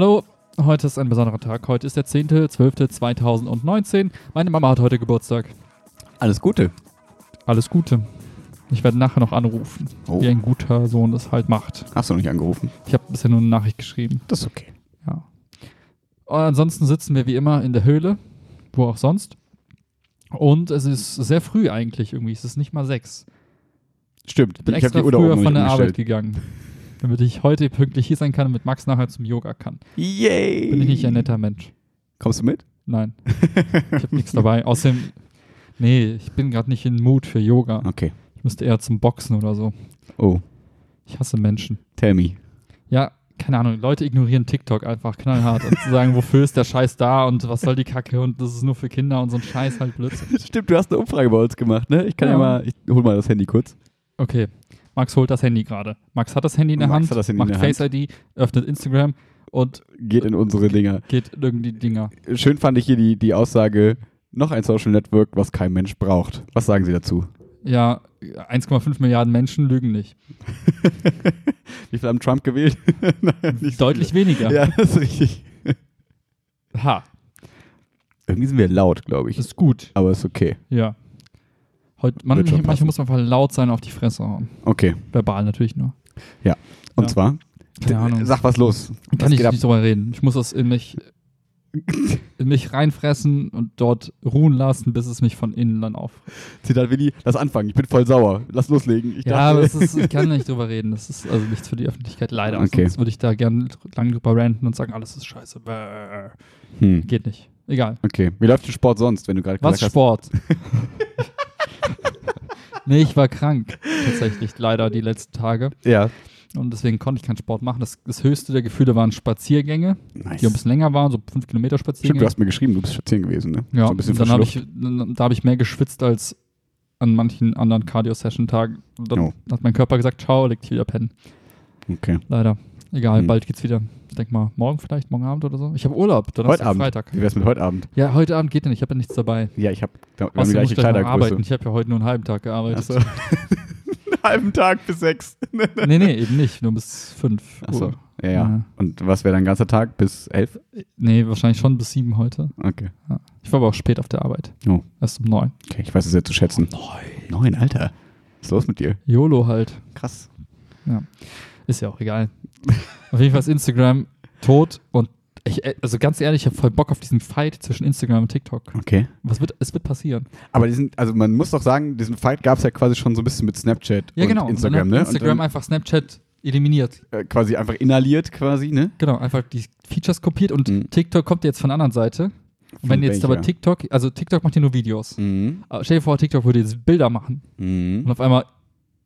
Hallo, heute ist ein besonderer Tag. Heute ist der 10.12.2019. Meine Mama hat heute Geburtstag. Alles Gute. Alles Gute. Ich werde nachher noch anrufen, Oh. wie ein guter Sohn das halt macht. Hast du noch nicht angerufen? Ich habe bisher nur eine Nachricht geschrieben. Das ist okay. Ja. Und ansonsten sitzen wir wie immer in der Höhle, wo auch sonst. Und es ist sehr früh eigentlich irgendwie. Es ist nicht mal sechs. Stimmt. Ich bin hab extra die Uhr da früher oben von noch der nicht Arbeit umgestellt. gegangen, damit ich heute pünktlich hier sein kann und mit Max nachher zum Yoga kann. Yay. Bin ich nicht ein netter Mensch? Kommst du mit? Nein. Ich habe nichts dabei. Außerdem, nee, ich bin gerade nicht in Mut für Yoga. Okay. Ich müsste eher zum Boxen oder so. Oh, Ich hasse Menschen. tell me. Ja, keine Ahnung. Leute ignorieren TikTok einfach knallhart und sagen, wofür ist der Scheiß da und was soll die Kacke und das ist nur für Kinder und so ein Scheiß halt Blödsinn. Stimmt, du hast eine Umfrage bei uns gemacht, ne? Ich kann ja, Ja. mal, ich hol mal das Handy kurz. Okay. Max holt das Handy gerade. Max hat das Handy in der Max Hand, hat das Handy in macht der Face ID, öffnet Instagram und Geht in unsere Dinger. geht irgendwie Dinger. Schön fand ich hier die, die Aussage, noch ein Social Network, was kein Mensch braucht. Was sagen Sie dazu? Ja, 1,5 Milliarden Menschen lügen nicht. Wie viel haben Trump gewählt? Nein, so Deutlich viele. weniger. Ja, das ist richtig. Ha, Irgendwie sind wir laut, glaube ich. ist gut. Aber ist okay. Ja. Heute, man, manchmal passen. muss man einfach laut sein auf die Fresse hauen. Okay. Verbal natürlich nur. Und Ja. zwar, Keine Ahnung. sag was los. Kann was ich geht ab? nicht drüber reden. Ich muss das in mich, in mich reinfressen und dort ruhen lassen, bis es mich von innen dann auf. Zitat Willi, lass anfangen. Ich bin voll sauer. Lass loslegen. Ich Ja, aber ist, ich kann nicht drüber reden. Das ist also nichts für die Öffentlichkeit, leider. Okay. Sonst würde ich da gerne lang drüber ranten und sagen, alles ist scheiße. Hm. Geht nicht. Egal. Okay. Wie läuft der Sport sonst, wenn du gerade Was gesagt Sport? nee, ich war krank. Tatsächlich, leider die letzten Tage. hast? Ja. Und deswegen konnte ich keinen Sport machen. Das, das höchste der Gefühle waren Spaziergänge, Nice. die ein bisschen länger waren, so 5 Kilometer Stimmt, Spaziergänge. du hast mir geschrieben, du bist spazieren gewesen, ne? ja, So ein bisschen dann habe frische ich, da habe ich mehr geschwitzt als an manchen anderen Cardio-Session-Tagen. Und Dann Oh. hat mein Körper gesagt, ciao, leg dich wieder pennen. Okay. Leider. Egal, Hm. bald geht's wieder. Ich denk mal, morgen vielleicht, morgen Abend oder so. Ich habe Urlaub, Donnerstag, Heute Abend. Freitag. Wie wär's mit heute Abend? Ja, heute Abend geht ja nicht, ich habe ja nichts dabei. Ja, ich habe haben die gleiche. Kleidergröße. Ich habe ja heute nur einen halben Tag gearbeitet. Achso. Einen halben Tag bis sechs. Nee, nee, eben nicht. Nur bis 5 Achso. Uhr. Ja, ja. Ja. Und was wäre dein ganzer Tag bis elf? Nee, wahrscheinlich schon bis 7 heute. Okay. Ich war aber auch spät auf der Arbeit. Oh. Erst um 9. Okay, ich weiß es sehr zu schätzen. Neun. Neun, Alter. Was ist los mit dir? YOLO halt. Krass. Ist ja auch egal. Auf jeden Fall ist Instagram tot und ich, also ganz ehrlich, ich habe voll Bock auf diesen Fight zwischen Instagram und TikTok. Okay. Was wird, es wird passieren. Aber diesen, also man muss doch sagen, diesen Fight gab es ja quasi schon so ein bisschen mit Snapchat Ja, und genau. Instagram, und dann ne? Instagram und dann, einfach Snapchat eliminiert. äh, quasi einfach inhaliert quasi, ne? Genau, einfach die Features kopiert und Mhm. TikTok kommt jetzt von der anderen Seite. Und wenn jetzt aber? TikTok, also TikTok macht ja nur Videos. Mhm. Aber stell dir vor, TikTok würde jetzt Bilder machen Mhm. und auf einmal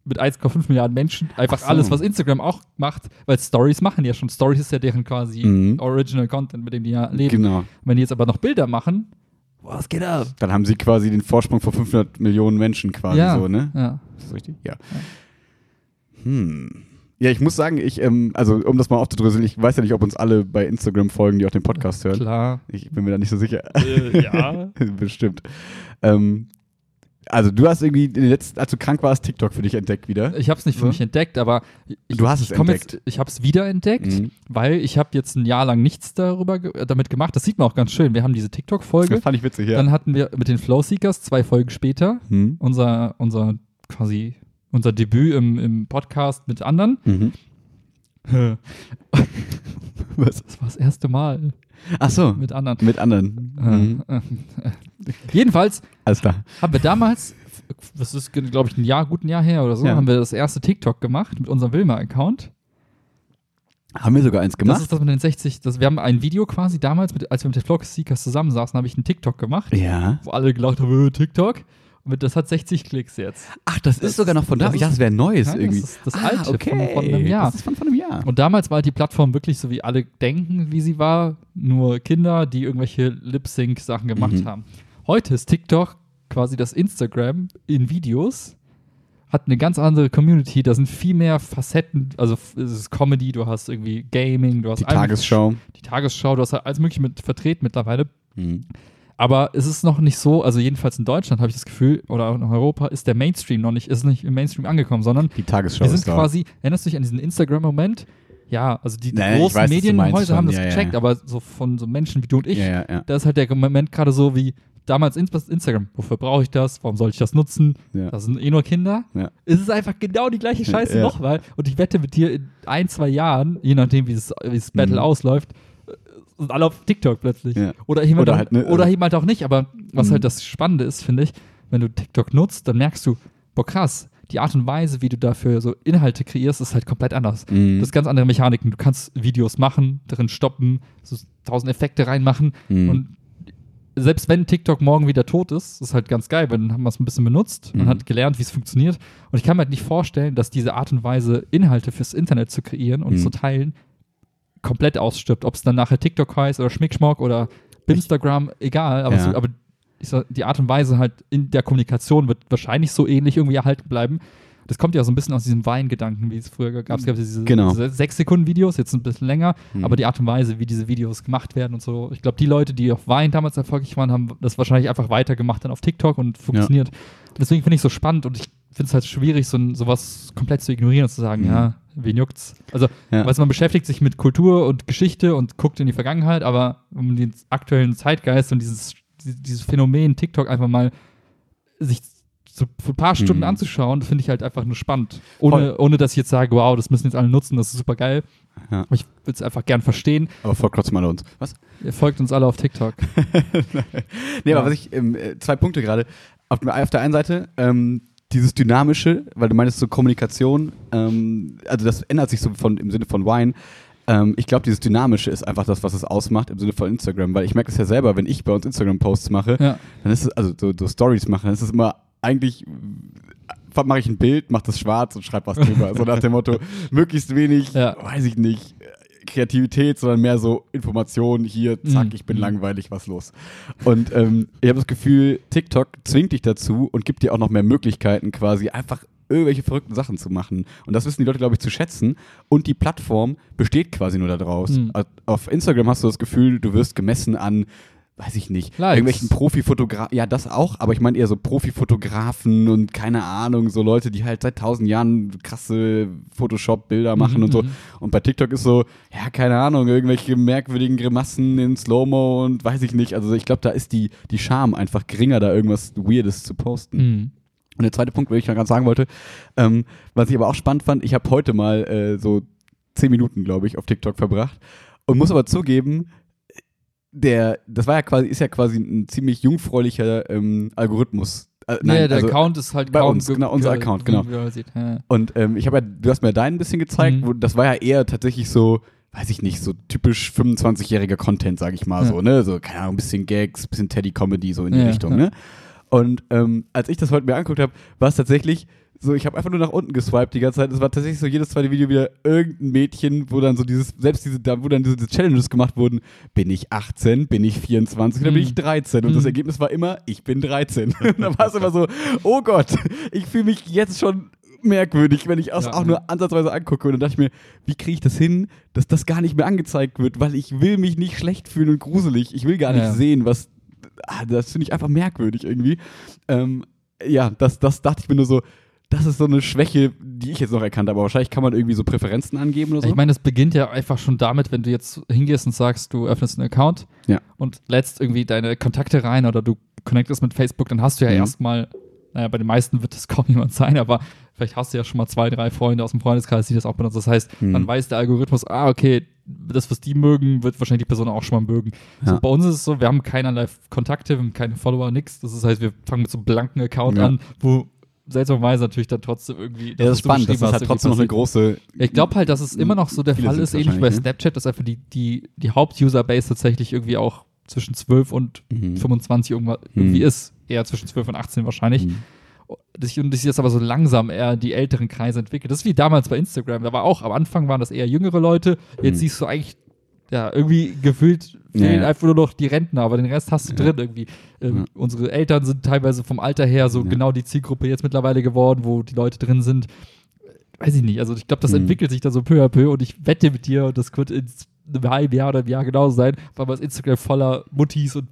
mit 1,5 Milliarden Menschen einfach Ach so. alles, was Instagram auch macht, weil Stories machen ja schon. Stories ist ja deren quasi Mhm. Original Content, mit dem die ja leben. Genau. Wenn die jetzt aber noch Bilder machen, was geht ab? Dann haben sie quasi den Vorsprung von 500 Millionen Menschen quasi Ja. so, ne? Ja. Ist das richtig? Ja. Hm. Ja, ich muss sagen, ich, ähm, also um das mal aufzudröseln, ich weiß ja nicht, ob uns alle bei Instagram folgen, die auch den Podcast hören. Klar. Ich bin mir da nicht so sicher. Äh, ja. Bestimmt. Ähm, also du hast irgendwie, in den letzten, als du krank warst, TikTok für dich entdeckt wieder. Ich habe es nicht für So? mich entdeckt, aber ich, Du hast es entdeckt. Jetzt, ich habe es wieder entdeckt, Mhm. weil ich habe jetzt ein Jahr lang nichts darüber äh, damit gemacht. Das sieht man auch ganz schön. Wir haben diese TikTok-Folge. Das fand ich witzig, ja. Dann hatten wir mit den Flow Seekers zwei Folgen später Hm. unser, unser quasi unser Debüt im, im Podcast mit anderen. Mhm. Was? Das war das erste Mal Ach so, mit anderen. mit anderen. Mhm. Äh, äh, äh. Jedenfalls Alles klar. haben wir damals, das ist glaube ich ein Jahr, gut ein Jahr her oder so, Ja. haben wir das erste TikTok gemacht mit unserem Wilma-Account. Haben wir sogar eins Das gemacht? ist das mit den 60, das, wir haben ein Video quasi damals, mit, als wir mit den Flock Seekers zusammensaßen, habe ich einen TikTok gemacht, ja. wo alle gelacht haben, äh, TikTok. Und das hat 60 Klicks jetzt. Ach, das, Das ist sogar noch von da. das Ich dachte, es wäre Neues Nein, irgendwie. Das ist das Ah, alte okay. von, von einem Jahr. Das ist von, von einem Jahr. Und damals war halt die Plattform wirklich so, wie alle denken, wie sie war. Nur Kinder, die irgendwelche Lip-Sync-Sachen gemacht Mhm. haben. Heute ist TikTok quasi das Instagram in Videos. Hat eine ganz andere Community. Da sind viel mehr Facetten. Also es ist Comedy, du hast irgendwie Gaming, du hast Die Tagesschau. die Tagesschau, du hast halt alles mögliche mit vertreten mittlerweile. Mhm. Aber es ist noch nicht so, also jedenfalls in Deutschland habe ich das Gefühl, oder auch in Europa ist der Mainstream noch nicht, ist nicht im Mainstream angekommen, sondern Die Tagesschau wir sind quasi, erinnerst du dich an diesen Instagram-Moment? Ja, also die, die ich großen weiß, Medienhäuser haben das ja, gecheckt, ja. aber so von so Menschen wie du und ich, Ja, da ist halt der Moment gerade so wie damals Ins- Instagram. Wofür brauche ich das? Warum soll ich das nutzen? Das sind eh nur Kinder. Es ist einfach genau die gleiche Scheiße nochmal. Und ich wette mit dir, in ein, zwei Jahren, je nachdem, wie das, wie das Battle Mhm. ausläuft, sind alle auf TikTok plötzlich. Ja. Oder, eben Oder auch, halt, ne, oder also- eben halt auch nicht. Aber was Mhm. halt das Spannende ist, finde ich, wenn du TikTok nutzt, dann merkst du, boah krass, die Art und Weise, wie du dafür so Inhalte kreierst, ist halt komplett anders. Mhm. Das ist ganz andere Mechaniken. Du kannst Videos machen, drin stoppen, so tausend Effekte reinmachen Mhm. und selbst wenn TikTok morgen wieder tot ist, ist halt ganz geil, weil dann haben wir es ein bisschen benutzt und Mhm. hat gelernt, wie es funktioniert. Und ich kann mir halt nicht vorstellen, dass diese Art und Weise, Inhalte fürs Internet zu kreieren und Mhm. zu teilen, komplett ausstirbt. Ob es dann nachher TikTok heißt oder Schmickschmock oder Instagram, egal. Aber, Ja. so, aber sag, die Art und Weise halt in der Kommunikation wird wahrscheinlich so ähnlich irgendwie erhalten bleiben. Das kommt ja so ein bisschen aus diesem Weingedanken, wie es früher gab. Es gab diese, Genau. diese sechs Sekunden Videos, jetzt ein bisschen länger, Mhm. aber die Art und Weise, wie diese Videos gemacht werden und so. Ich glaube, die Leute, die auf Wein damals erfolgreich waren, haben das wahrscheinlich einfach weitergemacht dann auf TikTok und funktioniert. Deswegen finde ich es so spannend und ich finde es halt schwierig, so sowas komplett zu ignorieren und zu sagen, Mhm. ja, wen juckt's? Also, Ja. du, man beschäftigt sich mit Kultur und Geschichte und guckt in die Vergangenheit, aber um den aktuellen Zeitgeist und dieses, dieses Phänomen TikTok einfach mal sich so für ein paar Stunden Mhm. anzuschauen, finde ich halt einfach nur spannend. Ohne, Voll. ohne dass ich jetzt sage, wow, das müssen jetzt alle nutzen, das ist super geil. Ja. Ich würde es einfach gern verstehen. Aber folgt trotzdem alle uns. Was? Ihr folgt uns alle auf TikTok. Nee, Ja. aber was ich, ähm, äh, zwei Punkte gerade. Auf, auf der einen Seite, ähm, dieses Dynamische, weil du meinst so Kommunikation, ähm, also das ändert sich so von, im Sinne von Wine. Ähm, ich glaube, dieses Dynamische ist einfach das, was es ausmacht im Sinne von Instagram, weil ich merke es ja selber, wenn ich bei uns Instagram-Posts mache, Ja. dann ist es, also so, so Stories mache, dann ist es immer eigentlich, mache ich ein Bild, mache das schwarz und schreibe was drüber. so nach dem Motto, möglichst wenig, Ja. weiß ich nicht, Kreativität, sondern mehr so Information, hier, zack, Mhm. ich bin langweilig, was los. Und ähm, ich habe das Gefühl, TikTok zwingt dich dazu und gibt dir auch noch mehr Möglichkeiten, quasi einfach irgendwelche verrückten Sachen zu machen. Und das wissen die Leute, glaube ich, zu schätzen. Und die Plattform besteht quasi nur daraus. Mhm. Auf Instagram hast du das Gefühl, du wirst gemessen an, weiß ich nicht, Likes. irgendwelchen Profifotografen. Ja, das auch, aber ich meine eher so Profifotografen und keine Ahnung, so Leute, die halt seit tausend Jahren krasse Photoshop-Bilder machen Mhm, und so. mhm. Und bei TikTok ist so, ja, keine Ahnung, irgendwelche merkwürdigen Grimassen in Slow-Mo und weiß ich nicht. Also ich glaube, da ist die, die Charme einfach geringer, da irgendwas Weirdes zu posten. Mhm. Und der zweite Punkt, den ich noch ganz sagen wollte, ähm, was ich aber auch spannend fand, ich habe heute mal äh, so zehn Minuten, glaube ich, auf TikTok verbracht und muss aber zugeben, der, das war ja quasi, ist ja quasi ein ziemlich jungfräulicher ähm, Algorithmus. Äh, Nee, der also- Account ist halt bei uns, ge- genau, unser Account, genau. Ja. Und ähm, ich habe ja, du hast mir deinen ein bisschen gezeigt, Mhm. wo, das war ja eher tatsächlich so, weiß ich nicht, so typisch 25-jähriger Content, sage ich mal Ja. so, ne? So, keine Ahnung, ein bisschen Gags, ein bisschen Teddy-Comedy, so in die Ja, Richtung, ja. ne? Und ähm, als ich das heute mir angeguckt habe, war es tatsächlich so, ich habe einfach nur nach unten geswiped die ganze Zeit. Es war tatsächlich so jedes zweite Video wieder irgendein Mädchen, wo dann so dieses, selbst diese, wo dann diese Challenges gemacht wurden, bin ich 18, bin ich 24 oder bin Mhm. ich 13? Und das Mhm. Ergebnis war immer, ich bin 13. Und da war es immer so, oh Gott, ich fühle mich jetzt schon merkwürdig, wenn ich das Ja. auch nur ansatzweise angucke. Und dann dachte ich mir, wie kriege ich das hin, dass das gar nicht mehr angezeigt wird, weil ich will mich nicht schlecht fühlen und gruselig. Ich will gar nicht Ja. sehen, was. Ah, das finde ich einfach merkwürdig irgendwie. Ähm, ja, das, das dachte ich mir nur so, das ist so eine Schwäche, die ich jetzt noch erkannt habe. Aber wahrscheinlich kann man irgendwie so Präferenzen angeben oder so. Ich meine, das beginnt ja einfach schon damit, wenn du jetzt hingehst und sagst, du öffnest einen Account Ja. und lädst irgendwie deine Kontakte rein oder du connectest mit Facebook, dann hast du ja Mhm. erstmal, naja, bei den meisten wird das kaum jemand sein, aber vielleicht hast du ja schon mal zwei, drei Freunde aus dem Freundeskreis, die das auch benutzen. Das heißt, Mhm. dann weiß der Algorithmus, ah, okay, das, was die mögen, wird wahrscheinlich die Person auch schon mal mögen. Ja. So, bei uns ist es so, wir haben keinerlei Kontakte, wir haben keine Follower, nix. Das heißt, wir fangen mit so einem blanken Account Ja. an, wo seltsamerweise natürlich dann trotzdem irgendwie. ja, das ist spannend. Das ist halt trotzdem noch eine große. ich glaube halt, dass es immer noch so der Fall ist, ähnlich wie bei ne? Snapchat, dass einfach die, die, die Haupt-User-Base tatsächlich irgendwie auch zwischen 12 und Mhm. 25 irgendwa- Mhm. irgendwie ist. Eher zwischen 12 und 18 wahrscheinlich. Mhm. Das, und ist jetzt aber so langsam eher die älteren Kreise entwickelt. Das ist wie damals bei Instagram. Da war auch, am Anfang waren das eher jüngere Leute. Jetzt Mhm. siehst du eigentlich, ja, irgendwie gefühlt fehlen ja. einfach nur noch die Rentner, aber den Rest hast du Ja. drin irgendwie. Ähm, Ja. Unsere Eltern sind teilweise vom Alter her so genau die Zielgruppe jetzt mittlerweile geworden, wo die Leute drin sind weiß ich nicht, also ich glaube, das Mhm. entwickelt sich da so peu à peu und ich wette mit dir, und das wird in einem halben Jahr oder einem Jahr genauso sein, weil man das Instagram voller Muttis und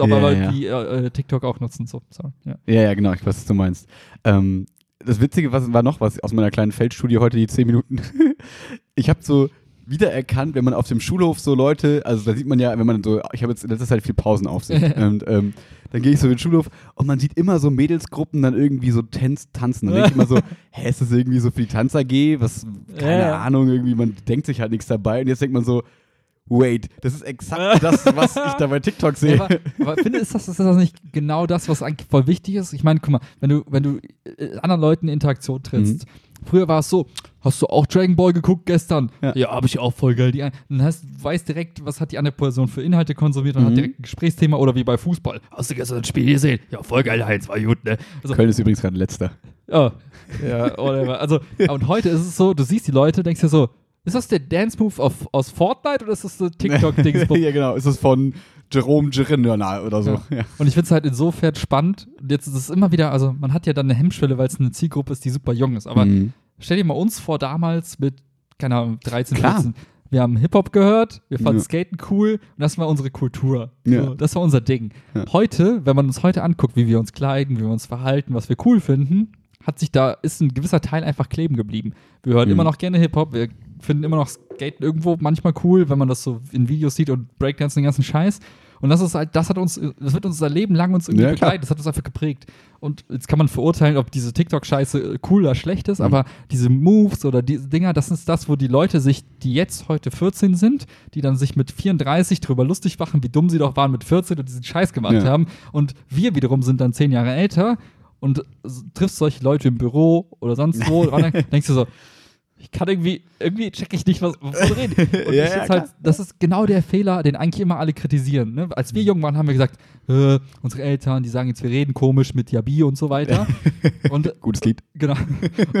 einmal ja. die äh, äh, TikTok auch nutzen. So. Ja. Ja, ja, genau, ich weiß, was du meinst. Ähm, das Witzige was, war noch was aus meiner kleinen Feldstudie heute, die zehn Minuten. ich habe so wiedererkannt, wenn man auf dem Schulhof so Leute, also da sieht man ja, wenn man so, ich habe jetzt in letzter Zeit viel Pausen auf sich. und ähm, dann gehe ich so in den Schulhof und man sieht immer so Mädelsgruppen dann irgendwie so tanz, tanzen. Dann denke ich immer so, hä, ist das irgendwie so für die Tanz AG? Was, keine Ja. Ahnung, irgendwie, man denkt sich halt nichts dabei. Und jetzt denkt man so, wait, das ist exakt das, was ich da bei TikTok sehe. Ja, aber, aber finde, ist das, ist das nicht genau das, was eigentlich voll wichtig ist? Ich meine, guck mal, wenn du, wenn du äh, anderen Leuten in Interaktion trittst, früher war es so, hast du auch Dragon Ball geguckt gestern? Ja. Ja, habe ich auch voll geil. Die ein, dann hast, weißt direkt, was hat die andere Person für Inhalte konsumiert und Mhm. hat direkt ein Gesprächsthema oder wie bei Fußball. Hast du gestern das Spiel gesehen? Ja, voll geil, Heinz, war gut, ne? Also, Köln ist übrigens gerade letzter. ja, ja, whatever. Also, und heute ist es so, du siehst die Leute, denkst dir so, ist das der Dance-Move aus Fortnite oder ist das der TikTok-Dingsbums? ja, genau. Ist das von Jerome Girinal oder so. Ja. Und ich finde es halt insofern spannend. Und jetzt ist es immer wieder, also man hat ja dann eine Hemmschwelle, weil es eine Zielgruppe ist, die super jung ist. Aber Mhm. stell dir mal uns vor, damals mit, keine Ahnung, 13, Klar. 14. Wir haben Hip-Hop gehört, wir fanden Ja. Skaten cool und das war unsere Kultur. Ja. So, das war unser Ding. Ja. Heute, wenn man uns heute anguckt, wie wir uns kleiden, wie wir uns verhalten, was wir cool finden, hat sich da, ist ein gewisser Teil einfach kleben geblieben. Wir hören Mhm. immer noch gerne Hip-Hop, wir finden immer noch Skaten irgendwo manchmal cool, wenn man das so in Videos sieht und Breakdance den ganzen Scheiß. Und das ist halt, das hat uns, das wird unser Leben lang uns irgendwie Ja, klar. begleitet, das hat uns einfach geprägt. Und jetzt kann man verurteilen, ob diese TikTok-Scheiße cool oder schlecht ist, Mhm. aber diese Moves oder diese Dinger, das ist das, wo die Leute sich, die jetzt heute 14 sind, die dann sich mit 34 drüber lustig machen, wie dumm sie doch waren mit 14 und diesen Scheiß gemacht Ja. haben. Und wir wiederum sind dann 10 Jahre älter und triffst solche Leute im Büro oder sonst wo, und dann denkst du so, ich kann irgendwie, irgendwie check ich nicht, was, wovon du redest. Und Ja, ja, halt, das ist genau der Fehler, den eigentlich immer alle kritisieren. Ne? Als wir jung waren, haben wir gesagt, äh, unsere Eltern, die sagen jetzt, wir reden komisch mit Yabi und so weiter. und Gutes Lied. genau.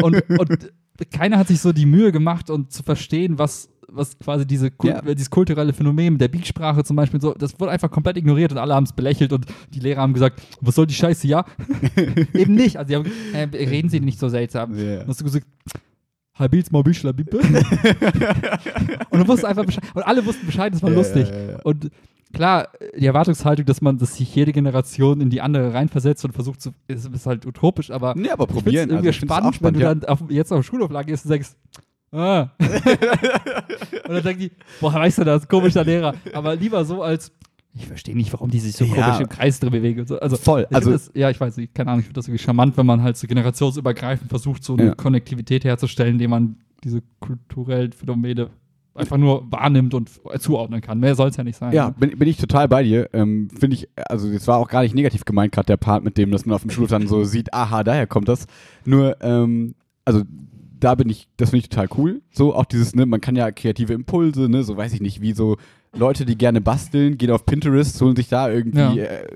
Und, und keiner hat sich so die Mühe gemacht, um zu verstehen, was was quasi diese, Kul- Ja. dieses kulturelle Phänomen der Beatsprache zum Beispiel, so, das wurde einfach komplett ignoriert und alle haben es belächelt und die Lehrer haben gesagt, was soll die Scheiße, ja? Eben nicht. Also die haben, äh, reden Sie nicht so seltsam. Ja. Und hast du gesagt, Habils mal Bischler, bitte. und du wusstest einfach Bescheid. Und alle wussten Bescheid, das war Ja, lustig. ja, ja, ja. Und klar, die Erwartungshaltung, dass man, dass sich jede Generation in die andere reinversetzt und versucht zu, ist, ist halt utopisch, aber Nee, aber ich probieren. irgendwie also ich find's spannend, auch spannend, wenn ja. du dann auf, jetzt auf dem Schulhof lang gehst und sagst, ah. und dann denken die, boah, weißt du das, komischer Lehrer. Aber lieber so als, ich verstehe nicht, warum die sich so Ja. komisch im Kreis drin bewegen. Und so. Also, Voll, also- das, ja, ich weiß nicht, keine Ahnung, ich finde das irgendwie charmant, wenn man halt so generationsübergreifend versucht, so eine Ja. Konnektivität herzustellen, indem man diese kulturellen Phänomene einfach nur wahrnimmt und zuordnen kann. Mehr soll es ja nicht sein. Ja, ne? bin, bin ich total bei dir. Ähm, Finde ich, also das war auch gar nicht negativ gemeint, gerade der Part mit dem, dass man auf dem Schulhof dann so sieht, aha, daher kommt das. Nur, ähm, also da bin ich, das finde ich total cool. So auch dieses, ne, man kann ja kreative Impulse, ne, so weiß ich nicht, wie so Leute, die gerne basteln, gehen auf Pinterest, holen sich da irgendwie, Ja. äh,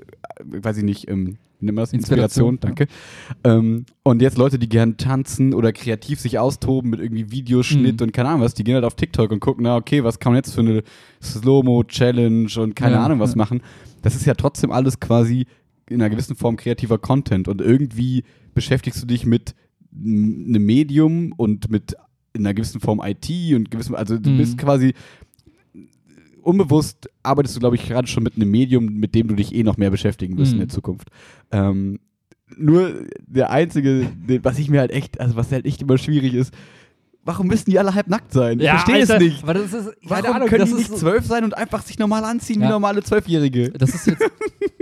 weiß ich nicht, ähm, wie nennt man das? Inspiration, Inspiration, danke. Ähm, und jetzt Leute, die gerne tanzen oder kreativ sich austoben mit irgendwie Videoschnitt Mhm. und keine Ahnung was, die gehen halt auf TikTok und gucken, na okay, was kann man jetzt für eine Slow-Mo-Challenge und keine Ja, Ahnung was ja. machen. Das ist ja trotzdem alles quasi in einer gewissen Form kreativer Content und irgendwie beschäftigst du dich mit einem Medium und mit in einer gewissen Form IT und gewissem, also du Mhm. bist quasi unbewusst arbeitest du, glaube ich, gerade schon mit einem Medium, mit dem du dich eh noch mehr beschäftigen wirst in Mhm. der Zukunft. Ähm, nur der einzige, was ich mir halt echt, also was halt echt immer schwierig ist, warum müssen die alle halb nackt sein? Ich verstehe es nicht. Aber das ist, keine Warum Ahnung, können das die nicht so- zwölf sein und einfach sich normal anziehen wie Ja. normale Zwölfjährige? Das ist jetzt,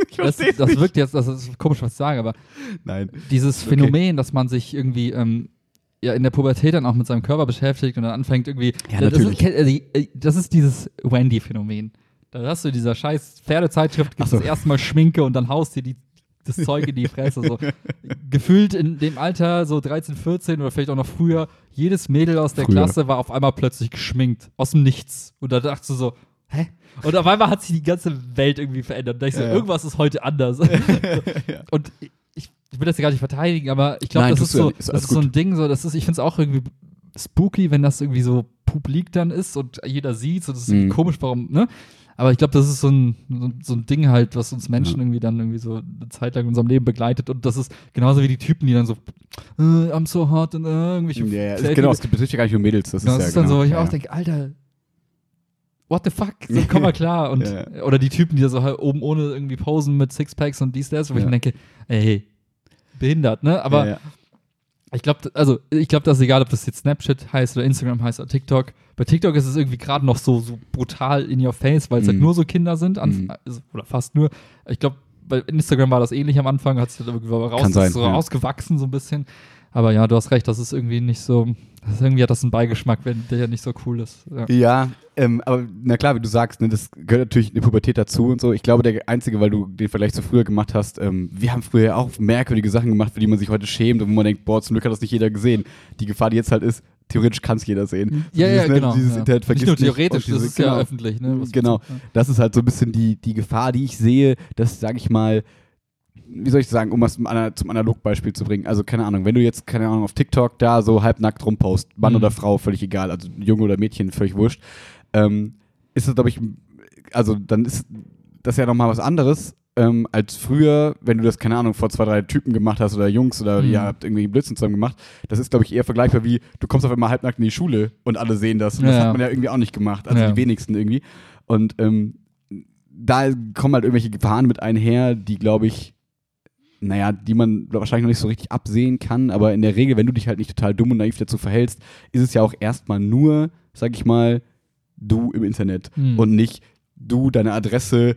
Ich das, das nicht. wirkt jetzt, das ist komisch, was ich sage, aber Nein. dieses Okay. Phänomen, dass man sich irgendwie ähm, ja, in der Pubertät dann auch mit seinem Körper beschäftigt und dann anfängt irgendwie. Ja, das, natürlich. Ist, äh, äh, das ist dieses Wendy-Phänomen. Da hast du dieser scheiß Pferdezeitschrift Ach gibst so. das erstmal Schminke und dann haust dir die, das Zeug in die Fresse. So. Gefühlt in dem Alter, so 13, 14 oder vielleicht auch noch früher, jedes Mädel aus der Früher. Klasse war auf einmal plötzlich geschminkt. Aus dem Nichts. Und da dachtest du so, hä? Und auf einmal hat sich die ganze Welt irgendwie verändert. Und da ich so, Ja, ja. irgendwas ist heute anders. Und ich, ich will das ja gar nicht verteidigen, aber ich glaube, das ist ja so. Ist das ist so ein Ding, so, das ist, ich finde es auch irgendwie spooky, wenn das irgendwie so publik dann ist und jeder sieht, so, das ist Mhm. komisch, warum, ne? Aber ich glaube, das ist so ein, so, so ein Ding halt, was uns Menschen Ja. irgendwie dann irgendwie so eine Zeit lang in unserem Leben begleitet. Und das ist genauso wie die Typen, die dann so, äh, I'm so hot und äh, irgendwelche Ja, ja, genau, es betrifft ja gar nicht nur Mädels. Das, das ist ja ist dann genau, so, ich ja, auch denke, Alter, what the fuck? So, komm mal klar. Und. Oder die Typen, die da so halt oben ohne irgendwie posen mit Sixpacks und dies, das, wo ich mir denke, ey, behindert, ne? Aber. Ich glaube, also ich glaube, das ist egal, ob das jetzt Snapchat heißt oder Instagram heißt oder TikTok. Bei TikTok ist es irgendwie gerade noch so, so brutal in your face, weil es halt Mhm. nur so Kinder sind, an, Mhm. also, oder fast nur. Ich glaube, bei Instagram war das ähnlich am Anfang, hat es halt irgendwie raus, sein, so ja. rausgewachsen so ein bisschen. Aber ja, du hast recht, das ist irgendwie nicht so, das irgendwie hat das einen Beigeschmack, wenn der ja nicht so cool ist. Ja. Ja, ähm, aber na klar, wie du sagst, ne, das gehört natürlich eine Pubertät dazu und so. Ich glaube, der einzige, weil du den Vergleich zu früher gemacht hast, ähm, wir haben früher auch merkwürdige Sachen gemacht, für die man sich heute schämt und wo man denkt, boah, zum Glück hat das nicht jeder gesehen. Die Gefahr, die jetzt halt ist, theoretisch kann es jeder sehen. Ja, ja, Dieses, ne, genau. Dieses ja. Internet nicht nur theoretisch, und das diese- ist ja genau. öffentlich. Ne? Genau. ja. Das ist halt so ein bisschen die, die Gefahr, die ich sehe, dass, sage ich mal, wie soll ich sagen, um was zum Ana- zum Analogbeispiel zu bringen. Also, keine Ahnung, wenn du jetzt, keine Ahnung, auf TikTok da so halbnackt rumpost, Mann Mhm. oder Frau, völlig egal, also Junge oder Mädchen, völlig wurscht, ähm, ist das, glaube ich, also dann ist das ja nochmal was anderes. Ähm, als früher, wenn du das, keine Ahnung, vor zwei, drei Typen gemacht hast oder Jungs oder Mhm. ihr habt irgendwie Blödsinn zusammen gemacht, das ist, glaube ich, eher vergleichbar wie, du kommst auf einmal halbnackt in die Schule und alle sehen das. Und das Ja, ja. hat man ja irgendwie auch nicht gemacht, also Ja. die wenigsten irgendwie. Und ähm, da kommen halt irgendwelche Gefahren mit einher, die, glaube ich, naja, die man wahrscheinlich noch nicht so richtig absehen kann, aber in der Regel, wenn du dich halt nicht total dumm und naiv dazu verhältst, ist es ja auch erstmal nur, sag ich mal, du im Internet Hm. und nicht du, deine Adresse,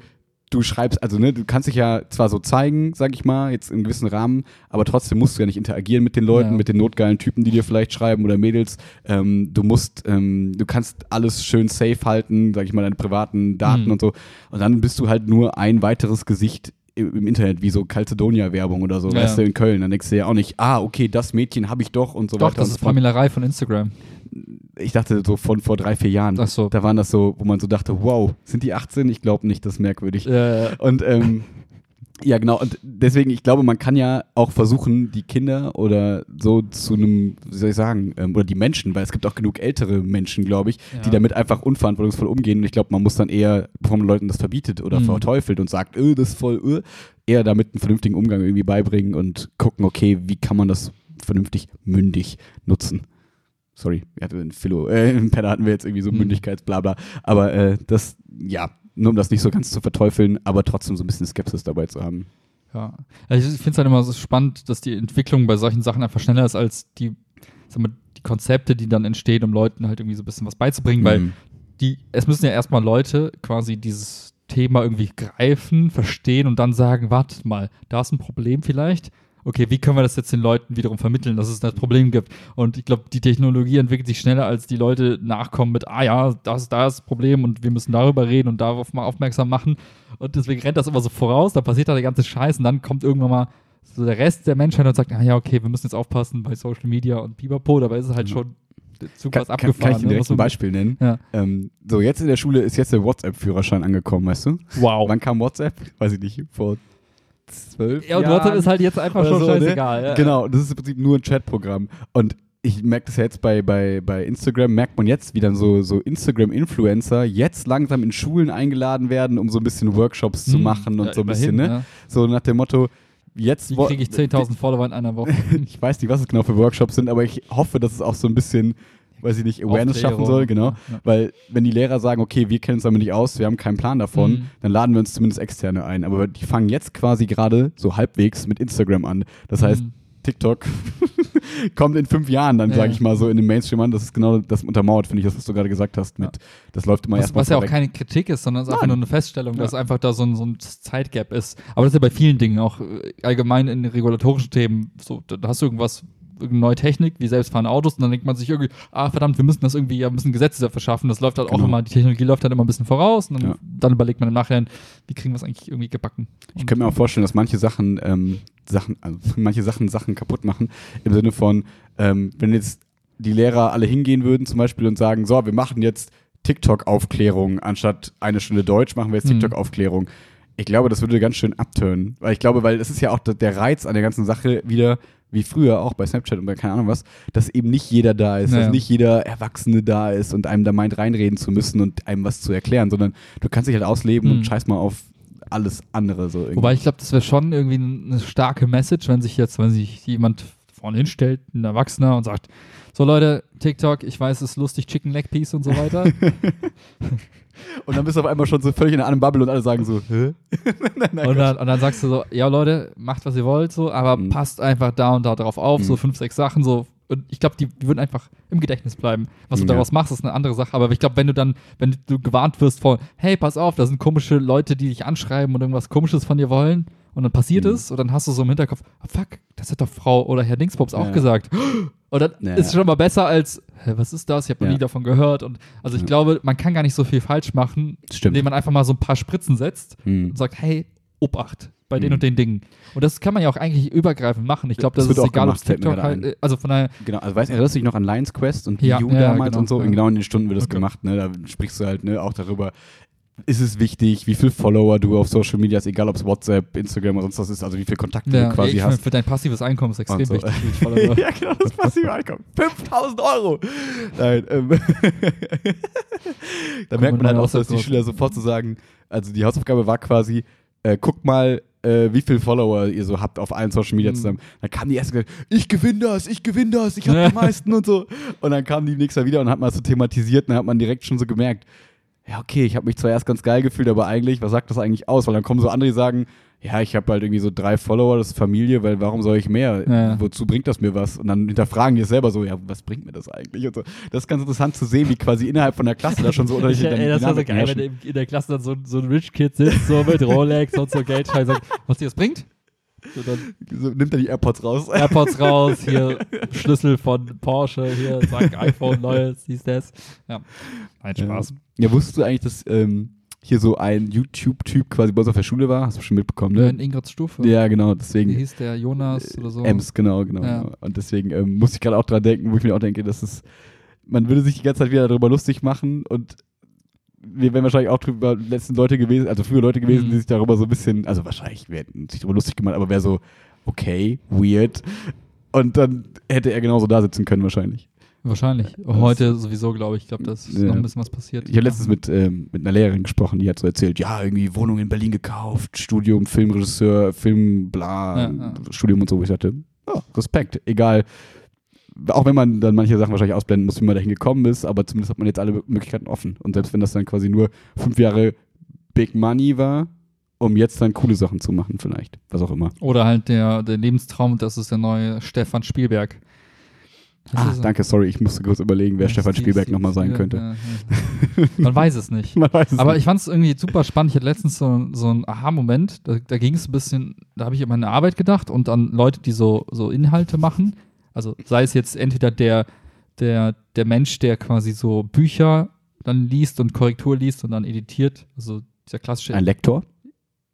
du schreibst, also ne, du kannst dich ja zwar so zeigen, sag ich mal, jetzt im gewissen Rahmen, aber trotzdem musst du ja nicht interagieren mit den Leuten, Ja. mit den notgeilen Typen, die dir vielleicht schreiben oder Mädels. Ähm, du musst, ähm, du kannst alles schön safe halten, sag ich mal, deine privaten Daten Mhm. und so. Und dann bist du halt nur ein weiteres Gesicht im Internet, wie so Calcedonia-Werbung oder so, Ja. weißt du, in Köln. Dann denkst du ja auch nicht, ah, okay, das Mädchen habe ich doch und so Doch, weiter. das und ist Reif von Instagram. Ich dachte so von vor drei, vier Jahren. Ach so. Da waren das so, wo man so dachte, wow, sind die 18? Ich glaube nicht, das ist merkwürdig. Äh, Und ähm, ja, genau. Und deswegen, ich glaube, man kann ja auch versuchen, die Kinder oder so zu einem, wie soll ich sagen, ähm, oder die Menschen, weil es gibt auch genug ältere Menschen, glaube ich, die Ja. damit einfach unverantwortungsvoll umgehen. Und ich glaube, man muss dann eher, bevor man Leuten das verbietet oder Mhm. verteufelt und sagt, öh, das ist voll, öh, eher damit einen vernünftigen Umgang irgendwie beibringen und gucken, okay, wie kann man das vernünftig mündig nutzen. Sorry, wir hatten in Philo, äh, in Penner hatten wir jetzt irgendwie so Mhm. Mündigkeitsblabla. Aber äh, das, ja, nur um das nicht so ganz zu verteufeln, aber trotzdem so ein bisschen Skepsis dabei zu haben. Ja. Also ich finde es halt immer so spannend, dass die Entwicklung bei solchen Sachen einfach schneller ist als die, sag mal, die Konzepte, die dann entstehen, um Leuten halt irgendwie so ein bisschen was beizubringen, weil Mhm. die, es müssen ja erstmal Leute quasi dieses Thema irgendwie greifen, verstehen und dann sagen, warte mal, da ist ein Problem vielleicht. Okay, wie können wir das jetzt den Leuten wiederum vermitteln, dass es das Problem gibt? Und ich glaube, die Technologie entwickelt sich schneller, als die Leute nachkommen mit, ah ja, das, da ist das Problem und wir müssen darüber reden und darauf mal aufmerksam machen. Und deswegen rennt das immer so voraus, da passiert da der ganze Scheiß und dann kommt irgendwann mal so der Rest der Menschheit und sagt, ah ja, okay, wir müssen jetzt aufpassen bei Social Media und Pipapo, dabei ist es halt Mhm. schon Zug Kann, was kann, abgefahren. kann ich dir ne? direkt ein Beispiel nennen? Ja. Ähm, so, jetzt in der Schule ist jetzt der WhatsApp-Führerschein angekommen, weißt du? Wow. Wann kam WhatsApp? Weiß ich nicht, vor zwölf Ja, und Jahren? WhatsApp ist halt jetzt einfach schon so, ne? scheißegal. Ja. Genau, das ist im Prinzip nur ein Chatprogramm. Und ich merke das ja jetzt bei, bei, bei Instagram, merkt man jetzt, wie dann so, so Instagram-Influencer jetzt langsam in Schulen eingeladen werden, um so ein bisschen Workshops zu Hm, machen und ja, so ein bisschen, ne? Ja. So nach dem Motto, jetzt kriege ich 10.000 Follower in einer Woche? Ich weiß nicht, was es genau für Workshops sind, aber ich hoffe, dass es auch so ein bisschen, weiß ich nicht, Awareness schaffen soll, genau. Ja. Weil wenn die Lehrer sagen, okay, wir kennen uns damit nicht aus, wir haben keinen Plan davon, Mhm. dann laden wir uns zumindest externe ein. Aber die fangen jetzt quasi gerade so halbwegs mit Instagram an. Das heißt, Mhm. TikTok kommt in fünf Jahren dann, Ja, sage ja. ich mal, so in den Mainstream an. Das ist genau das untermauert, finde ich, das, was du gerade gesagt hast. Mit, Das läuft immer Was, erstmal was ja auch keine Kritik ist, sondern es ist einfach nur eine Feststellung, Ja. dass einfach da so ein, so ein Zeitgap ist. Aber das ist ja bei vielen Dingen, auch äh, allgemein in regulatorischen Themen. So, da hast du irgendwas, neue Technik, wie selbstfahrende Autos, und dann denkt man sich irgendwie, ah verdammt, wir müssen das irgendwie, ja, müssen Gesetze dafür schaffen. Das läuft halt auch Genau. immer, die Technologie läuft halt immer ein bisschen voraus und dann, Ja. dann überlegt man im Nachhinein, wie kriegen wir es eigentlich irgendwie gebacken. Ich könnte mir auch vorstellen, dass manche Sachen, ähm, Sachen, also manche Sachen Sachen kaputt machen. Im Sinne von, ähm, wenn jetzt die Lehrer alle hingehen würden zum Beispiel und sagen, so, wir machen jetzt TikTok-Aufklärung anstatt eine Stunde Deutsch, machen wir jetzt Mhm. TikTok-Aufklärung. Ich glaube, das würde ganz schön abturnen. Weil ich glaube, weil es ist ja auch der Reiz an der ganzen Sache wieder, wie früher auch bei Snapchat und bei keine Ahnung was, dass eben nicht jeder da ist, Naja. dass nicht jeder Erwachsene da ist und einem da meint reinreden zu müssen und einem was zu erklären, sondern du kannst dich halt ausleben Mhm. und scheiß mal auf alles andere so irgendwie. Wobei ich glaube, das wäre schon irgendwie eine starke Message, wenn sich jetzt, wenn sich jemand vorne hinstellt, ein Erwachsener und sagt, so Leute, TikTok, ich weiß, es ist lustig, Chicken Leg Piece und so weiter. und dann bist du auf einmal schon so völlig in einer anderen Bubble und alle sagen so, hä? und, dann, und, dann, sagst du so, ja Leute, macht was ihr wollt, so, aber mhm. passt einfach da und da drauf auf, mhm. so fünf, sechs Sachen, so. Und ich glaube, die, die, würden einfach im Gedächtnis bleiben. Was du ja. daraus machst, ist eine andere Sache. Aber ich glaube, wenn du dann, wenn du gewarnt wirst vor, hey, pass auf, da sind komische Leute, die dich anschreiben und irgendwas Komisches von dir wollen, und dann passiert mhm. es und dann hast du so im Hinterkopf, oh fuck, das hat doch Frau oder Herr Dingspops ja. auch gesagt. Und dann ja. ist es schon mal besser als, hä, was ist das? Ich habe noch ja. nie davon gehört. Und also ich glaube, man kann gar nicht so viel falsch machen, Stimmt. indem man einfach mal so ein paar Spritzen setzt mhm. und sagt, hey, Obacht bei mhm. den und den Dingen. Und das kann man ja auch eigentlich übergreifend machen. Ich glaube, das, das ist egal, ob TikTok halt, also von daher. Genau, also weißt du, erinnerst dich noch an Lions Quest und ja, ja, damals genau, und so? Ja. genau in den Stunden wird das okay. gemacht, ne? Da sprichst du halt ne, auch darüber, ist es wichtig, wie viele Follower du auf Social Media hast, egal ob es WhatsApp, Instagram oder sonst was ist, also wie viele Kontakte ja, du quasi ich hast. Für dein passives Einkommen ist extrem so. wichtig. ja, genau, das passive Einkommen. 5000 Euro! Nein, ähm. da merkt man halt auch, dass die Schüler sofort zu so sagen, also die Hausaufgabe war quasi, äh, guckt mal, äh, wie viele Follower ihr so habt auf allen Social Media mhm. zusammen. Dann kam die erste gesagt, ich gewinne das, ich gewinne das, ich habe die meisten und so. Und dann kam die nächste wieder und hat mal so thematisiert und dann hat man direkt schon so gemerkt, ja, okay, ich habe mich zwar erst ganz geil gefühlt, aber eigentlich, was sagt das eigentlich aus? Weil dann kommen so andere, die sagen, ja, ich habe halt irgendwie so drei Follower, das ist Familie, weil warum soll ich mehr? Ja. Wozu bringt das mir was? Und dann hinterfragen die es selber so, ja, was bringt mir das eigentlich? Und so. Das ist ganz interessant zu sehen, wie quasi innerhalb von der Klasse da schon so unterschiedliche ey, Das war so geil, wenn in der Klasse dann so, so ein Rich Kid sitzt, so mit Rolex und so Geldschein sagt, was dir das bringt? So, so, nimmt er die AirPods raus. AirPods raus, hier Schlüssel von Porsche, hier, zack, iPhone, neues, siehst das. Ja, ein Spaß. Ja, wusstest du eigentlich, dass ähm, hier so ein YouTube-Typ quasi bei uns auf der Schule war? Hast du schon mitbekommen, ne? In Ingrids Stufe. Ja, genau, deswegen. Wie hieß der Jonas oder so? Ems, genau, genau. Ja. Und deswegen ähm, muss ich gerade auch dran denken, wo ich mir auch denke, dass es, man würde sich die ganze Zeit wieder darüber lustig machen und wir wären wahrscheinlich auch drüber letzten Leute gewesen, also früher Leute gewesen, mhm. die sich darüber so ein bisschen, also wahrscheinlich wir hätten sich darüber lustig gemacht, aber wäre so, okay, weird. Und dann hätte er genauso da sitzen können wahrscheinlich. Wahrscheinlich. Heute sowieso, glaube ich. Ich glaube, da ist ja. noch ein bisschen was passiert. Ich habe letztens mit, ähm, mit einer Lehrerin gesprochen, die hat so erzählt, ja, irgendwie Wohnung in Berlin gekauft, Studium, Filmregisseur, Film, bla, ja, ja. Studium und so. Wo ich dachte, oh, Respekt, egal auch wenn man dann manche Sachen wahrscheinlich ausblenden muss, wie man dahin gekommen ist, aber zumindest hat man jetzt alle Möglichkeiten offen. Und selbst wenn das dann quasi nur fünf Jahre Big Money war, um jetzt dann coole Sachen zu machen, vielleicht. Was auch immer. Oder halt der, der Lebenstraum, das ist der neue Stefan Spielberg. Ah, danke, sorry, ich musste kurz überlegen, wer Stefan Spielberg nochmal sein könnte. Ja, ja. Man weiß es nicht. Weiß es Aber nicht. ich fand es irgendwie super spannend. Ich hatte letztens so, so einen Aha-Moment, da, da ging es ein bisschen, da habe ich an meine Arbeit gedacht und an Leute, die so, so Inhalte machen, also sei es jetzt entweder der, der, der Mensch, der quasi so Bücher dann liest und Korrektur liest und dann editiert, also dieser klassische. Ein Lektor?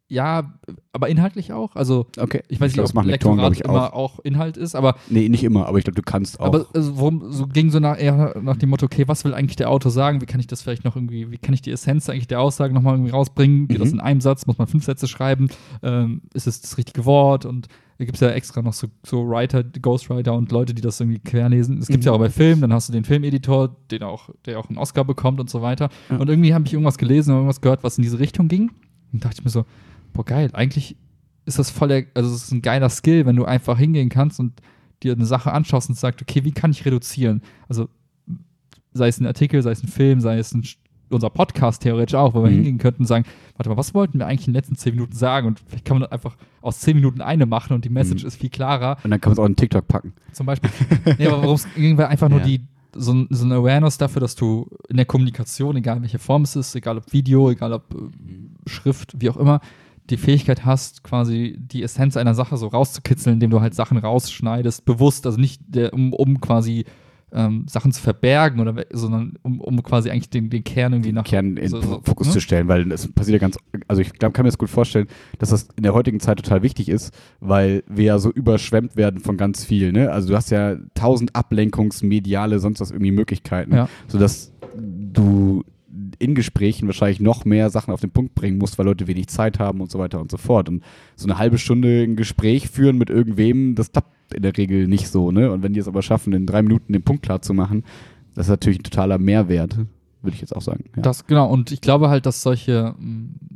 Ja, aber inhaltlich auch. Also okay. ich weiß nicht, ob machen Lektoren, Lektorat ich, immer auch. Inhalt ist, aber. Nee, nicht immer, aber ich glaube, du kannst auch. Aber also, worum, so ging so nach, eher nach dem Motto, okay, was will eigentlich der Autor sagen? Wie kann ich das vielleicht noch irgendwie, wie kann ich die Essenz eigentlich der Aussage nochmal irgendwie rausbringen? Geht mhm. das in einem Satz? Muss man fünf Sätze schreiben? Ähm, ist es das richtige Wort? Und da gibt es ja extra noch so, so Writer, Ghostwriter und Leute, die das irgendwie querlesen. Es gibt mhm. ja auch bei Filmen, dann hast du den Filmeditor, den auch, der auch einen Oscar bekommt und so weiter. Ja. Und irgendwie habe ich irgendwas gelesen oder irgendwas gehört, was in diese Richtung ging. Und dachte ich mir so, boah, geil, eigentlich ist das voll der, also es ist ein geiler Skill, wenn du einfach hingehen kannst und dir eine Sache anschaust und sagst, okay, wie kann ich reduzieren? Also sei es ein Artikel, sei es ein Film, sei es ein unser Podcast theoretisch auch, wo wir mhm. hingehen könnten und sagen, warte mal, was wollten wir eigentlich in den letzten zehn Minuten sagen? Und vielleicht kann man einfach aus zehn Minuten eine machen und die Message mhm. ist viel klarer. Und dann kann man es auch in TikTok packen. Zum Beispiel. nee, aber worum es ging, war einfach nur ja. die, so, so eine Awareness dafür, dass du in der Kommunikation, egal welche Form es ist, egal ob Video, egal ob äh, Schrift, wie auch immer, die Fähigkeit hast, quasi die Essenz einer Sache so rauszukitzeln, indem du halt Sachen rausschneidest, bewusst, also nicht der, um, um quasi ähm, Sachen zu verbergen, oder, sondern um, um quasi eigentlich den, den Kern irgendwie nach Kern in so, so, Fokus ne? zu stellen, weil es passiert ja ganz, also ich glaub, kann mir das gut vorstellen, dass das in der heutigen Zeit total wichtig ist, weil wir ja so überschwemmt werden von ganz viel, ne? Also du hast ja tausend Ablenkungsmediale, sonst was irgendwie Möglichkeiten, ja. sodass du in Gesprächen wahrscheinlich noch mehr Sachen auf den Punkt bringen musst, weil Leute wenig Zeit haben und so weiter und so fort. Und so eine halbe Stunde ein Gespräch führen mit irgendwem, das klappt in der Regel nicht so, ne? Und wenn die es aber schaffen, in drei Minuten den Punkt klar zu machen, das ist natürlich ein totaler Mehrwert, würde ich jetzt auch sagen. Ja. Das, genau, und ich glaube halt, dass solche,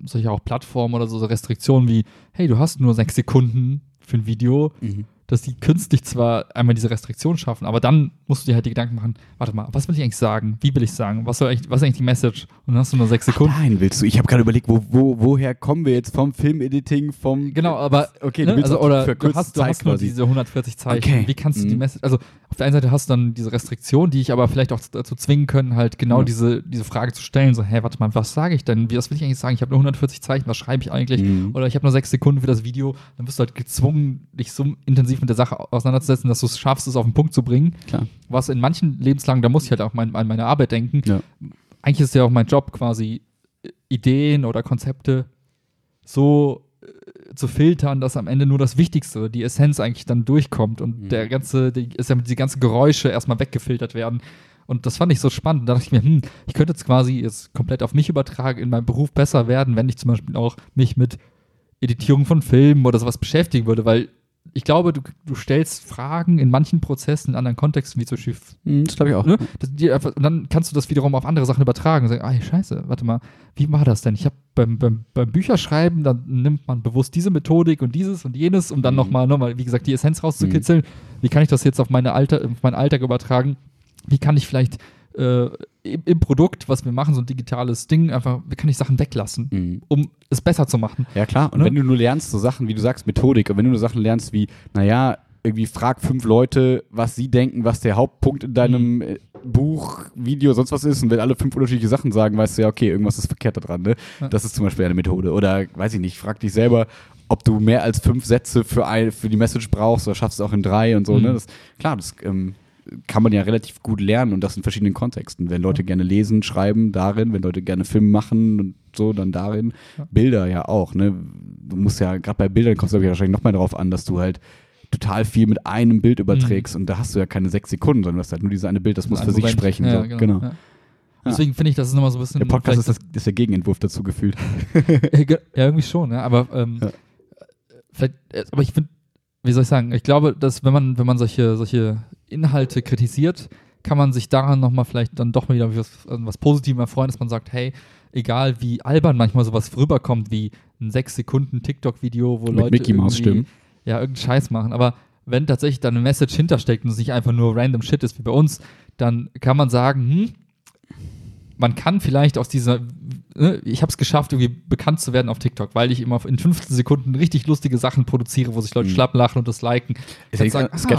solche auch Plattformen oder so Restriktionen wie, hey, du hast nur sechs Sekunden für ein Video, mhm dass die künstlich zwar einmal diese Restriktion schaffen, aber dann musst du dir halt die Gedanken machen, warte mal, was will ich eigentlich sagen? Wie will ich sagen? Was, soll eigentlich, was ist eigentlich die Message? Und dann hast du nur sechs Sekunden. Ach, nein, willst du? Ich habe gerade überlegt, wo, wo, woher kommen wir jetzt vom Filmediting, vom... Genau, aber Okay, ne? also, oder du hast, du hast nur diese 140 Zeichen. Okay. Wie kannst du die Mhm. Message, also auf der einen Seite hast du dann diese Restriktion, die ich aber vielleicht auch dazu zwingen können, halt genau Ja. diese, diese Frage zu stellen, so, hä, warte mal, was sage ich denn? Was will ich eigentlich sagen? Ich habe nur 140 Zeichen, was schreibe ich eigentlich? Mhm. Oder ich habe nur sechs Sekunden für das Video, dann wirst du halt gezwungen, dich so intensiv mit der Sache auseinanderzusetzen, dass du es schaffst, es auf den Punkt zu bringen. Klar. Was in manchen Lebenslagen, da muss ich halt auch mein, an meine Arbeit denken. Ja. Eigentlich ist ja auch mein Job quasi, äh, Ideen oder Konzepte so äh, zu filtern, dass am Ende nur das Wichtigste, die Essenz eigentlich dann durchkommt und Mhm. der ganze, die, ist ja die ganzen Geräusche erstmal weggefiltert werden. Und das fand ich so spannend. Da dachte ich mir, hm, ich könnte jetzt quasi jetzt komplett auf mich übertragen, in meinem Beruf besser werden, wenn ich zum Beispiel auch mich mit Editierung von Filmen oder sowas beschäftigen würde, weil ich glaube, du, du stellst Fragen in manchen Prozessen in anderen Kontexten, wie zum Beispiel Mhm, Das glaube ich auch. Ne? Das, die und dann kannst du das wiederum auf andere Sachen übertragen und sagen, ah, scheiße, warte mal, wie war das denn? Ich habe beim, beim, beim Bücherschreiben, dann nimmt man bewusst diese Methodik und dieses und jenes, um dann Mhm. nochmal, noch mal, wie gesagt, die Essenz rauszukitzeln. Wie kann ich das jetzt auf, meine Alter, auf meinen Alltag übertragen? Wie kann ich vielleicht äh, im, Produkt, was wir machen, so ein digitales Ding, einfach, wie kann ich Sachen weglassen, Mhm. um es besser zu machen? Ja, klar. Und Ne? wenn du nur lernst, so Sachen, wie du sagst, Methodik, und wenn du nur Sachen lernst wie, naja, irgendwie frag fünf Leute, was sie denken, was der Hauptpunkt in deinem äh, Buch, Video, sonst was ist, und wenn alle fünf unterschiedliche Sachen sagen, weißt du ja, okay, irgendwas ist verkehrt daran, ne? Ja. Das ist zum Beispiel eine Methode. Oder, weiß ich nicht, frag dich selber, ob du mehr als fünf Sätze für, ein, für die Message brauchst oder schaffst du auch in drei und so, Mhm. ne? Das, klar, das ähm, kann man ja relativ gut lernen und das in verschiedenen Kontexten. Wenn Leute gerne lesen, schreiben, darin, wenn Leute gerne Filme machen und so, dann darin. Ja. Bilder ja auch, ne? Du musst ja, gerade bei Bildern kommt es, glaube ich, wahrscheinlich noch mal darauf an, dass du halt total viel mit einem Bild überträgst und da hast du ja keine sechs Sekunden, sondern du hast halt nur dieses eine Bild, das muss für sich Moment. sprechen. Ja, so. genau. ja. Deswegen finde ich, das ist nochmal so ein bisschen. Der Podcast ist, das, ist der Gegenentwurf dazu gefühlt. Ja, ge- ja, irgendwie schon, ja. Aber ähm, Ja. vielleicht, äh, aber ich finde, wie soll ich sagen, ich glaube, dass wenn man, wenn man solche, solche Inhalte kritisiert, kann man sich daran nochmal vielleicht dann doch mal wieder was, was Positivem erfreuen, dass man sagt, hey, egal wie albern manchmal sowas rüberkommt, wie ein sechs Sekunden TikTok-Video, wo Mit Leute Mickey Mouse irgendwie- Stimmen. ja, irgendeinen Scheiß machen. Aber wenn tatsächlich da eine Message hintersteckt und es nicht einfach nur random Shit ist wie bei uns, dann kann man sagen, hm, man kann vielleicht aus dieser, ne, ich habe es geschafft, irgendwie bekannt zu werden auf TikTok, weil ich immer in 15 Sekunden richtig lustige Sachen produziere, wo sich Leute Mhm. schlapp lachen und das liken. Ist ja, sagen, ah, ist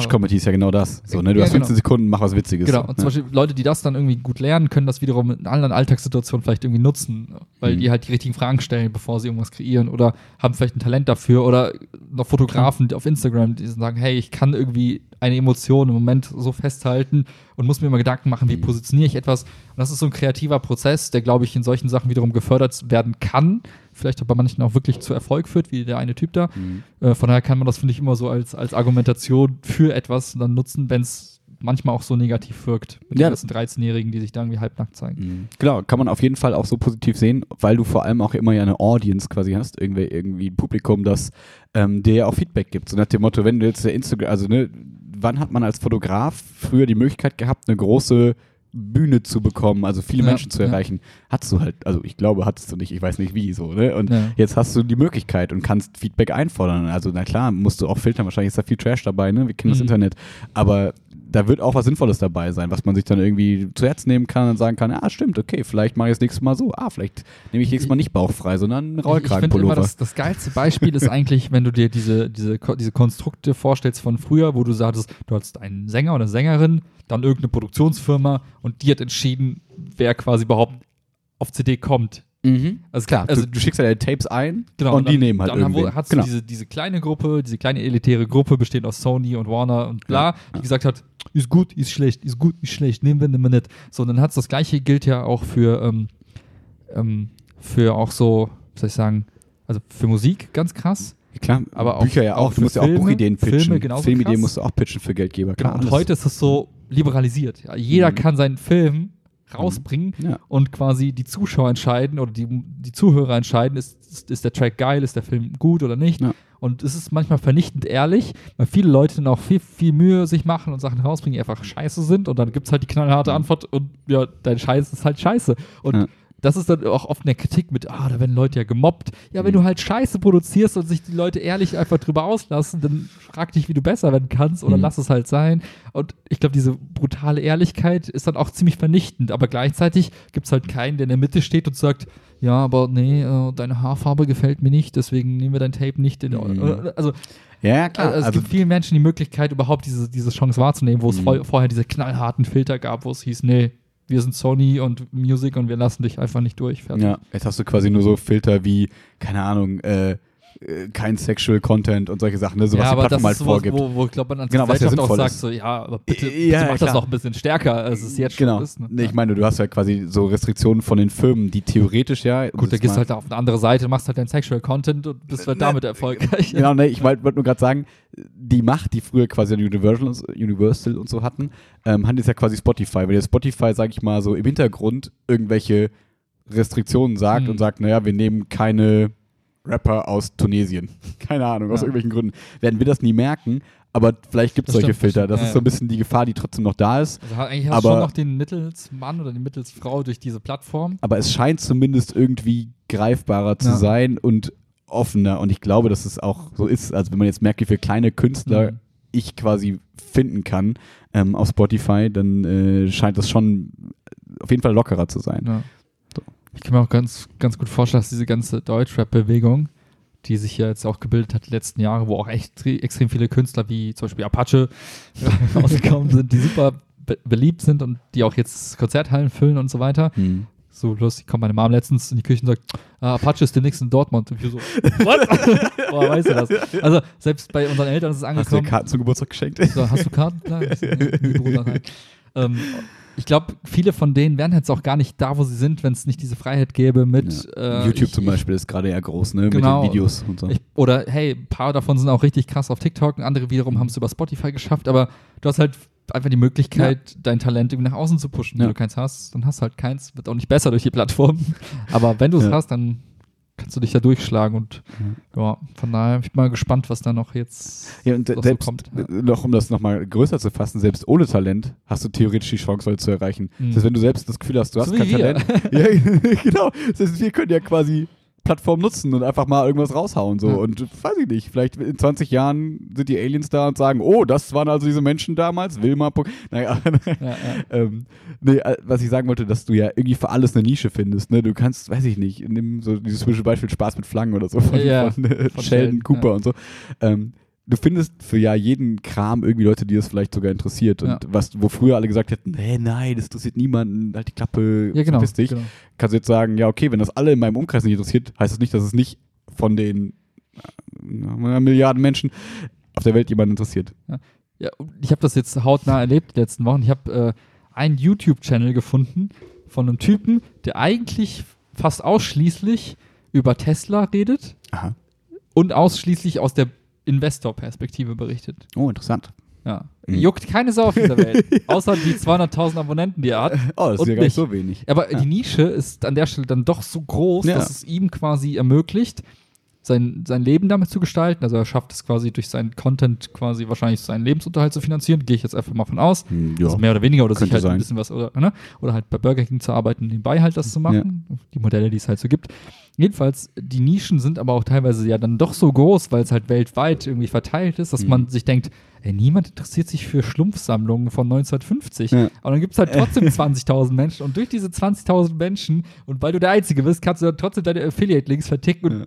ja genau das. So, ne? Du Ja, hast 15 genau. Sekunden, mach was Witziges. Genau, und zum Beispiel Leute, die das dann irgendwie gut lernen, können das wiederum in anderen Alltagssituationen vielleicht irgendwie nutzen, weil Mhm. die halt die richtigen Fragen stellen, bevor sie irgendwas kreieren oder haben vielleicht ein Talent dafür oder noch Fotografen auf Instagram, die sagen, hey, ich kann irgendwie eine Emotion im Moment so festhalten und muss mir immer Gedanken machen, wie Mhm. positioniere ich etwas. Und das ist so ein kreativer Prozess, der, glaube ich, in solchen Sachen wiederum gefördert werden kann, vielleicht auch bei manchen auch wirklich zu Erfolg führt, wie der eine Typ da. Mhm. Äh, von daher kann man das, finde ich, immer so als, als Argumentation für etwas dann nutzen, wenn es manchmal auch so negativ wirkt. Mit Ja. den ganzen 13-Jährigen, die sich da irgendwie halbnackt zeigen. Mhm. Genau, kann man auf jeden Fall auch so positiv sehen, weil du vor allem auch immer ja eine Audience quasi hast, irgendwie, irgendwie ein Publikum, das ähm, dir ja auch Feedback gibt. So nach dem Motto, wenn du jetzt der Instagram, also ne, wann hat man als Fotograf früher die Möglichkeit gehabt, eine große Bühne zu bekommen, also viele Ja, Menschen zu ja. erreichen? Hattest du halt, also ich glaube, hattest du nicht, ich weiß nicht wie so, ne? Und Ja. jetzt hast du die Möglichkeit und kannst Feedback einfordern. Also na klar, musst du auch filtern, wahrscheinlich ist da viel Trash dabei, ne? Wir kennen das Mhm. Internet. Aber da wird auch was Sinnvolles dabei sein, was man sich dann irgendwie zu Herzen nehmen kann und sagen kann, ah, stimmt, okay, vielleicht mache ich das nächste Mal so. Ah, vielleicht nehme ich nächstes Mal nicht bauchfrei, sondern einen Rollkragenpullover. das, das geilste Beispiel ist eigentlich, wenn du dir diese, diese, diese Konstrukte vorstellst von früher, wo du sagtest, du hattest einen Sänger oder Sängerin, dann irgendeine Produktionsfirma und die hat entschieden, wer quasi überhaupt auf CD kommt. Mhm. Also Klar, also du, du schickst ja deine Tapes ein Genau, und die dann, nehmen halt dann irgendwen. hast genau. du diese, diese kleine Gruppe, diese kleine elitäre Gruppe, bestehend aus Sony und Warner und bla, die gesagt hat, ist gut, ist schlecht, ist gut, ist schlecht, nehmen wir, nehmen wir nicht. So, und dann hat's das gleiche gilt ja auch für, ähm, ähm, für auch so, was soll ich sagen, also für Musik ganz krass. Klar, aber auch- Bücher ja auch. Du musst ja auch Filme, Buchideen pitchen. Filme genauso Filmideen krass. musst du auch pitchen für Geldgeber. Genau, Klar, und alles. heute ist das so liberalisiert. Ja, jeder Mhm. kann seinen Film rausbringen Ja. und quasi die Zuschauer entscheiden oder die, die Zuhörer entscheiden, ist, ist, ist der Track geil, ist der Film gut oder nicht. Ja. Und es ist manchmal vernichtend ehrlich, weil viele Leute dann auch viel, viel Mühe sich machen und Sachen rausbringen, die einfach scheiße sind. Und dann gibt es halt die knallharte Antwort und ja, dein Scheiß ist halt scheiße. Und Ja. Das ist dann auch oft eine Kritik mit, ah, da werden Leute ja gemobbt. Ja, wenn Mhm. du halt Scheiße produzierst und sich die Leute ehrlich einfach drüber auslassen, dann frag dich, wie du besser werden kannst oder Mhm. lass es halt sein. Und ich glaube, diese brutale Ehrlichkeit ist dann auch ziemlich vernichtend. Aber gleichzeitig gibt es halt keinen, der in der Mitte steht und sagt, ja, aber nee, äh, deine Haarfarbe gefällt mir nicht, deswegen nehmen wir dein Tape nicht. In, Mhm. Also, Ja, ja, klar. also es Also, gibt vielen Menschen die Möglichkeit, überhaupt diese, diese Chance wahrzunehmen, wo es vor, vorher diese knallharten Filter gab, wo es hieß, nee, wir sind Sony und Music und wir lassen dich einfach nicht durch. Fertig. ja, jetzt hast du quasi nur so Filter wie, keine Ahnung, äh, äh, kein Sexual Content und solche Sachen, ne? so was ja, die aber das Plattform halt ist sowas, vorgibt. wo, wo ich glaube, man als Genau, was ja Gesellschaft auch sagt, ist. so, ja, aber bitte, Ja, bitte ja, mach das klar. noch ein bisschen stärker, als es jetzt genau. schon ist. Ne? Nee, ich meine, du hast ja quasi so Restriktionen von den Firmen, die theoretisch ja. Gut, da gehst du halt auf eine andere Seite, machst halt dein Sexual Content und bist halt Ne, damit erfolgreich. Genau, ne, ich wollte wollt nur gerade sagen, die Macht, die früher quasi Universal, und so- Universal und so hatten, ähm, hat jetzt ja quasi Spotify. Wenn jetzt Spotify, sag ich mal, so im Hintergrund irgendwelche Restriktionen sagt Mhm. und sagt, naja, wir nehmen keine Rapper aus Tunesien. Keine Ahnung, aus Ja. irgendwelchen Gründen. Werden wir das nie merken, aber vielleicht gibt es solche stimmt, Filter. Das stimmt. ist so ein bisschen die Gefahr, die trotzdem noch da ist. Also eigentlich hast du Aber- schon noch den Mittelsmann oder die Mittelsfrau durch diese Plattform. Aber es scheint zumindest irgendwie greifbarer zu Ja. sein und offener. Und ich glaube, dass es auch so ist. Also wenn man jetzt merkt, wie viele kleine Künstler Mhm. ich quasi finden kann ähm, auf Spotify, dann äh, scheint das schon auf jeden Fall lockerer zu sein. Ja. Ich kann mir auch ganz, ganz gut vorstellen, dass diese ganze Deutschrap-Bewegung, die sich ja jetzt auch gebildet hat die letzten Jahre, wo auch echt extrem viele Künstler wie zum Beispiel Apache rausgekommen sind, die super be beliebt sind und die auch jetzt Konzerthallen füllen und so weiter. Hm. So lustig kommt meine Mom letztens in die Küche und sagt, ah, Apache ist demnächst in Dortmund. Und wir so, what? Woher weißt du das? Also selbst bei unseren Eltern ist es Hast du angekommen. Karten zum Geburtstag geschenkt? So, hast du Karten? Klar. Die Bruder halt. ähm, ich glaube, viele von denen wären jetzt auch gar nicht da, wo sie sind, wenn es nicht diese Freiheit gäbe mit Ja. äh, YouTube ich, zum Beispiel ist gerade eher groß, ne? Genau. Mit den Videos und so. Ich, oder hey, ein paar davon sind auch richtig krass auf TikTok, und andere wiederum haben es über Spotify geschafft, aber du hast halt einfach die Möglichkeit, dein Talent irgendwie nach außen zu pushen. Ja. Wenn du keins hast, dann hast du halt keins, wird auch nicht besser durch die Plattform. aber wenn du es Ja. hast, dann kannst du dich da durchschlagen und ja, von daher bin ich mal gespannt, was da noch jetzt Ja, und was so selbst, kommt. Ja. noch um das nochmal größer zu fassen, selbst ohne Talent hast du theoretisch die Chance, Leute zu erreichen. Mhm. Das heißt, wenn du selbst das Gefühl hast, du hast So kein wie wir. Talent. ja, genau. Das heißt, wir können ja quasi Plattform nutzen und einfach mal irgendwas raushauen. So. Ja. Und weiß ich nicht, vielleicht in 20 Jahren sind die Aliens da und sagen, oh, das waren also diese Menschen damals, Wilma. Naja, Ja, ähm, nee, äh, was ich sagen wollte, dass du ja irgendwie für alles eine Nische findest. Ne? Du kannst, weiß ich nicht, nimm so dieses Beispiel Spaß mit Flaggen oder so von, von, äh, von Sheldon Cooper und so. Ähm, du findest für ja jeden Kram irgendwie Leute, die das vielleicht sogar interessiert. Und Ja. was, wo früher alle gesagt hätten, nee, nein, das interessiert niemanden, halt die Klappe, Ja, genau. dich. genau. Kannst du jetzt sagen, ja, okay, wenn das alle in meinem Umkreis nicht interessiert, heißt das nicht, dass es nicht von den äh, Milliarden Menschen auf der Welt jemanden interessiert. Ja, und ich habe das jetzt hautnah erlebt die letzten Wochen. Ich habe äh, einen YouTube-Channel gefunden von einem Typen, der eigentlich fast ausschließlich über Tesla redet Aha. und ausschließlich aus der Investor-Perspektive berichtet. Oh, interessant. Ja. Mhm. Juckt keine Sau auf dieser Welt. Außer die 200.000 Abonnenten, die er hat. Oh, das ist ja gar nicht. so wenig. Aber Ja. die Nische ist an der Stelle dann doch so groß, Ja. dass es ihm quasi ermöglicht, sein, sein Leben damit zu gestalten. Also er schafft es quasi durch seinen Content quasi wahrscheinlich seinen Lebensunterhalt zu finanzieren. Gehe ich jetzt einfach mal von aus. Hm, Ja. Also mehr oder weniger oder sich halt sein. ein bisschen was oder, ne? oder halt bei Burger King zu arbeiten, nebenbei halt das zu machen. Die Modelle, die es halt so gibt. Jedenfalls, die Nischen sind aber auch teilweise ja dann doch so groß, weil es halt weltweit irgendwie verteilt ist, dass Mhm. man sich denkt, ey, niemand interessiert sich für Schlumpfsammlungen von 1950. Ja. Aber dann gibt es halt trotzdem 20.000 Menschen und durch diese 20.000 Menschen und weil du der Einzige bist, kannst du dann trotzdem deine Affiliate-Links verticken und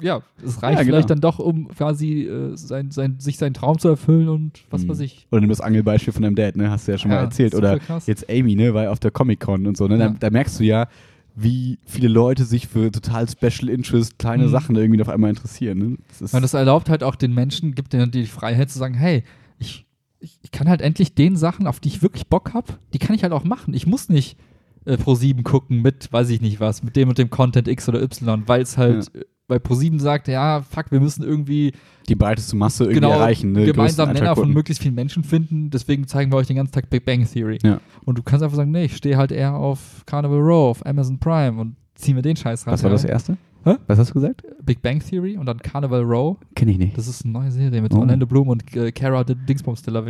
ja, es reicht Ja, genau. vielleicht dann doch, um quasi äh, sein, sein, sich seinen Traum zu erfüllen und was Mhm. weiß ich. Oder nimm das Angelbeispiel von deinem Dad, ne? Hast du ja schon mal Ja, erzählt. super Oder krass. jetzt Amy, ne? War ja auf der Comic-Con und so, ne? Da, Ja. da merkst du ja, wie viele Leute sich für total Special Interest, kleine Mhm. Sachen irgendwie auf einmal interessieren. Ne? Das ist, Und das erlaubt halt auch den Menschen, gibt denen die Freiheit zu sagen, hey, ich, ich, ich kann halt endlich den Sachen, auf die ich wirklich Bock habe, die kann ich halt auch machen. Ich muss nicht äh, Pro7 gucken mit, weiß ich nicht was, mit dem und dem Content X oder Y, weil es halt, äh, weil Pro7 sagt, ja, fuck, wir müssen irgendwie die breiteste Masse irgendwie genau erreichen. Ne? gemeinsam Größten Nenner von möglichst vielen Menschen finden, deswegen zeigen wir euch den ganzen Tag Big Bang Theory. Ja. Und du kannst einfach sagen, nee, ich stehe halt eher auf Carnival Row, auf Amazon Prime und zieh mir den Scheiß rein. Was war das erste? Hä? Was hast du gesagt? Big Bang Theory und dann Carnival Row. Kenn ich nicht. Das ist eine neue Serie mit Oh. Orlando Bloom und äh, Cara Dingsbums-Stiller.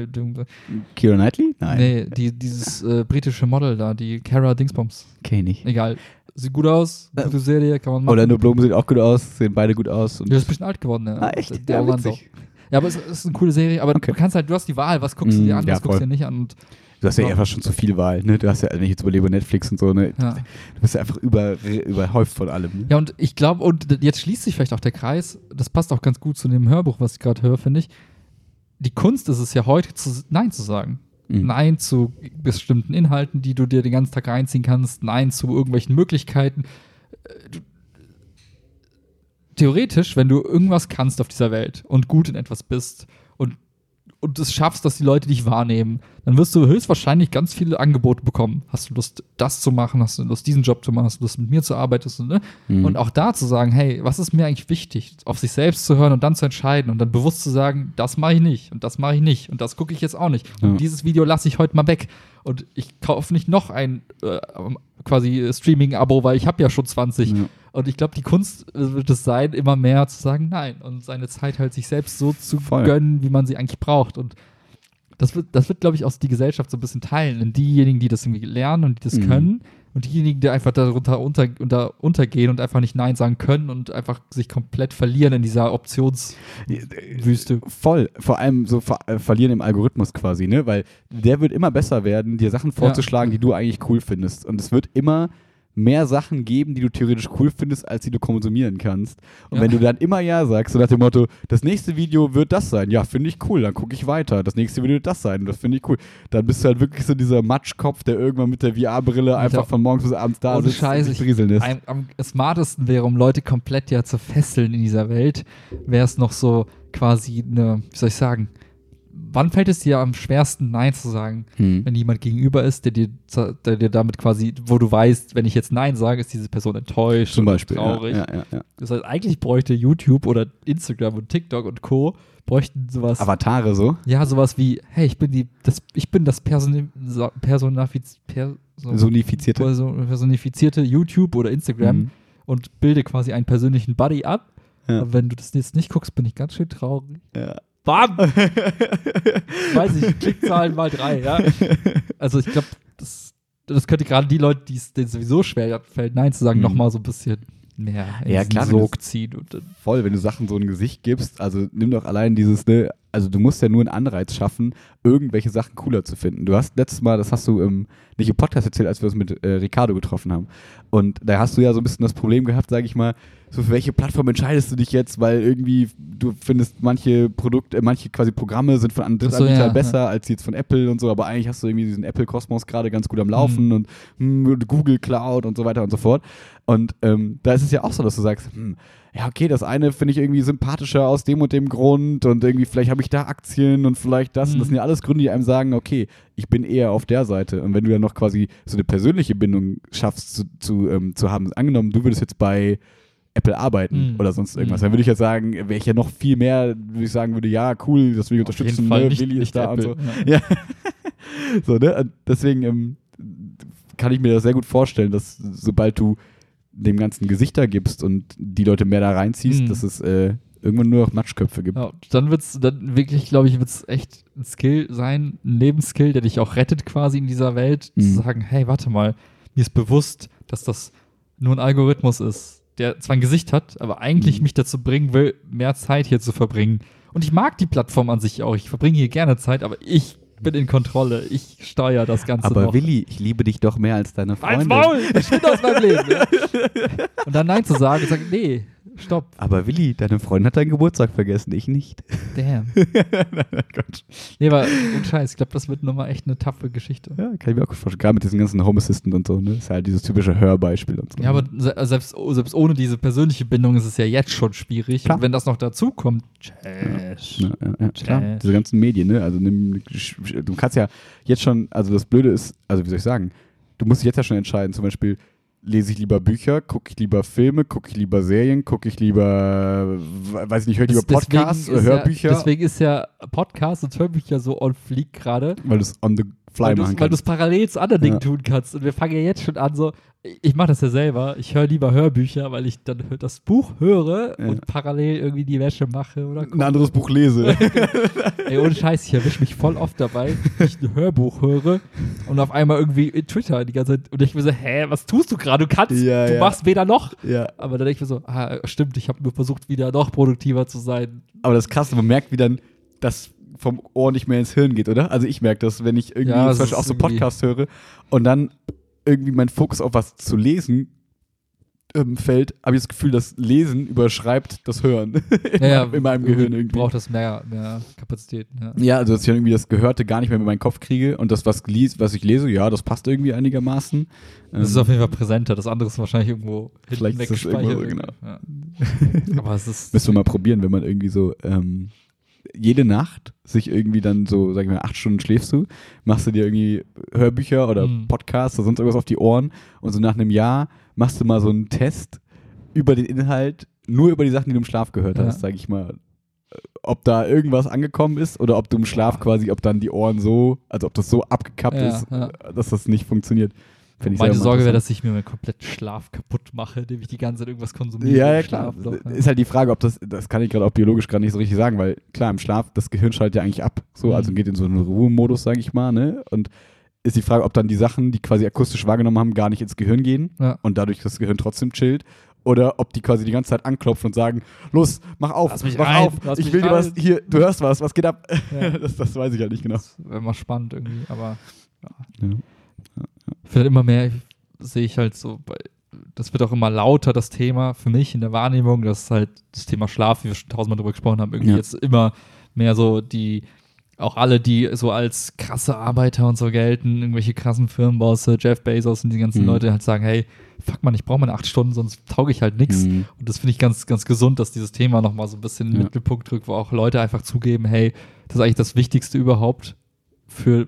Kira Knightley? Nein. Nee, die, dieses äh, britische Model da, die Cara Dingsbums. Kenn ich nicht. Egal. Sieht gut aus, gute Serie, kann man machen. Orlando Bloom sieht auch gut aus, sehen beide gut aus. Und Der ist ein bisschen alt geworden, ne? Ah, echt? Der, Ja, Orlando. witzig. Ja, aber es ist eine coole Serie, aber Okay. du kannst halt, du hast die Wahl, was guckst du Mm, dir an, ja, was guckst du voll. dir nicht an du hast ja einfach schon zu viel Wahl, ne? Du hast ja, wenn ich jetzt überlebe, Netflix und so, ne? ja. Du bist ja einfach über, überhäuft von allem. Ne? Ja, und ich glaube, und jetzt schließt sich vielleicht auch der Kreis, das passt auch ganz gut zu dem Hörbuch, was ich gerade höre, finde ich. Die Kunst ist es ja heute, zu, Nein zu sagen. Mhm. Nein zu bestimmten Inhalten, die du dir den ganzen Tag reinziehen kannst. Nein zu irgendwelchen Möglichkeiten. Äh, Theoretisch, wenn du irgendwas kannst auf dieser Welt und gut in etwas bist und und es schaffst, dass die Leute dich wahrnehmen, dann wirst du höchstwahrscheinlich ganz viele Angebote bekommen. Hast du Lust, das zu machen? Hast du Lust, diesen Job zu machen? Hast du Lust, mit mir zu arbeiten? Ne? Mhm. Und auch da zu sagen, hey, was ist mir eigentlich wichtig? Auf sich selbst zu hören und dann zu entscheiden und dann bewusst zu sagen, das mache ich nicht und das mache ich nicht und das gucke ich jetzt auch nicht. Ja. Und dieses Video lasse ich heute mal weg. Und ich kaufe nicht noch ein äh, quasi Streaming-Abo, weil ich habe ja schon 20. Ja. Und ich glaube, die Kunst wird es sein, immer mehr zu sagen, nein. Und seine Zeit halt sich selbst so zu Voll. gönnen, wie man sie eigentlich braucht. Und das wird, das wird glaube ich, auch die Gesellschaft so ein bisschen teilen. In diejenigen, die das irgendwie lernen und die das Mhm. können. Und diejenigen, die einfach darunter unter, unter, untergehen und einfach nicht Nein sagen können und einfach sich komplett verlieren in dieser Optionswüste. Voll, vor allem so ver äh, verlieren im Algorithmus quasi, ne? Weil der wird immer besser werden, dir Sachen vorzuschlagen, die du eigentlich cool findest. Und es wird immer mehr Sachen geben, die du theoretisch cool findest, als die du konsumieren kannst. Und Ja. wenn du dann immer Ja sagst, so nach dem Motto, das nächste Video wird das sein, ja, finde ich cool, dann gucke ich weiter. Das nächste Video wird das sein, das finde ich cool. Dann bist du halt wirklich so dieser Matschkopf, der irgendwann mit der VR-Brille einfach von morgens bis abends da sitzt Scheiße, und berieseln lässt. Am, am smartesten wäre, um Leute komplett ja zu fesseln in dieser Welt, wäre es noch so quasi eine, wie soll ich sagen, wann fällt es dir am schwersten, Nein zu sagen? Hm. Wenn jemand gegenüber ist, der dir, der dir damit quasi, wo du weißt, wenn ich jetzt Nein sage, ist diese Person enttäuscht Zum Beispiel. Traurig. ja, ja, ja. Das heißt, eigentlich bräuchte YouTube oder Instagram und TikTok und Co. bräuchten sowas. Avatare so. ja, sowas wie, hey, ich bin die, das, ich bin das. Person- personifizierte YouTube oder Instagram Mhm. und bilde quasi einen persönlichen Buddy ab. Ja. Aber wenn du das jetzt nicht guckst, bin ich ganz schön traurig. Ja. Bam! Weiß ich, Klickzahlen mal drei, ja. Also ich glaube, das, das könnte gerade die Leute, die es denen sowieso schwer fällt, Nein zu sagen, Mhm. noch mal so ein bisschen mehr in Ja, klar, Sog ziehen. Und dann, Voll, wenn du Sachen so ein Gesicht gibst, also nimm doch allein dieses, ne, also du musst ja nur einen Anreiz schaffen, irgendwelche Sachen cooler zu finden. Du hast letztes Mal, das hast du im, nicht im Podcast erzählt, als wir uns mit äh, Ricardo getroffen haben. Und da hast du ja so ein bisschen das Problem gehabt, sage ich mal, so für welche Plattform entscheidest du dich jetzt, weil irgendwie du findest manche Produkte, äh, manche quasi Programme sind von anderen Ach so, ja, besser als jetzt von Apple und so, aber eigentlich hast du irgendwie diesen Apple-Kosmos gerade ganz gut am Laufen Mhm. und, hm, und Google Cloud und so weiter und so fort. Und ähm, da ist es ja auch so, dass du sagst, hm, ja, okay, das eine finde ich irgendwie sympathischer aus dem und dem Grund und irgendwie vielleicht habe ich da Aktien und vielleicht das. Und das Mhm. sind ja alles Gründe, die einem sagen, okay, ich bin eher auf der Seite. Und wenn du dann noch quasi so eine persönliche Bindung schaffst zu, zu, ähm, zu haben, angenommen, du würdest jetzt bei Apple arbeiten Mhm. oder sonst irgendwas, Mhm. dann würde ich jetzt sagen, wäre ich ja noch viel mehr, würde ich sagen würde, ja, cool, das will ich auf unterstützen, ne? nicht, Willi ist da Apple. und so. Ja. Ja. so, ne? Deswegen ähm, kann ich mir das sehr gut vorstellen, dass sobald du dem ganzen Gesichter gibst und die Leute mehr da reinziehst, Mhm. dass es äh, irgendwann nur noch Matschköpfe gibt. Ja, dann wird's dann wirklich, glaube ich, wird's echt ein Skill sein, ein Lebensskill, der dich auch rettet quasi in dieser Welt, Mhm. zu sagen, hey, warte mal, mir ist bewusst, dass das nur ein Algorithmus ist, der zwar ein Gesicht hat, aber eigentlich Mhm. mich dazu bringen will, mehr Zeit hier zu verbringen. Und ich mag die Plattform an sich auch. Ich verbringe hier gerne Zeit, aber ich bin in Kontrolle. Ich steuere das Ganze Aber noch. Willi, ich liebe dich doch mehr als deine Als Freundin. Maul! Ich bin aus meinem Leben. Ja. Und dann Nein zu sagen und sagen, nee, stopp, Aber Willi, deine Freundin hat deinen Geburtstag vergessen, ich nicht. damn. Gott. Nee, aber und Scheiß, ich glaube, das wird nochmal echt eine taffe Geschichte. Ja, kann ich mir auch gut vorstellen. Gerade mit diesem ganzen Home Assistant und so, ne? Ist halt dieses typische Hörbeispiel und so. Ja, aber se selbst, selbst ohne diese persönliche Bindung ist es ja jetzt schon schwierig. Klar. Und wenn das noch dazu kommt, Ja, ja, ja, klar. Trash. Diese ganzen Medien, ne? Also nimm, du kannst ja jetzt schon, also das Blöde ist, also wie soll ich sagen, du musst dich jetzt ja schon entscheiden, zum Beispiel, lese ich lieber Bücher, gucke ich lieber Filme, gucke ich lieber Serien, gucke ich lieber, we- weiß ich nicht, höre ich lieber Podcasts Hörbücher, Ja, deswegen ist ja Podcast und Hörbücher so on fleek gerade. weil du es on the Fly weil machen du's- weil du kannst. es parallel zu anderen Dingen Ja. tun kannst. Und wir fangen ja jetzt schon an, so, ich mache das ja selber. Ich höre lieber Hörbücher, weil ich dann das Buch höre Ja. und parallel irgendwie die Wäsche mache oder Ein anderes Buch lese. Ey, ohne Scheiß, ich erwische mich voll oft dabei, wenn ich ein Hörbuch höre und auf einmal irgendwie in Twitter die ganze Zeit und ich mir so, hä, was tust du gerade? Du kannst, Ja, du ja. machst weder noch. ja. Aber dann denke ich mir so, ah, stimmt, ich habe nur versucht, wieder noch produktiver zu sein. Aber das ist krass, man merkt, wie dann das vom Ohr nicht mehr ins Hirn geht, oder? Also ich merke das, wenn ich irgendwie Ja, zum Beispiel auch so Podcasts höre und dann irgendwie mein Fokus auf was zu lesen ähm, fällt, habe ich das Gefühl, das Lesen überschreibt das Hören in, Ja, meinem, in meinem Gehirn irgendwie. Braucht das mehr, mehr Kapazität. Ja. Ja, also dass ich irgendwie das Gehörte gar nicht mehr in meinen Kopf kriege und das, was, was ich lese, ja, das passt irgendwie einigermaßen. Das ist Ähm, auf jeden Fall präsenter. Das andere ist wahrscheinlich irgendwo Vielleicht ist das irgendwo, weggespeichert. Ja. Aber es ist. Müssen wir mal probieren, wenn man irgendwie so ähm, jede Nacht sich irgendwie dann so, sag ich mal, acht Stunden schläfst du, machst du dir irgendwie Hörbücher oder Mhm. Podcasts oder sonst irgendwas auf die Ohren und so nach einem Jahr machst du mal so einen Test über den Inhalt, nur über die Sachen, die du im Schlaf gehört Ja. hast, sag ich mal. äh, Ob da irgendwas angekommen ist oder ob du im Schlaf quasi, ob dann die Ohren so, also ob das so abgekappt Ja, ist, ja. dass das nicht funktioniert. Meine Sorge wäre, dass ich mir meinen kompletten Schlaf kaputt mache, indem ich die ganze Zeit irgendwas konsumiere. Ja, ja, klar. Noch, ja. Ist halt die Frage, ob das, das kann ich gerade auch biologisch gerade nicht so richtig sagen, weil klar, im Schlaf, das Gehirn schaltet ja eigentlich ab. So, Mhm. also geht in so einen Ruhemodus, sage ich mal, ne? Und ist die Frage, ob dann die Sachen, die quasi akustisch wahrgenommen haben, gar nicht ins Gehirn gehen Ja. und dadurch das Gehirn trotzdem chillt. Oder ob die quasi die ganze Zeit anklopfen und sagen, los, mach auf, Lass mich mach rein, auf, ich will dir was, rein." hier, du hörst was, was geht ab? Ja. das, das weiß ich halt nicht genau. Das wäre mal spannend irgendwie, aber ja. Ja. Vielleicht immer mehr sehe ich halt so, das wird auch immer lauter, das Thema für mich in der Wahrnehmung, dass halt das Thema Schlaf, wie wir schon tausendmal drüber gesprochen haben, irgendwie Ja. jetzt immer mehr so die, auch alle, die so als krasse Arbeiter und so gelten, irgendwelche krassen Firmenbosse, Jeff Bezos und die ganzen Mhm. Leute halt sagen, hey, fuck man, ich brauche meine acht Stunden, sonst tauge ich halt nichts. Mhm. Und das finde ich ganz, ganz gesund, dass dieses Thema nochmal so ein bisschen in den Ja. Mittelpunkt drückt, wo auch Leute einfach zugeben, hey, das ist eigentlich das Wichtigste überhaupt für,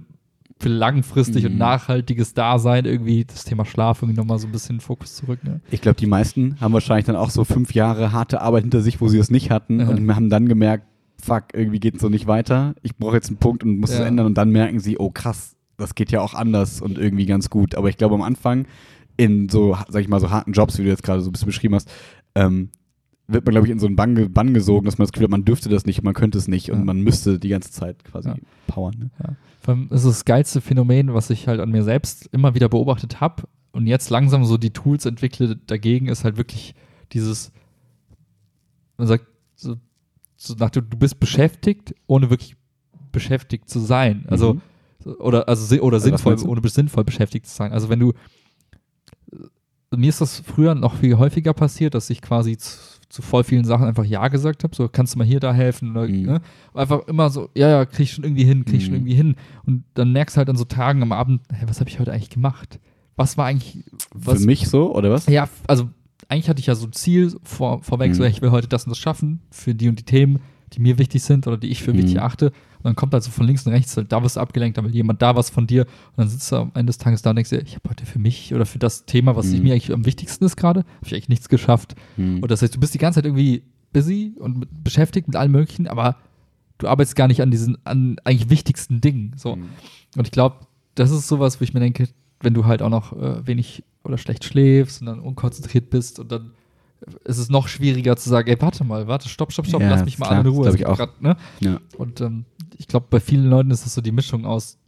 für langfristig und Mhm. nachhaltiges Dasein, irgendwie das Thema Schlaf irgendwie nochmal so ein bisschen in den Fokus zurück. Ne? Ich glaube, die meisten haben wahrscheinlich dann auch so fünf Jahre harte Arbeit hinter sich, wo sie das nicht hatten Ja. und haben dann gemerkt, fuck, irgendwie geht es so nicht weiter. Ich brauche jetzt einen Punkt und muss es Ja. ändern und dann merken sie, oh krass, das geht ja auch anders und irgendwie ganz gut. Aber ich glaube, am Anfang in so, sag ich mal, so harten Jobs, wie du jetzt gerade so ein bisschen beschrieben hast, ähm, wird man, glaube ich, in so einen Bann, Bann gesogen, dass man das Gefühl hat, man dürfte das nicht, man könnte es nicht und Ja. man müsste die ganze Zeit quasi Ja. powern. Ne? Vor allem ist das geilste Phänomen, was ich halt an mir selbst immer wieder beobachtet habe und jetzt langsam so die Tools entwickle dagegen, ist halt wirklich dieses, man sagt, so, so nach dem, du bist beschäftigt, ohne wirklich beschäftigt zu sein. Also, Mhm. oder, also, oder Also sinnvoll, du? ohne sinnvoll beschäftigt zu sein. Also wenn du, mir ist das früher noch viel häufiger passiert, dass ich quasi zu, voll vielen Sachen einfach Ja gesagt habe, so kannst du mal hier da helfen oder, Mhm. ne? Einfach immer so, ja, ja, krieg ich schon irgendwie hin, krieg ich schon Mhm. irgendwie hin. Und dann merkst du halt an so Tagen am Abend, hä, was habe ich heute eigentlich gemacht? Was war eigentlich, was, Für mich so, oder was? ja, also eigentlich hatte ich ja so ein Ziel vor, vorweg, so Mhm. ich will heute das und das schaffen für die und die Themen, die mir wichtig sind oder die ich für Mhm. wichtig erachte. Und dann kommt halt so von links und rechts, da wirst du abgelenkt, da will jemand da was von dir. Und dann sitzt du am Ende des Tages da und denkst dir, ich habe heute für mich oder für das Thema, was Mhm. mir eigentlich am wichtigsten ist gerade, habe ich eigentlich nichts geschafft. Mhm. Und das heißt, du bist die ganze Zeit irgendwie busy und mit, beschäftigt mit allem Möglichen, aber du arbeitest gar nicht an diesen, an eigentlich wichtigsten Dingen. So. Mhm. Und ich glaube, das ist sowas, wo ich mir denke, wenn du halt auch noch äh, wenig oder schlecht schläfst und dann unkonzentriert bist und dann ist es noch schwieriger zu sagen, ey, warte mal, warte, stopp, stopp, stopp, Ja, lass mich mal klar, alle in Ruhe. das ich auch. grad, ne? Ja. Und ähm, ich glaube, bei vielen Leuten ist das so die Mischung aus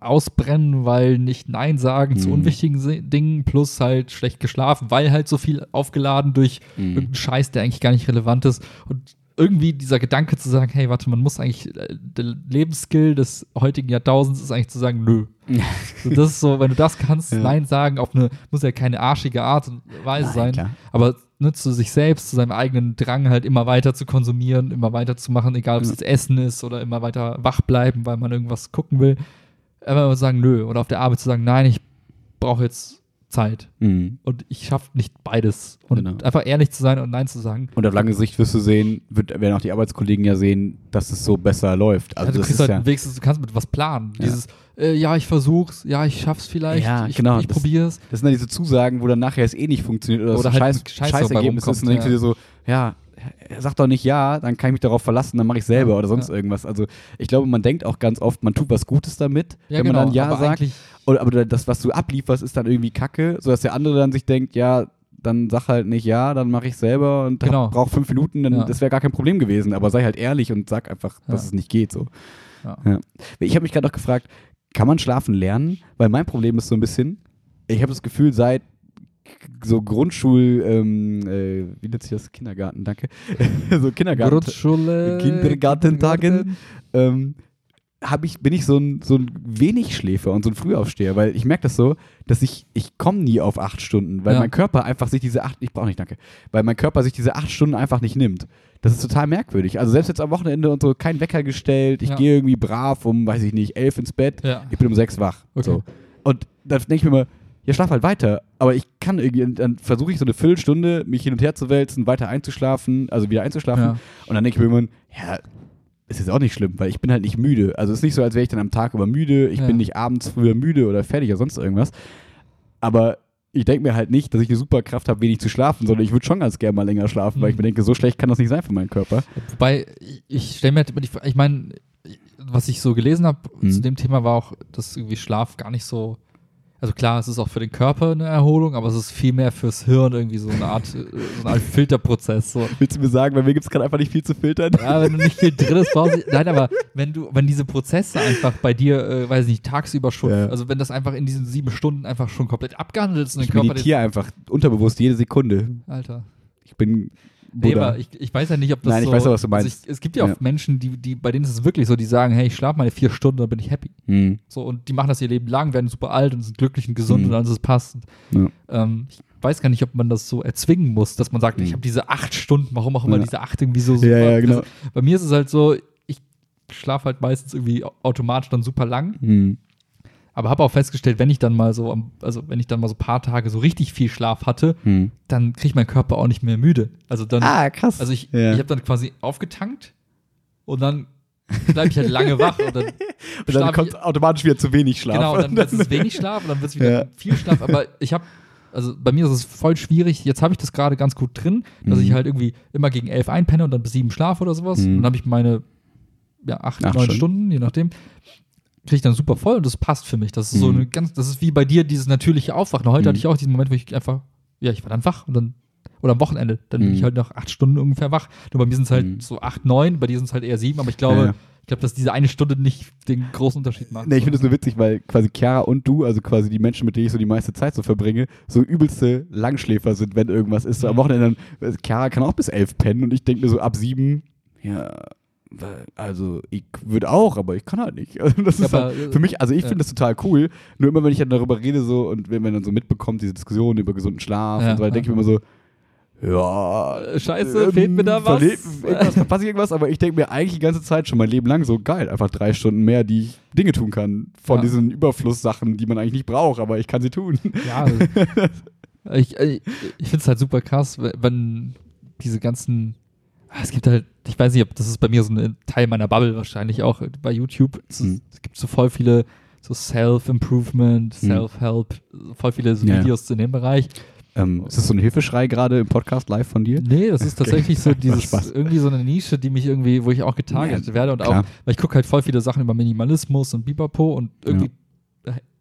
ausbrennen, weil nicht Nein sagen zu Mhm. unwichtigen Se- Dingen plus halt schlecht geschlafen, weil halt so viel aufgeladen durch Mhm. irgendeinen Scheiß, der eigentlich gar nicht relevant ist. Und irgendwie dieser Gedanke zu sagen, hey, warte, man muss eigentlich, äh, der Lebensskill des heutigen Jahrtausends ist eigentlich zu sagen, nö. So, das ist so, wenn du das kannst, Ja. Nein sagen, auf eine, muss ja keine arschige Art und Weise Nein, sein, klar. aber ne, zu sich selbst, zu seinem eigenen Drang halt immer weiter zu konsumieren, immer weiter zu machen, egal ob es jetzt Essen ist oder immer weiter wach bleiben, weil man irgendwas gucken will. Aber sagen, nö. Oder auf der Arbeit zu sagen, nein, ich brauche jetzt Zeit. Mhm. Und ich schaffe nicht beides. Und Genau. einfach ehrlich zu sein und Nein zu sagen. Und auf lange Sicht wirst du sehen, wird, werden auch die Arbeitskollegen ja sehen, dass es so besser läuft. Also Also du kriegst halt ja, wenigstens, du kannst mit was planen. Ja. Dieses, äh, ja, ich versuch's, ja, ich schaff's vielleicht, Ja, ich, genau, ich das- probiere es. das sind dann diese Zusagen, wo dann nachher es eh nicht funktioniert oder, Oder das halt Scheiß, Scheiß ist. Und dann denkst du dir so, ja, sag doch nicht ja, dann kann ich mich darauf verlassen, dann mache ich selber Ja, oder sonst ja. irgendwas. Also ich glaube, man denkt auch ganz oft, man tut was Gutes damit, Ja, wenn genau, man dann ja sagt. Oder, aber das, was du ablieferst, ist dann irgendwie Kacke, sodass der andere dann sich denkt, ja, dann sag halt nicht ja, dann mache ich selber und Genau. brauche fünf Minuten, dann Ja. das wäre gar kein Problem gewesen. Aber sei halt ehrlich und sag einfach, dass Ja. es nicht geht. So. Ja. Ich habe mich gerade noch gefragt, kann man schlafen lernen? Weil mein Problem ist so ein bisschen, ich habe das Gefühl, seit so Grundschul, ähm, äh, wie nennt sich das? Kindergarten, danke. so Kindergarten. Grundschule. Kindergartentagen. ähm, ich, bin ich so ein, so ein wenig Schläfer und so ein Frühaufsteher, weil ich merke das so, dass ich, ich komme nie auf acht Stunden, weil Ja. mein Körper einfach sich diese acht, ich brauche nicht, danke, weil mein Körper sich diese acht Stunden einfach nicht nimmt. Das ist total merkwürdig. Also selbst jetzt am Wochenende und so, kein Wecker gestellt, ich Ja. gehe irgendwie brav um, weiß ich nicht, elf ins Bett, Ja. ich bin um sechs wach. Okay. So. Und dann denke ich mir immer, ja, schlaf halt weiter. Aber ich kann irgendwie, dann versuche ich so eine Viertelstunde, mich hin und her zu wälzen, weiter einzuschlafen, also wieder einzuschlafen. Ja. Und dann denke ich mir immer, ja, ist jetzt auch nicht schlimm, weil ich bin halt nicht müde. Also es ist nicht so, als wäre ich dann am Tag über müde, ich Ja. bin nicht abends früher müde oder fertig oder sonst irgendwas. Aber ich denke mir halt nicht, dass ich eine super Kraft habe, wenig zu schlafen, sondern ich würde schon ganz gerne mal länger schlafen, weil ich Mhm. mir denke, so schlecht kann das nicht sein für meinen Körper. Wobei, ich- ich stelle mir halt immer die Frage, ich meine, was ich so gelesen habe Mhm. zu dem Thema war auch, dass irgendwie Schlaf gar nicht so. Also klar, es ist auch für den Körper eine Erholung, aber es ist viel mehr fürs Hirn irgendwie so eine Art, äh, so eine Art Filterprozess. So. Willst du mir sagen, bei mir gibt es gerade einfach nicht viel zu filtern? Ja, wenn du nicht viel drin ist, brauchst du. Nein, aber wenn du, wenn diese Prozesse einfach bei dir, äh, weiß ich nicht, tagsüber schon, Ja. also wenn das einfach in diesen sieben Stunden einfach schon komplett abgehandelt ist und Ich der Körper. meditiere einfach unterbewusst jede Sekunde. Den, Alter. Ich bin Nee, aber ich, ich weiß ja nicht, ob das Nein, ich so, weiß auch, was du meinst. Also ich, es gibt ja auch Ja. Menschen, die, die, bei denen ist es wirklich so, die sagen, hey, ich schlafe meine vier Stunden, dann bin ich happy. Hm. So, und die machen das ihr Leben lang, werden super alt und sind glücklich und gesund Mhm. und alles ist passend. Ja. Ähm, ich weiß gar nicht, ob man das so erzwingen muss, dass man sagt, Mhm. ich habe diese acht Stunden, warum auch immer Ja. diese acht irgendwie so super. Ja, ja, genau. Also, bei mir ist es halt so, ich schlafe halt meistens irgendwie automatisch dann super lang, Hm. Aber habe auch festgestellt, wenn ich dann mal so, also wenn ich dann mal so ein paar Tage so richtig viel Schlaf hatte, Hm. dann kriegt mein Körper auch nicht mehr müde. Also dann, Ah, krass. also ich, ja. ich habe dann quasi aufgetankt und dann bleibe ich halt lange wach und dann, Und dann kommt ich, automatisch wieder zu wenig Schlaf. Genau, dann wird es wenig Schlaf und dann wird es wieder Ja. viel Schlaf. Aber ich habe, also bei mir ist es voll schwierig. Jetzt habe ich das gerade ganz gut drin, dass Mhm. ich halt irgendwie immer gegen elf einpenne und dann bis sieben schlafe oder sowas. Mhm. Und dann habe ich meine ja, acht, Acht neun Stunden. Stunden, je nachdem. Kriege ich dann super voll und das passt für mich. Das ist so Mhm. eine ganz, das ist wie bei dir dieses natürliche Aufwachen. Heute Mhm. hatte ich auch diesen Moment, wo ich einfach, ja, ich war dann wach und dann, oder am Wochenende, dann bin Mhm. ich halt noch acht Stunden ungefähr wach. Nur bei mir sind es halt Mhm. so acht, neun, bei dir sind es halt eher sieben, aber ich glaube, Ja, ja. ich glaube, dass diese eine Stunde nicht den großen Unterschied macht. Nee, ich finde es nur witzig, weil quasi Chiara und du, also quasi die Menschen, mit denen ich so die meiste Zeit so verbringe, so übelste Langschläfer sind, wenn irgendwas ist. So am Mhm. Wochenende, dann, äh, Chiara kann auch bis elf pennen und ich denke mir so ab sieben, ja, also ich würde auch, aber ich kann halt nicht. Also das ist aber, halt für mich, also ich ja. finde das total cool, nur immer wenn ich dann darüber rede so und wenn man dann so mitbekommt, diese Diskussion über gesunden Schlaf Ja, und so weiter, denke ich mir immer so, ja, Scheiße, fehlt mir da was? Irgendwas, verpasse ich irgendwas, aber ich denke mir eigentlich die ganze Zeit schon mein Leben lang so geil, einfach drei Stunden mehr, die ich Dinge tun kann. Von Ja. diesen Überflusssachen, die man eigentlich nicht braucht, aber ich kann sie tun. Ja, ich, ich, ich finde es halt super krass, wenn- wenn diese ganzen. ah, Es gibt halt, ich weiß nicht, ob das ist bei mir so ein Teil meiner Bubble wahrscheinlich auch bei YouTube. Es, Mhm. es gibt so voll viele so Self-Improvement, Mhm. Self-Help, voll viele so Ja. Videos in dem Bereich. Ähm, ist das so ein Hilfeschrei gerade im Podcast live von dir? Nee, das ist tatsächlich so Macht dieses, Spaß. irgendwie so eine Nische, die mich irgendwie, wo ich auch getargetet Ja, werde und klar. auch, weil ich gucke halt voll viele Sachen über Minimalismus und Bipapo und irgendwie,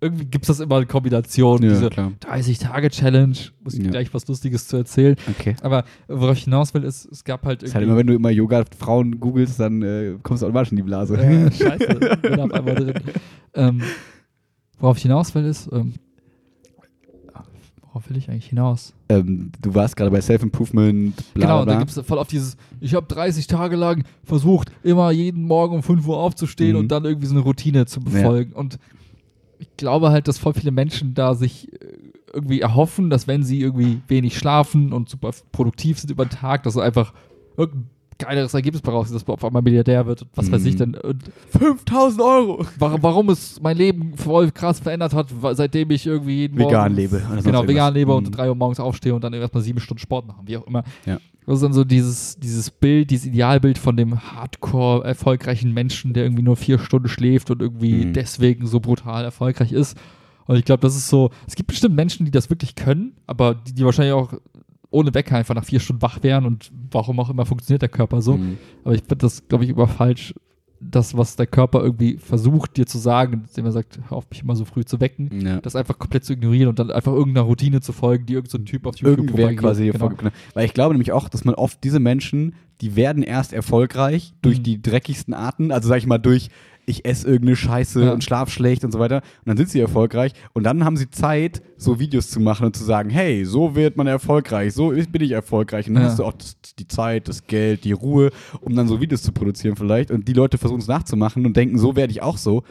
irgendwie gibt es das immer in Kombination, diese klar. 30-Tage-Challenge, muss ich Ja. gleich was Lustiges zu erzählen. Okay. Aber worauf ich hinaus will, ist, es gab halt Das ist halt irgendwie. immer, wenn du immer Yoga-Frauen googelst, dann äh, kommst du automatisch in die Blase. äh, scheiße, bin auf einmal drin. Ähm, worauf ich hinaus will, ist. Ähm, worauf will ich eigentlich hinaus? ähm, du warst gerade bei Self-Improvement, bla genau, bla. da gibt es voll auf dieses. Ich habe 30 Tage lang versucht, immer jeden Morgen um 5 Uhr aufzustehen Mhm. und dann irgendwie so eine Routine zu befolgen. Und ich glaube halt, dass voll viele Menschen da sich äh, irgendwie erhoffen, dass wenn sie irgendwie wenig schlafen und super produktiv sind über den Tag, dass sie einfach irgendein geileres Ergebnis brauchen, dass man auf einmal Milliardär wird und was weiß ich Mhm. denn. Und 5000 Euro! warum, warum es mein Leben voll krass verändert hat, seitdem ich irgendwie jeden Vegan Morgen, lebe sonst Genau, vegan lebe und Mhm. um 3 Uhr morgens aufstehe und dann erstmal sieben Stunden Sport machen, wie auch immer. Ja. Das ist dann so dieses, dieses Bild, dieses Idealbild von dem hardcore erfolgreichen Menschen, der irgendwie nur vier Stunden schläft und irgendwie Mhm. deswegen so brutal erfolgreich ist. Und ich glaube, das ist so, es gibt bestimmt Menschen, die das wirklich können, aber die, die wahrscheinlich auch ohne Wecker einfach nach vier Stunden wach wären und warum auch immer funktioniert der Körper so. Mhm. Aber ich finde das, glaube ich, immer falsch, das, was der Körper irgendwie versucht, dir zu sagen, indem er sagt, hör auf mich immer so früh zu wecken, Ja. das einfach komplett zu ignorieren und dann einfach irgendeiner Routine zu folgen, die irgendein so Typ auf YouTube Irgendwer quasi genau. vorgegeben. Weil ich glaube nämlich auch, dass man oft diese Menschen, die werden erst erfolgreich durch Mhm. die dreckigsten Arten, also sag ich mal durch ich esse irgendeine Scheiße Ja. und schlaf schlecht und so weiter. Und dann sind sie erfolgreich und dann haben sie Zeit, so Videos zu machen und zu sagen, hey, so wird man erfolgreich, so bin ich erfolgreich. Und dann Ja. hast du auch das, die Zeit, das Geld, die Ruhe, um dann so Videos zu produzieren vielleicht. Und die Leute versuchen es nachzumachen und denken, so werde ich auch so.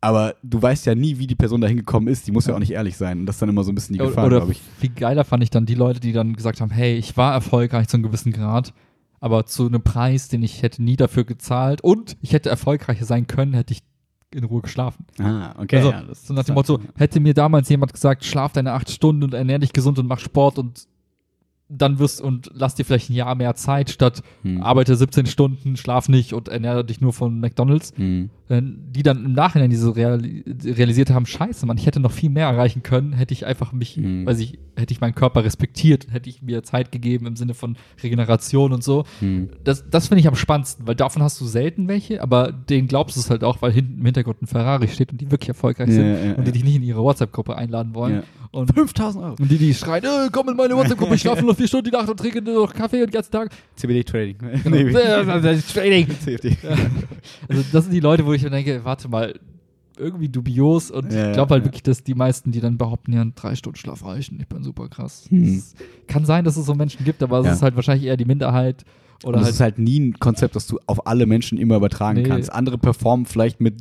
Aber du weißt ja nie, wie die Person da hingekommen ist. Die muss ja auch nicht ehrlich sein. Und das ist dann immer so ein bisschen die Gefahr, Oder glaube ich. viel geiler fand ich dann die Leute, die dann gesagt haben, hey, ich war erfolgreich zu einem gewissen Grad, aber zu einem Preis, den ich hätte nie dafür gezahlt und ich hätte erfolgreicher sein können, hätte ich in Ruhe geschlafen. Ah, okay. also ja, so nach dem Motto, hätte mir damals jemand gesagt, schlaf deine acht Stunden und ernähr dich gesund und mach Sport und dann wirst und lass dir vielleicht ein Jahr mehr Zeit statt Hm. arbeite 17 Stunden, schlaf nicht und ernähre dich nur von McDonalds. Hm. Die dann im Nachhinein diese reali realisiert haben, scheiße, Mann, ich hätte noch viel mehr erreichen können, hätte ich einfach mich, Mhm. weiß ich, hätte ich meinen Körper respektiert, hätte ich mir Zeit gegeben im Sinne von Regeneration und so. Hm. Das, das finde ich am spannendsten, weil davon hast du selten welche, aber denen glaubst du es halt auch, weil hinten im Hintergrund ein Ferrari steht und die wirklich erfolgreich Ja, sind ja, und die ja. dich nicht in ihre WhatsApp-Gruppe einladen wollen. Ja. Und, 5000 Euro. und die, die schreien, äh, komm in meine WhatsApp-Gruppe, ich schlafe nur vier Stunden die Nacht und trinke nur noch Kaffee den ganzen Tag. CBD Trading. Genau. Trading. CFD. Also das sind die Leute, wo ich mir denke, warte mal, irgendwie dubios und Ja, ich glaube halt ja. wirklich, dass die meisten, die dann behaupten, ja, drei Stunden Schlaf reichen, ich bin super krass. Hm. Kann sein, dass es so Menschen gibt, aber es Ja. ist halt wahrscheinlich eher die Minderheit Und oder das halt, ist halt nie ein Konzept, das du auf alle Menschen immer übertragen Nee. kannst. Andere performen vielleicht mit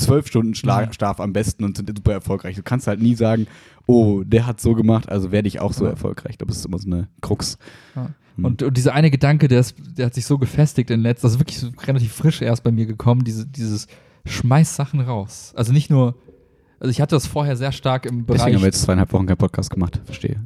zwölf Stunden Schla Mhm. Schlaf am besten und sind super erfolgreich. Du kannst halt nie sagen, oh, der hat so gemacht, also werde ich auch so Ja. erfolgreich. Das ist immer so eine Krux. Ja. Hm. Und, und dieser eine Gedanke, der, ist, der hat sich so gefestigt in letzter, das ist wirklich so relativ frisch erst bei mir gekommen, diese, dieses Schmeiß Sachen raus. Also nicht nur, also ich hatte das vorher sehr stark im Bereich. Deswegen haben wir jetzt zweieinhalb Wochen keinen Podcast gemacht. Verstehe.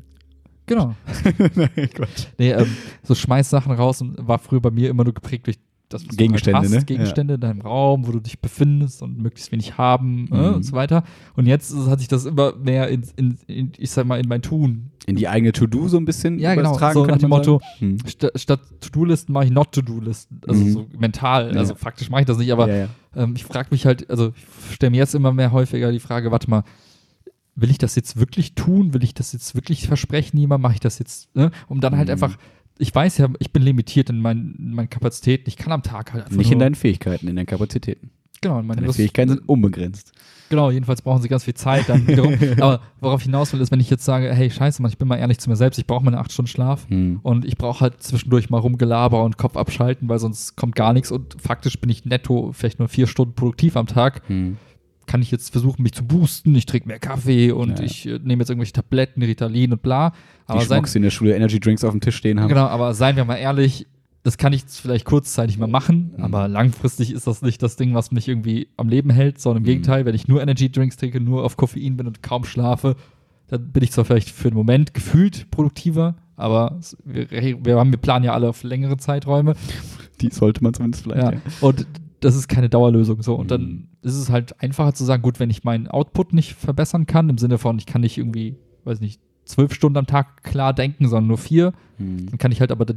genau. Nein, Quatsch. Nee, ähm, so schmeiß Sachen raus und war früher bei mir immer nur geprägt durch das, was du Gegenstände, halt ne? hast, Gegenstände in deinem Raum, wo du dich befindest und möglichst wenig haben äh, Mhm. und so weiter. Und jetzt ist- hat sich das immer mehr in, in, in, ich sag mal, in mein Tun. In die eigene To-Do so ein bisschen Ja, genau. So nach dem Motto. Hm. Sta statt To-Do-Listen mache ich Not-To-Do-Listen. Also Mhm. so mental. Ja. Also faktisch mache ich das nicht, aber ja, ja. ähm, ich frage mich halt, also ich stelle mir jetzt immer mehr häufiger die Frage, warte mal, will ich das jetzt wirklich tun? Will ich das jetzt wirklich versprechen jemand? Mache ich das jetzt? Ne? Um dann halt Mhm. einfach, ich weiß ja, ich bin limitiert in meinen, in meinen Kapazitäten. Ich kann am Tag halt einfach Nicht in deinen Fähigkeiten, in deinen Kapazitäten. genau, in meine Deine Lust- Fähigkeiten sind unbegrenzt. Genau, jedenfalls brauchen sie ganz viel Zeit dann wiederum. Aber worauf ich hinaus will, ist, wenn ich jetzt sage, hey, scheiße, Mann, ich bin mal ehrlich zu mir selbst, ich brauche meine acht Stunden Schlaf. Hm. Und ich brauche halt zwischendurch mal rumgelaber und Kopf abschalten, weil sonst kommt gar nichts. Und faktisch bin ich netto vielleicht nur vier Stunden produktiv am Tag. Hm. Kann ich jetzt versuchen, mich zu boosten. Ich trinke mehr Kaffee und Ja. ich äh, nehme jetzt irgendwelche Tabletten, Ritalin und bla. Die Aber sein, Schmucks, die in der Schule Energy Drinks auf dem Tisch stehen haben. genau, aber seien wir mal ehrlich, das kann ich vielleicht kurzzeitig mal machen, Mhm. aber langfristig ist das nicht das Ding, was mich irgendwie am Leben hält, sondern im Mhm. Gegenteil, wenn ich nur Energy Drinks trinke, nur auf Koffein bin und kaum schlafe, dann bin ich zwar vielleicht für den Moment gefühlt produktiver, aber wir, wir, haben, wir planen ja alle auf längere Zeiträume. Die sollte man zumindest vielleicht. Ja. Ja. Und das ist keine Dauerlösung. So. Und Mhm. dann ist es halt einfacher zu sagen, gut, wenn ich meinen Output nicht verbessern kann, im Sinne von, ich kann nicht irgendwie, weiß nicht, zwölf Stunden am Tag klar denken, sondern nur vier, Hm. dann kann ich halt aber da-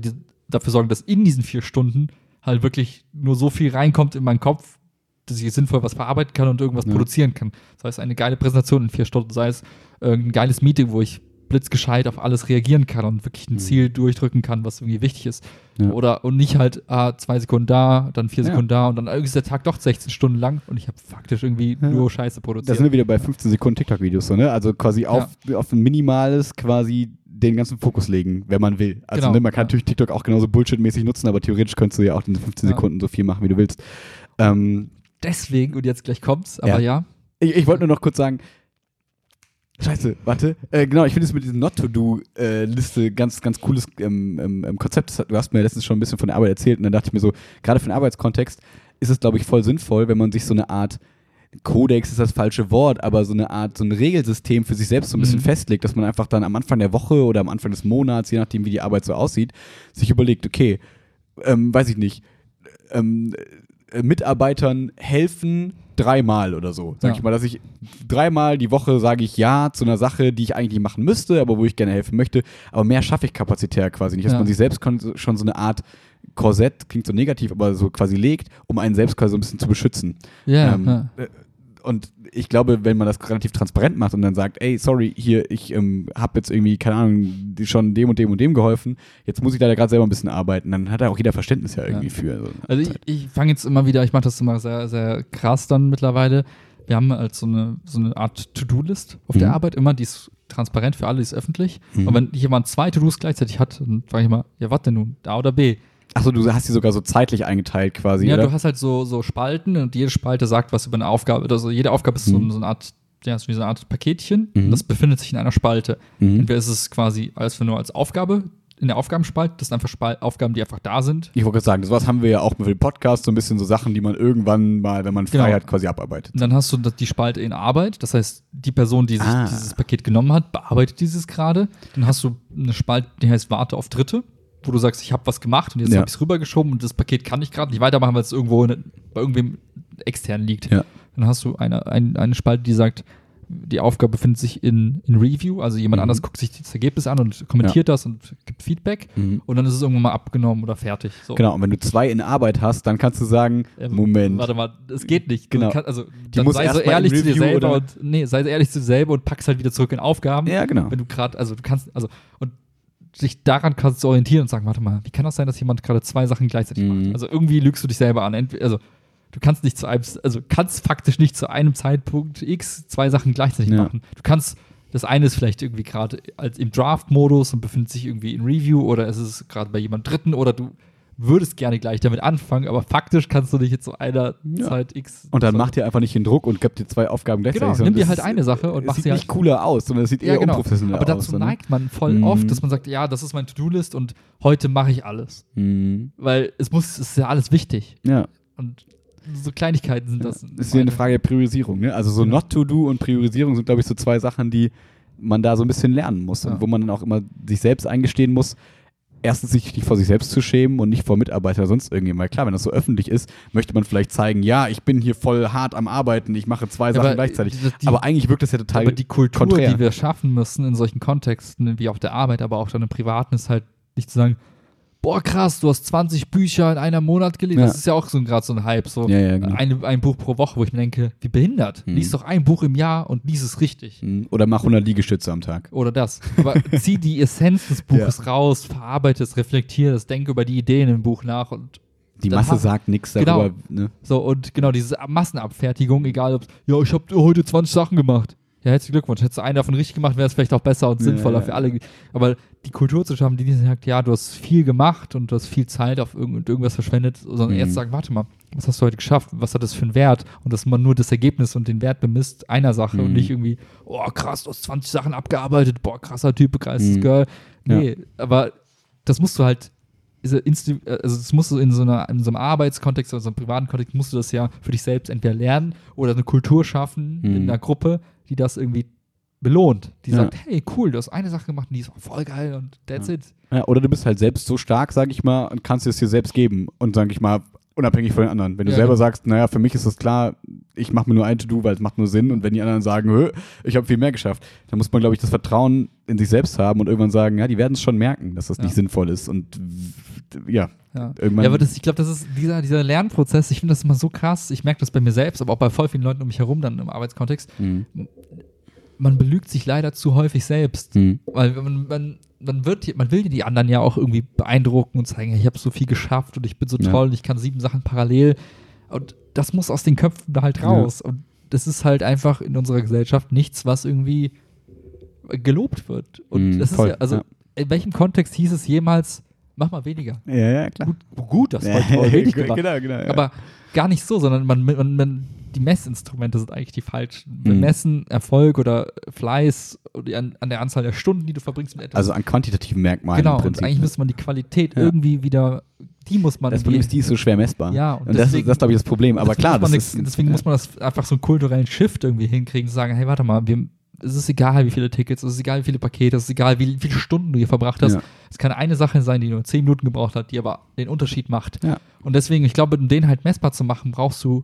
dafür sorgen, dass in diesen vier Stunden halt wirklich nur so viel reinkommt in meinen Kopf, dass ich sinnvoll was verarbeiten kann und irgendwas Ja. produzieren kann. Sei es eine geile Präsentation in vier Stunden, sei es irgendein geiles Meeting, wo ich blitzgescheit auf alles reagieren kann und wirklich ein Mhm. Ziel durchdrücken kann, was irgendwie wichtig ist. Ja. Oder und nicht halt ah, zwei Sekunden da, dann vier Ja. Sekunden da und dann irgendwie ist der Tag doch 16 Stunden lang und ich habe faktisch irgendwie Ja. nur Scheiße Da produziert. sind wir wieder bei 15 Sekunden TikTok-Videos, so, ne? Also quasi auf, auf ein minimales quasi den ganzen Fokus legen, wenn man will. Also Genau, ne, man kann natürlich TikTok auch genauso Bullshit-mäßig nutzen, aber theoretisch könntest du ja auch in 15 Ja. Sekunden so viel machen, wie du willst. Ähm, Deswegen, und jetzt gleich kommt's, aber ja. ich ich wollte nur noch kurz sagen, Scheiße, warte. Äh, genau, ich finde es mit dieser Not-to-Do-Liste ganz, ganz cooles ähm, ähm, ähm, Konzept. Du hast mir letztens schon ein bisschen von der Arbeit erzählt und dann dachte ich mir so, gerade für den Arbeitskontext ist es, glaube ich, voll sinnvoll, wenn man sich so eine Art Kodex ist das falsche Wort, aber so eine Art, so ein Regelsystem für sich selbst so ein bisschen Mhm. festlegt, dass man einfach dann am Anfang der Woche oder am Anfang des Monats, je nachdem wie die Arbeit so aussieht, sich überlegt, okay, ähm, weiß ich nicht, ähm, äh, Mitarbeitern helfen, dreimal oder so. Sag Ja. ich mal, dass ich dreimal die Woche sage ich ja zu einer Sache, die ich eigentlich machen müsste, aber wo ich gerne helfen möchte. Aber mehr schaffe ich kapazitär quasi nicht, dass Ja. man sich selbst schon so eine Art Korsett, klingt so negativ, aber so quasi legt, um einen selbst quasi so ein bisschen zu beschützen. Ja, Ähm, ja. Und ich glaube, wenn man das relativ transparent macht und dann sagt, ey, sorry, hier, ich ähm, habe jetzt irgendwie, keine Ahnung, schon dem und dem und dem geholfen, jetzt muss ich leider gerade selber ein bisschen arbeiten, dann hat da auch jeder Verständnis ja irgendwie für. So. Also ich, ich fange jetzt immer wieder, ich mache das immer sehr, sehr krass dann mittlerweile. Wir haben halt so eine, so eine Art To-Do-List auf der Mhm. Arbeit immer, die ist transparent für alle, die ist öffentlich. Mhm. Und wenn jemand zwei To-Dos gleichzeitig hat, dann frage ich mal, ja, was denn nun, A oder B? Achso, du hast die sogar so zeitlich eingeteilt quasi, ja, oder? du hast halt so, so Spalten und jede Spalte sagt was über eine Aufgabe. Also jede Aufgabe ist so, Mhm. so eine Art, ja, so eine Art Paketchen. Mhm. Und das befindet sich in einer Spalte. Mhm. Entweder ist es quasi alles nur als Aufgabe in der Aufgabenspalte, das sind einfach Spal Aufgaben, die einfach da sind. Ich wollte gerade sagen, sowas haben wir ja auch für den Podcast, so ein bisschen so Sachen, die man irgendwann mal, wenn man frei Genau. hat, quasi abarbeitet. Und dann hast du die Spalte in Arbeit. Das heißt, die Person, die sich Ah. dieses Paket genommen hat, bearbeitet dieses gerade. Dann hast du eine Spalte, die heißt Warte auf Dritte, wo du sagst, ich habe was gemacht und jetzt Ja. habe ich es rübergeschoben und das Paket kann ich gerade nicht weitermachen, weil es irgendwo in, bei irgendwem extern liegt. Ja. Dann hast du eine, ein, eine Spalte, die sagt, die Aufgabe befindet sich in, in Review, also jemand Mhm. anders guckt sich das Ergebnis an und kommentiert das und gibt Feedback Mhm. und dann ist es irgendwann mal abgenommen oder fertig. So. Genau, und wenn du zwei in Arbeit hast, dann kannst du sagen, Ähm, Moment. Warte mal, es geht nicht. Genau. Kann, also, dann muss sei so ehrlich zu dir selber oder- und nee, sei so ehrlich zu dir selber und packst halt wieder zurück in Aufgaben. Ja, genau. Wenn du gerade, also du kannst, also und dich daran kannst du orientieren und sagen, warte mal, wie kann das sein, dass jemand gerade zwei Sachen gleichzeitig Mhm. macht? Also irgendwie lügst du dich selber an. Entweder, also du kannst nicht zu einem, also kannst faktisch nicht zu einem Zeitpunkt X zwei Sachen gleichzeitig Ja. machen. Du kannst das eine ist vielleicht irgendwie gerade als im Draft-Modus und befindet sich irgendwie in Review oder es ist gerade bei jemand Dritten oder du würdest gerne gleich damit anfangen, aber faktisch kannst du nicht jetzt zu einer Ja. Zeit X. Und dann so- macht ihr einfach nicht den Druck und gebt dir zwei Aufgaben gleichzeitig. Genau, nimm dir halt eine Sache und mach sieht sie nicht halt- cooler aus, sondern es sieht eher unprofessionell Aber aus. dazu ne? neigt man voll Mhm. oft, dass man sagt, ja, das ist meine To-Do-List und heute mache ich alles. Mhm. Weil es muss, es ist ja alles wichtig. Ja. Und so Kleinigkeiten sind das. Ist ja eine Frage der Priorisierung. Ne? Also so Genau. Not to Do und Priorisierung sind, glaube ich, so zwei Sachen, die man da so ein bisschen lernen muss Ja. und wo man dann auch immer sich selbst eingestehen muss, erstens sich nicht vor sich selbst zu schämen und nicht vor Mitarbeitern oder sonst irgendjemandem. Weil klar, wenn das so öffentlich ist, möchte man vielleicht zeigen, ja, ich bin hier voll hart am Arbeiten, ich mache zwei Sachen aber gleichzeitig. die- die- aber eigentlich wirkt das ja total aber die Kultur, konträr. die wir schaffen müssen in solchen Kontexten, wie auf der Arbeit, aber auch dann im Privaten, ist halt nicht zu sagen, boah, krass, du hast 20 Bücher in einem Monat gelesen. Ja. Das ist ja auch so gerade so ein Hype. So Ja, ja, genau. eine, ein Buch pro Woche, wo ich mir denke, wie behindert. Mhm. Lies doch ein Buch im Jahr und lies es richtig. Mhm. Oder mach 100 Liegestütze am Tag. Oder das. Aber zieh die Essenz des Buches raus, verarbeite es, reflektiere es, denke über die Ideen im Buch nach und Die Masse hab- sagt nichts Genau. darüber. Ne? so und genau diese Massenabfertigung, egal ob ja, ich habe heute 20 Sachen gemacht. Ja, herzlichen Glückwunsch. Hättest du einen davon richtig gemacht, wäre es vielleicht auch besser und Ja, sinnvoller ja, für alle. Aber die Kultur zu schaffen, die nicht sagt, ja, du hast viel gemacht und du hast viel Zeit auf irgend, irgendwas verschwendet, sondern Mhm. erst sagen, warte mal, was hast du heute geschafft? Was hat das für einen Wert? Und dass man nur das Ergebnis und den Wert bemisst einer Sache und Mhm. nicht irgendwie, oh krass, du hast 20 Sachen abgearbeitet, boah, krasser Typ, begeistertes Mhm. Girl. Nee, aber das musst du halt, also das musst du in so, einer, in so einem Arbeitskontext oder so einem privaten Kontext, musst du das ja für dich selbst entweder lernen oder eine Kultur schaffen in Mhm. einer Gruppe, die das irgendwie belohnt. Die Ja. sagt, hey, cool, du hast eine Sache gemacht und die ist auch voll geil und that's Ja. it. Ja, oder du bist halt selbst so stark, sag ich mal, und kannst es dir selbst geben. Und sag ich mal, unabhängig von den anderen. Wenn du selber genau. sagst, naja, für mich ist das klar, ich mache mir nur ein To-Do, weil es macht nur Sinn. Und wenn die anderen sagen, ich habe viel mehr geschafft, dann muss man, glaube ich, das Vertrauen in sich selbst haben und irgendwann sagen, ja, die werden es schon merken, dass das nicht sinnvoll ist. Und ja, Ja, Irgendwann- ja aber das, ich glaube, das ist dieser, dieser Lernprozess, ich finde das immer so krass. Ich merke das bei mir selbst, aber auch bei voll vielen Leuten um mich herum dann im Arbeitskontext. Mhm. Man belügt sich leider zu häufig selbst. Mhm. Weil man, man, man, wird, man will die anderen ja auch irgendwie beeindrucken und zeigen, ich habe so viel geschafft und ich bin so Ja. toll und ich kann sieben Sachen parallel. Und das muss aus den Köpfen da halt raus. Und das ist halt einfach in unserer Gesellschaft nichts, was irgendwie gelobt wird. Und Mhm, das ist voll, ja, also ja. in welchem Kontext hieß es jemals, mach mal weniger? Ja, ja, klar. Gut, gut dass heute mal wenig genau, gemacht. genau, ja. Aber gar nicht so, sondern man, man, man, die Messinstrumente sind eigentlich die falschen. Wir Mhm. messen Erfolg oder Fleiß an, an der Anzahl der Stunden, die du verbringst mit etwas. also an quantitativen Merkmalen genau, und eigentlich müsste man die Qualität Ja. irgendwie wieder, die muss man das Problem ist, die ist so schwer messbar. Ja, und, und das ist, deswegen- das ist, glaube ich, das Problem. Aber deswegen klar, muss man das nix, ist, deswegen ja. muss man das einfach so einen kulturellen Shift irgendwie hinkriegen, sagen, hey, warte mal, wir, es ist egal, wie viele Tickets, es ist egal, wie viele Pakete, es ist egal, wie viele Stunden du hier verbracht hast. Ja. Es kann eine Sache sein, die nur zehn Minuten gebraucht hat, die aber den Unterschied macht. Ja. Und deswegen, ich glaube, um den halt messbar zu machen, brauchst du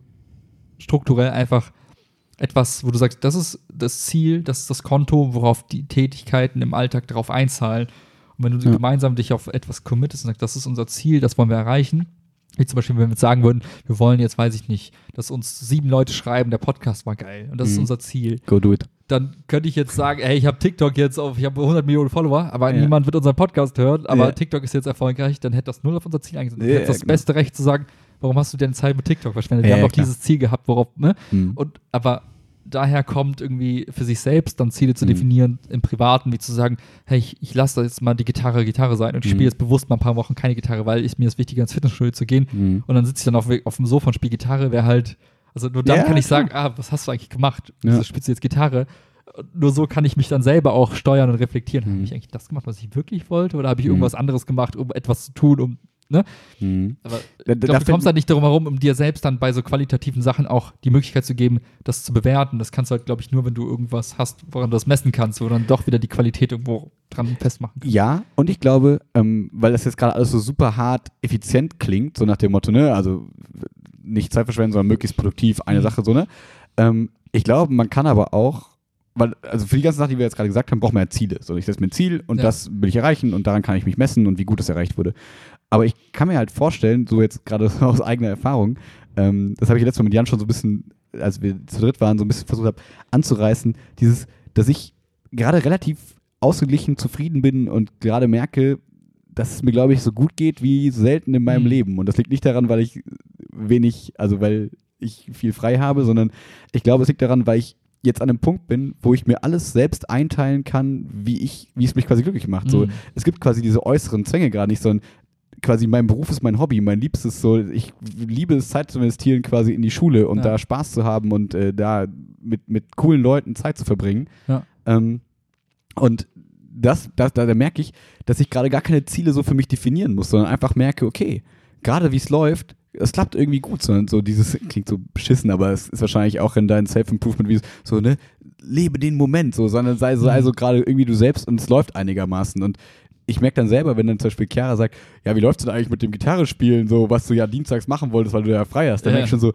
strukturell einfach etwas, wo du sagst, das ist das Ziel, das ist das Konto, worauf die Tätigkeiten im Alltag darauf einzahlen. Und wenn du Ja. gemeinsam dich auf etwas committest und sagst, das ist unser Ziel, das wollen wir erreichen. Wie zum Beispiel, wenn wir jetzt sagen würden, wir wollen jetzt, weiß ich nicht, dass uns sieben Leute schreiben, der Podcast war geil und das ist Mhm. unser Ziel. Go do it. Dann könnte ich jetzt sagen, hey, ich habe TikTok jetzt auf, ich habe 100 Millionen Follower, aber Ja. niemand wird unseren Podcast hören, aber Ja. TikTok ist jetzt erfolgreich, dann hätte das null auf unser Ziel eingesetzt. Du Ja, hättest das genau. beste Recht zu sagen, warum hast du denn Zeit mit TikTok verschwendet? Wir haben doch dieses Ziel gehabt, worauf, ne? Mhm. Und aber daher kommt irgendwie für sich selbst dann Ziele zu Mhm. definieren im Privaten, wie zu sagen, hey, ich, ich lasse da jetzt mal die Gitarre Gitarre sein und ich Mhm. spiele jetzt bewusst mal ein paar Wochen keine Gitarre, weil ich mir ist wichtiger ins Fitnessstudio zu gehen. Mhm. Und dann sitze ich dann auf, auf dem Sofa und spiele Gitarre, wäre halt, also nur dann Ja, kann ich sagen, ah, was hast du eigentlich gemacht? Ja. Wieso spielst du jetzt Gitarre? Nur so kann ich mich dann selber auch steuern und reflektieren. Mhm. Habe ich eigentlich das gemacht, was ich wirklich wollte? Oder habe ich Mhm. irgendwas anderes gemacht, um etwas zu tun, um, ne? Mhm. Aber ich da- da du kommst halt nicht darum herum, um dir selbst dann bei so qualitativen Sachen auch die Möglichkeit zu geben, das zu bewerten. Das kannst du halt, glaube ich, nur, wenn du irgendwas hast, woran du das messen kannst, wo du dann doch wieder die Qualität irgendwo dran festmachen kannst. Ja, und ich glaube, ähm, weil das jetzt gerade alles so super hart effizient klingt, so nach dem Motto, ne, also nicht Zeit verschwenden, sondern möglichst produktiv, eine Mhm. Sache so, ne? Ähm, ich glaube, man kann aber auch, weil, also für die ganzen Sachen, die wir jetzt gerade gesagt haben, braucht man ja Ziele. So, ich setze mir ein Ziel und Ja. das will ich erreichen und daran kann ich mich messen und wie gut es erreicht wurde. Aber ich kann mir halt vorstellen, so jetzt gerade aus eigener Erfahrung, ähm, das habe ich letztes Mal mit Jan schon so ein bisschen, als wir zu dritt waren, so ein bisschen versucht habe anzureißen, dieses, dass ich gerade relativ ausgeglichen zufrieden bin und gerade merke, dass es mir, glaube ich, so gut geht wie selten in meinem Mhm. Leben. Und das liegt nicht daran, weil ich wenig, also weil ich viel frei habe, sondern ich glaube, es liegt daran, weil ich jetzt an einem Punkt bin, wo ich mir alles selbst einteilen kann, wie ich, wie es mich quasi glücklich macht. So, Mhm. es gibt quasi diese äußeren Zwänge gerade nicht, sondern quasi mein Beruf ist mein Hobby, mein Liebstes so, ich liebe es, Zeit zu investieren quasi in die Schule und Ja. da Spaß zu haben und äh, da mit, mit coolen Leuten Zeit zu verbringen. Ja. Ähm, und das, das, da, da merke ich, dass ich gerade gar keine Ziele so für mich definieren muss, sondern einfach merke, okay, gerade wie es läuft, es klappt irgendwie gut, sondern so dieses, klingt so beschissen, aber es ist wahrscheinlich auch in deinen Self-Improvement-Videos so, ne, lebe den Moment, so, sondern sei, Mhm. so gerade irgendwie du selbst und es läuft einigermaßen und ich merke dann selber, wenn dann zum Beispiel Chiara sagt, ja, wie läuft es denn eigentlich mit dem Gitarre spielen, so, was du ja dienstags machen wolltest, weil du ja frei hast, dann Ja. merke ich schon so,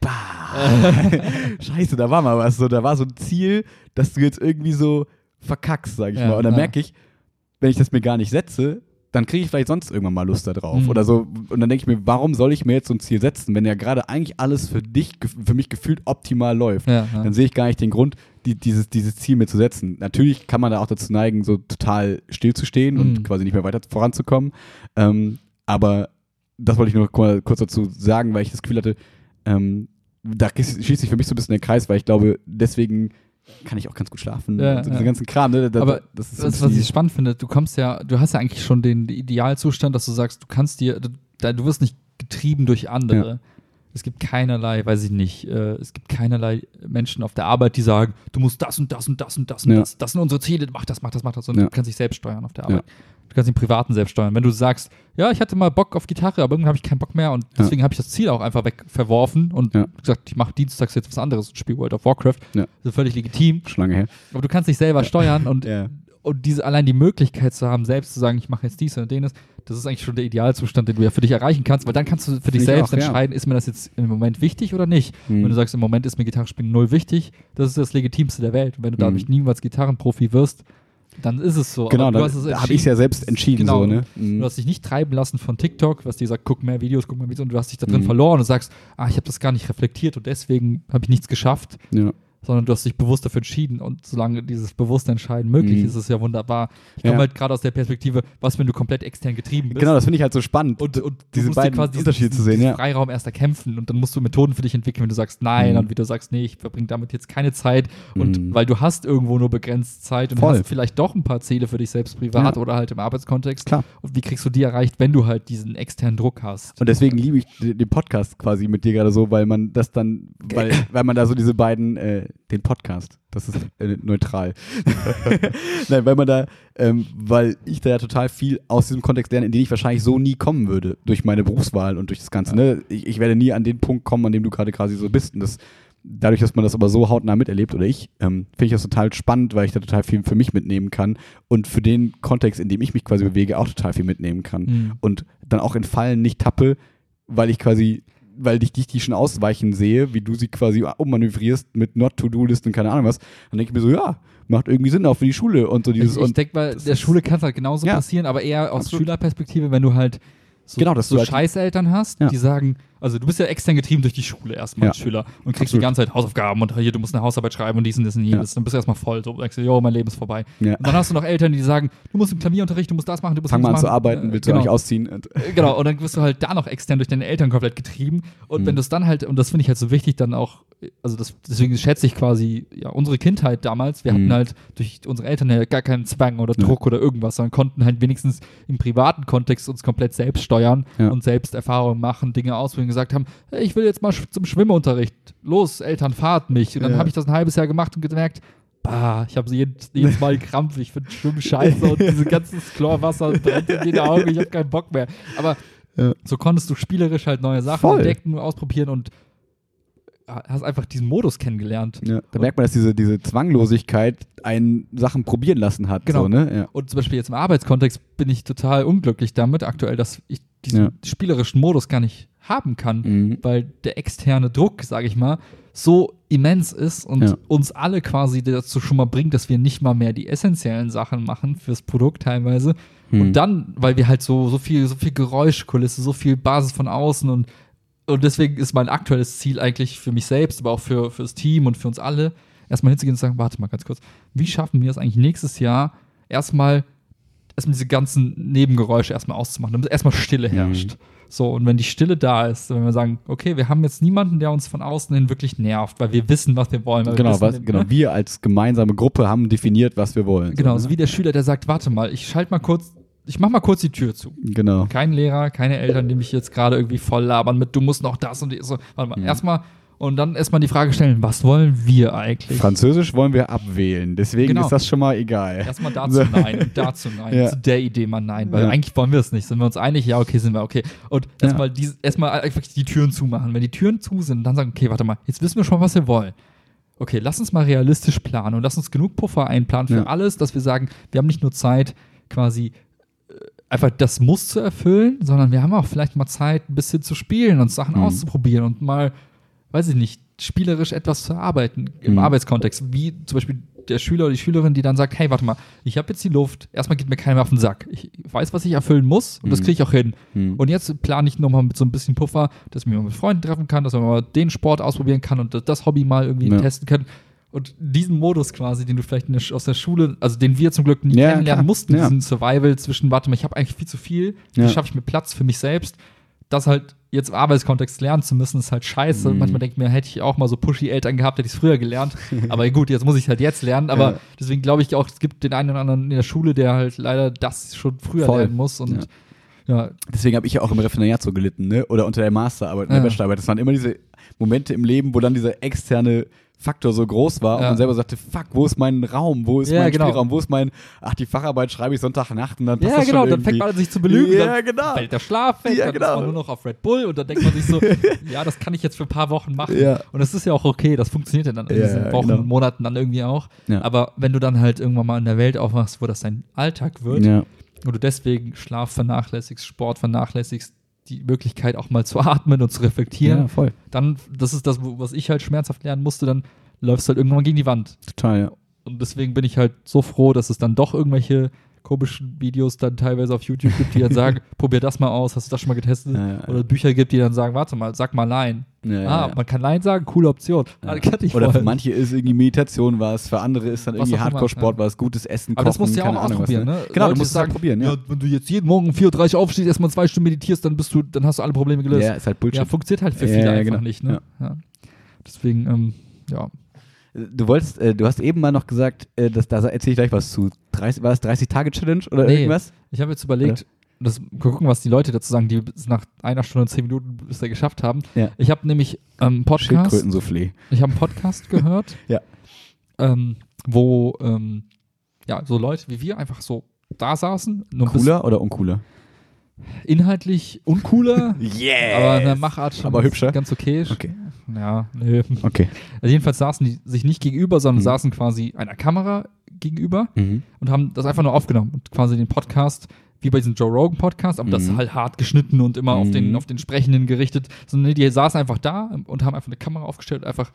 bah, scheiße, da war mal was, so, da war so ein Ziel, dass du jetzt irgendwie so verkackst, sag ich Ja, mal. Und dann ja. merke ich, wenn ich das mir gar nicht setze, dann kriege ich vielleicht sonst irgendwann mal Lust da drauf. Mhm. Oder so. Und dann denke ich mir, warum soll ich mir jetzt so ein Ziel setzen, wenn ja gerade eigentlich alles für dich, für mich gefühlt optimal läuft? Ja, ja. Dann sehe ich gar nicht den Grund, die, dieses, dieses Ziel mir zu setzen. Natürlich kann man da auch dazu neigen, so total stillzustehen und Mhm. quasi nicht mehr weiter voranzukommen. Ähm, aber das wollte ich nur mal kurz dazu sagen, weil ich das Gefühl hatte, ähm, da schließt sich für mich so ein bisschen der Kreis, weil ich glaube, deswegen kann ich auch ganz gut schlafen. Ja, und so ja. diesen ganzen Kram. Ne? Da, Aber das ist Das, was ich spannend finde, du kommst ja, du hast ja eigentlich schon den Idealzustand, dass du sagst, du kannst dir, du, du wirst nicht getrieben durch andere. Es gibt keinerlei, weiß ich nicht, äh, es gibt keinerlei Menschen auf der Arbeit, die sagen, du musst das und das und das und das und Ja. das, das sind unsere Ziele, mach das, mach das, mach das. Und Ja. du kannst dich selbst steuern auf der Ja. Arbeit. Du kannst den Privaten selbst steuern. Wenn du sagst, ja, ich hatte mal Bock auf Gitarre, aber irgendwann habe ich keinen Bock mehr und Ja. deswegen habe ich das Ziel auch einfach weg verworfen und Ja. gesagt, ich mache dienstags jetzt was anderes und spiele World of Warcraft. Ja. Das ist völlig legitim. schon lange her. Aber du kannst dich selber steuern und, Ja. und diese, allein die Möglichkeit zu haben, selbst zu sagen, ich mache jetzt dies und jenes, das ist eigentlich schon der Idealzustand, den du ja für dich erreichen kannst, weil dann kannst du für dich ich selbst auch, ja. entscheiden, ist mir das jetzt im Moment wichtig oder nicht. Mhm. Wenn du sagst, im Moment ist mir Gitarrespielen null wichtig, das ist das Legitimste der Welt. Und wenn du dadurch niemals Gitarrenprofi wirst, dann ist es so. Genau, Aber du da, hast es da habe ich es ja selbst entschieden. Genau. So, ne? Mhm. Du hast dich nicht treiben lassen von TikTok, was dir sagt, guck mehr Videos, guck mehr Videos und du hast dich da drin Mhm. verloren und sagst, ah, ich habe das gar nicht reflektiert und deswegen habe ich nichts geschafft ja. Sondern du hast dich bewusst dafür entschieden. Und solange dieses bewusste Entscheiden möglich Mhm. ist, ist es ja wunderbar. Ich komme Ja. halt gerade aus der Perspektive, was, wenn du komplett extern getrieben bist. Genau, das finde ich halt so spannend. und, und du diese beiden quasi diesen- Unterschiede zu sehen, ja. Freiraum erst erkämpfen und dann musst du Methoden für dich entwickeln, wenn du sagst nein Mhm. und wie du sagst, nee, ich verbringe damit jetzt keine Zeit und Mhm. weil du hast irgendwo nur begrenzt Zeit und Voll. hast vielleicht doch ein paar Ziele für dich selbst privat Ja. oder halt im Arbeitskontext. Klar. Und wie kriegst du die erreicht, wenn du halt diesen externen Druck hast? Und deswegen liebe ich den Podcast quasi mit dir gerade so, weil man das dann, weil, weil man da so diese beiden, äh, den Podcast, das ist äh, neutral. Nein, weil man da, ähm, weil ich da ja total viel aus diesem Kontext lerne, in den ich wahrscheinlich so nie kommen würde, durch meine Berufswahl und durch das Ganze. Ne? Ich, ich werde nie an den Punkt kommen, an dem du gerade quasi so bist. Und das, dadurch, dass man das aber so hautnah miterlebt, oder ich, ähm, finde ich das total spannend, weil ich da total viel für mich mitnehmen kann und für den Kontext, in dem ich mich quasi bewege, auch total viel mitnehmen kann Mhm. und dann auch in Fallen nicht tappe, weil ich quasi weil ich dich die schon ausweichen sehe, wie du sie quasi ummanövrierst mit Not-To-Do-Listen und keine Ahnung was, dann denke ich mir so, ja, macht irgendwie Sinn auch für die Schule und so dieses. Ich, ich denke mal, der Schule kann es halt genauso Ja. passieren, aber eher aus Absolut. Schülerperspektive, wenn du halt so, Genau, so halt- Scheißeltern hast, Ja. die sagen, also du bist ja extern getrieben durch die Schule erstmal Ja. als Schüler und kriegst Absolut. die ganze Zeit Hausaufgaben und hier, du musst eine Hausarbeit schreiben und dies und das und jenes. Dann bist du erstmal voll. So denkst du, jo, mein Leben ist vorbei. Ja. Und dann hast du noch Eltern, die sagen, du musst im Klavierunterricht, du musst das machen, du musst Fang das mal an zu arbeiten, Äh, willst du genau. nicht ausziehen? Und, Äh, Genau, und dann wirst du halt da noch extern durch deine Eltern komplett getrieben. Und Mhm. wenn du es dann halt, und das finde ich halt so wichtig, dann auch, also das, deswegen schätze ich quasi ja, unsere Kindheit damals. Wir Mhm. hatten halt durch unsere Eltern ja gar keinen Zwang oder Ja. Druck oder irgendwas, sondern konnten halt wenigstens im privaten Kontext uns komplett selbst steuern Ja. und selbst Erfahrungen machen, Dinge ausprobieren, gesagt haben, hey, ich will jetzt mal zum Schwimmunterricht. Los, Eltern, fahrt mich. Und dann Ja. habe ich das ein halbes Jahr gemacht und gemerkt, bah, ich habe jedes, jedes Mal Krampf, ich finde Schwimmen scheiße und diese ganze Chlorwasser brennt in den Augen, ich habe keinen Bock mehr. Aber Ja. so konntest du spielerisch halt neue Sachen Voll. entdecken, ausprobieren und hast einfach diesen Modus kennengelernt. ja, da merkt man, dass diese, diese Zwanglosigkeit einen Sachen probieren lassen hat. Genau. So, ne? ja. Und zum Beispiel jetzt im Arbeitskontext bin ich total unglücklich damit aktuell, dass ich diesen Ja. spielerischen Modus gar nicht haben kann, Mhm. weil der externe Druck, sage ich mal, so immens ist und Ja. uns alle quasi dazu schon mal bringt, dass wir nicht mal mehr die essentiellen Sachen machen fürs Produkt teilweise. Mhm. Und dann, weil wir halt so, so viel, so viel Geräuschkulisse, so viel Basis von außen und, und deswegen ist mein aktuelles Ziel eigentlich für mich selbst, aber auch für, das Team und für uns alle, erstmal hinzugehen und zu sagen, warte mal ganz kurz, wie schaffen wir es eigentlich nächstes Jahr erstmal erstmal diese ganzen Nebengeräusche erstmal auszumachen, damit erstmal Stille herrscht. So, und wenn die Stille da ist, wenn wir sagen, okay, wir haben jetzt niemanden, der uns von außen hin wirklich nervt, weil wir wissen, was wir wollen. Weil wir Genau, wissen, was, genau, ne? wir als gemeinsame Gruppe haben definiert, was wir wollen. Genau, so, so ne? wie der Schüler, der sagt, warte mal, ich schalte mal kurz, ich mach mal kurz die Tür zu. Genau. Kein Lehrer, keine Eltern, die mich jetzt gerade irgendwie voll labern mit, du musst noch das und die, so. Warte mal, Mhm. erstmal und dann erstmal die Frage stellen, was wollen wir eigentlich? Französisch wollen wir abwählen, deswegen Genau. ist das schon mal egal. Erstmal dazu nein dazu nein. Ja. Zu der Idee mal nein, weil Ja. eigentlich wollen wir es nicht. Sind wir uns einig? Ja, okay, sind wir okay. Und Ja. erstmal diese- erstmal einfach die Türen zumachen. Wenn die Türen zu sind, dann sagen, okay, warte mal, jetzt wissen wir schon, was wir wollen. Okay, lass uns mal realistisch planen und lass uns genug Puffer einplanen für Ja. alles, dass wir sagen, wir haben nicht nur Zeit, quasi äh, einfach das Muss zu erfüllen, sondern wir haben auch vielleicht mal Zeit, ein bisschen zu spielen und Sachen Mhm. auszuprobieren und mal, weiß ich nicht, spielerisch etwas zu arbeiten im Mhm. Arbeitskontext. Wie zum Beispiel der Schüler oder die Schülerin, die dann sagt, hey, warte mal, ich habe jetzt die Luft, erstmal geht mir keiner mehr auf den Sack. Ich weiß, was ich erfüllen muss und das Mhm. kriege ich auch hin. Mhm. Und jetzt plane ich nochmal mit so ein bisschen Puffer, dass ich mich mal mit Freunden treffen kann, dass man mal den Sport ausprobieren kann und das- das Hobby mal irgendwie Ja. testen kann. Und diesen Modus quasi, den du vielleicht der, aus der Schule, also den wir zum Glück nie Ja, kennenlernen klar. mussten, Ja. diesen Survival zwischen, warte mal, ich habe eigentlich viel zu viel, wie Ja. schaffe ich mir Platz für mich selbst? Das halt jetzt im Arbeitskontext lernen zu müssen, ist halt scheiße. Mhm. Manchmal denke ich mir, hätte ich auch mal so pushy Eltern gehabt, hätte ich es früher gelernt. aber gut, jetzt muss ich halt jetzt lernen. Aber Ja. deswegen glaube ich auch, es gibt den einen oder anderen in der Schule, der halt leider das schon früher Voll. lernen muss. Und ja, Deswegen habe ich ja auch im Referendariat so gelitten, ne? Oder unter der Masterarbeit, in der Ja. Bachelorarbeit. Das waren immer diese Momente im Leben, wo dann dieser externe Faktor so groß war und Ja. man selber sagte, fuck, wo ist mein Raum, wo ist Ja, mein genau. Spielraum, wo ist mein, ach, die Facharbeit schreibe ich Sonntagnacht und dann passt Ja, das genau, schon dann fängt man an, sich zu belügen. Ja, dann genau. fällt der Schlaf weg, Ja, dann genau. ist man nur noch auf Red Bull und dann denkt man sich so, ja, das kann ich jetzt für ein paar Wochen machen. Ja. Und das ist ja auch okay, das funktioniert ja dann in diesen Wochen genau. und Monaten dann irgendwie auch. Aber wenn du dann halt irgendwann mal in der Welt aufwachst, wo das dein Alltag wird Ja. und du deswegen Schlaf vernachlässigst, Sport vernachlässigst, die Möglichkeit auch mal zu atmen und zu reflektieren, ja, voll. dann, das ist das, was ich halt schmerzhaft lernen musste, dann läufst du halt irgendwann gegen die Wand. Total, ja. Und deswegen bin ich halt so froh, dass es dann doch irgendwelche komischen Videos dann teilweise auf YouTube gibt, die dann sagen, probier das mal aus, hast du das schon mal getestet? Ja, ja. Oder Bücher gibt, die dann sagen, warte mal, sag mal Nein. Ah, man kann Nein sagen, coole Option. Das Oder für manche ist irgendwie Meditation was, für andere ist dann Was irgendwie Hardcore-Sport was, gutes Essen, Aber das Kochen, musst du ja auch ausprobieren, was, ne? Genau, Leute, du musst es die halt probieren, ja. wenn du jetzt jeden Morgen um 4.30 Uhr aufstehst, erstmal zwei Stunden meditierst, dann bist du, dann hast du alle Probleme gelöst. Ja, ist halt Bullshit. Ja, funktioniert halt für viele einfach genau. nicht, ne? Deswegen, ähm, ja. Du wolltest, äh, du hast eben mal noch gesagt, äh, dass, da erzähle ich gleich was zu. 30, war das 30-Tage-Challenge oder Nee. irgendwas? Ich habe jetzt überlegt, das, gucken, was die Leute dazu sagen, die es nach einer Stunde und zehn Minuten bisher geschafft haben. Ja. Ich habe nämlich ähm, einen Podcast, Schildkrötensoufflé. ich habe einen Podcast gehört, Ja. ähm, wo ähm, ja so Leute wie wir einfach so da saßen, Cooler oder uncooler? Inhaltlich uncooler, Yeah! aber in der Machart schon Aber hübscher? ganz okay. Okay. Ja, nee. Okay. Also jedenfalls saßen die sich nicht gegenüber, sondern Mhm. saßen quasi einer Kamera gegenüber Mhm. und haben das einfach nur aufgenommen und quasi den Podcast wie bei diesem Joe Rogan Podcast, aber das ist Mhm. halt hart geschnitten und immer auf, den, Mhm. auf den Sprechenden gerichtet. Sondern die saßen einfach da und haben einfach eine Kamera aufgestellt und einfach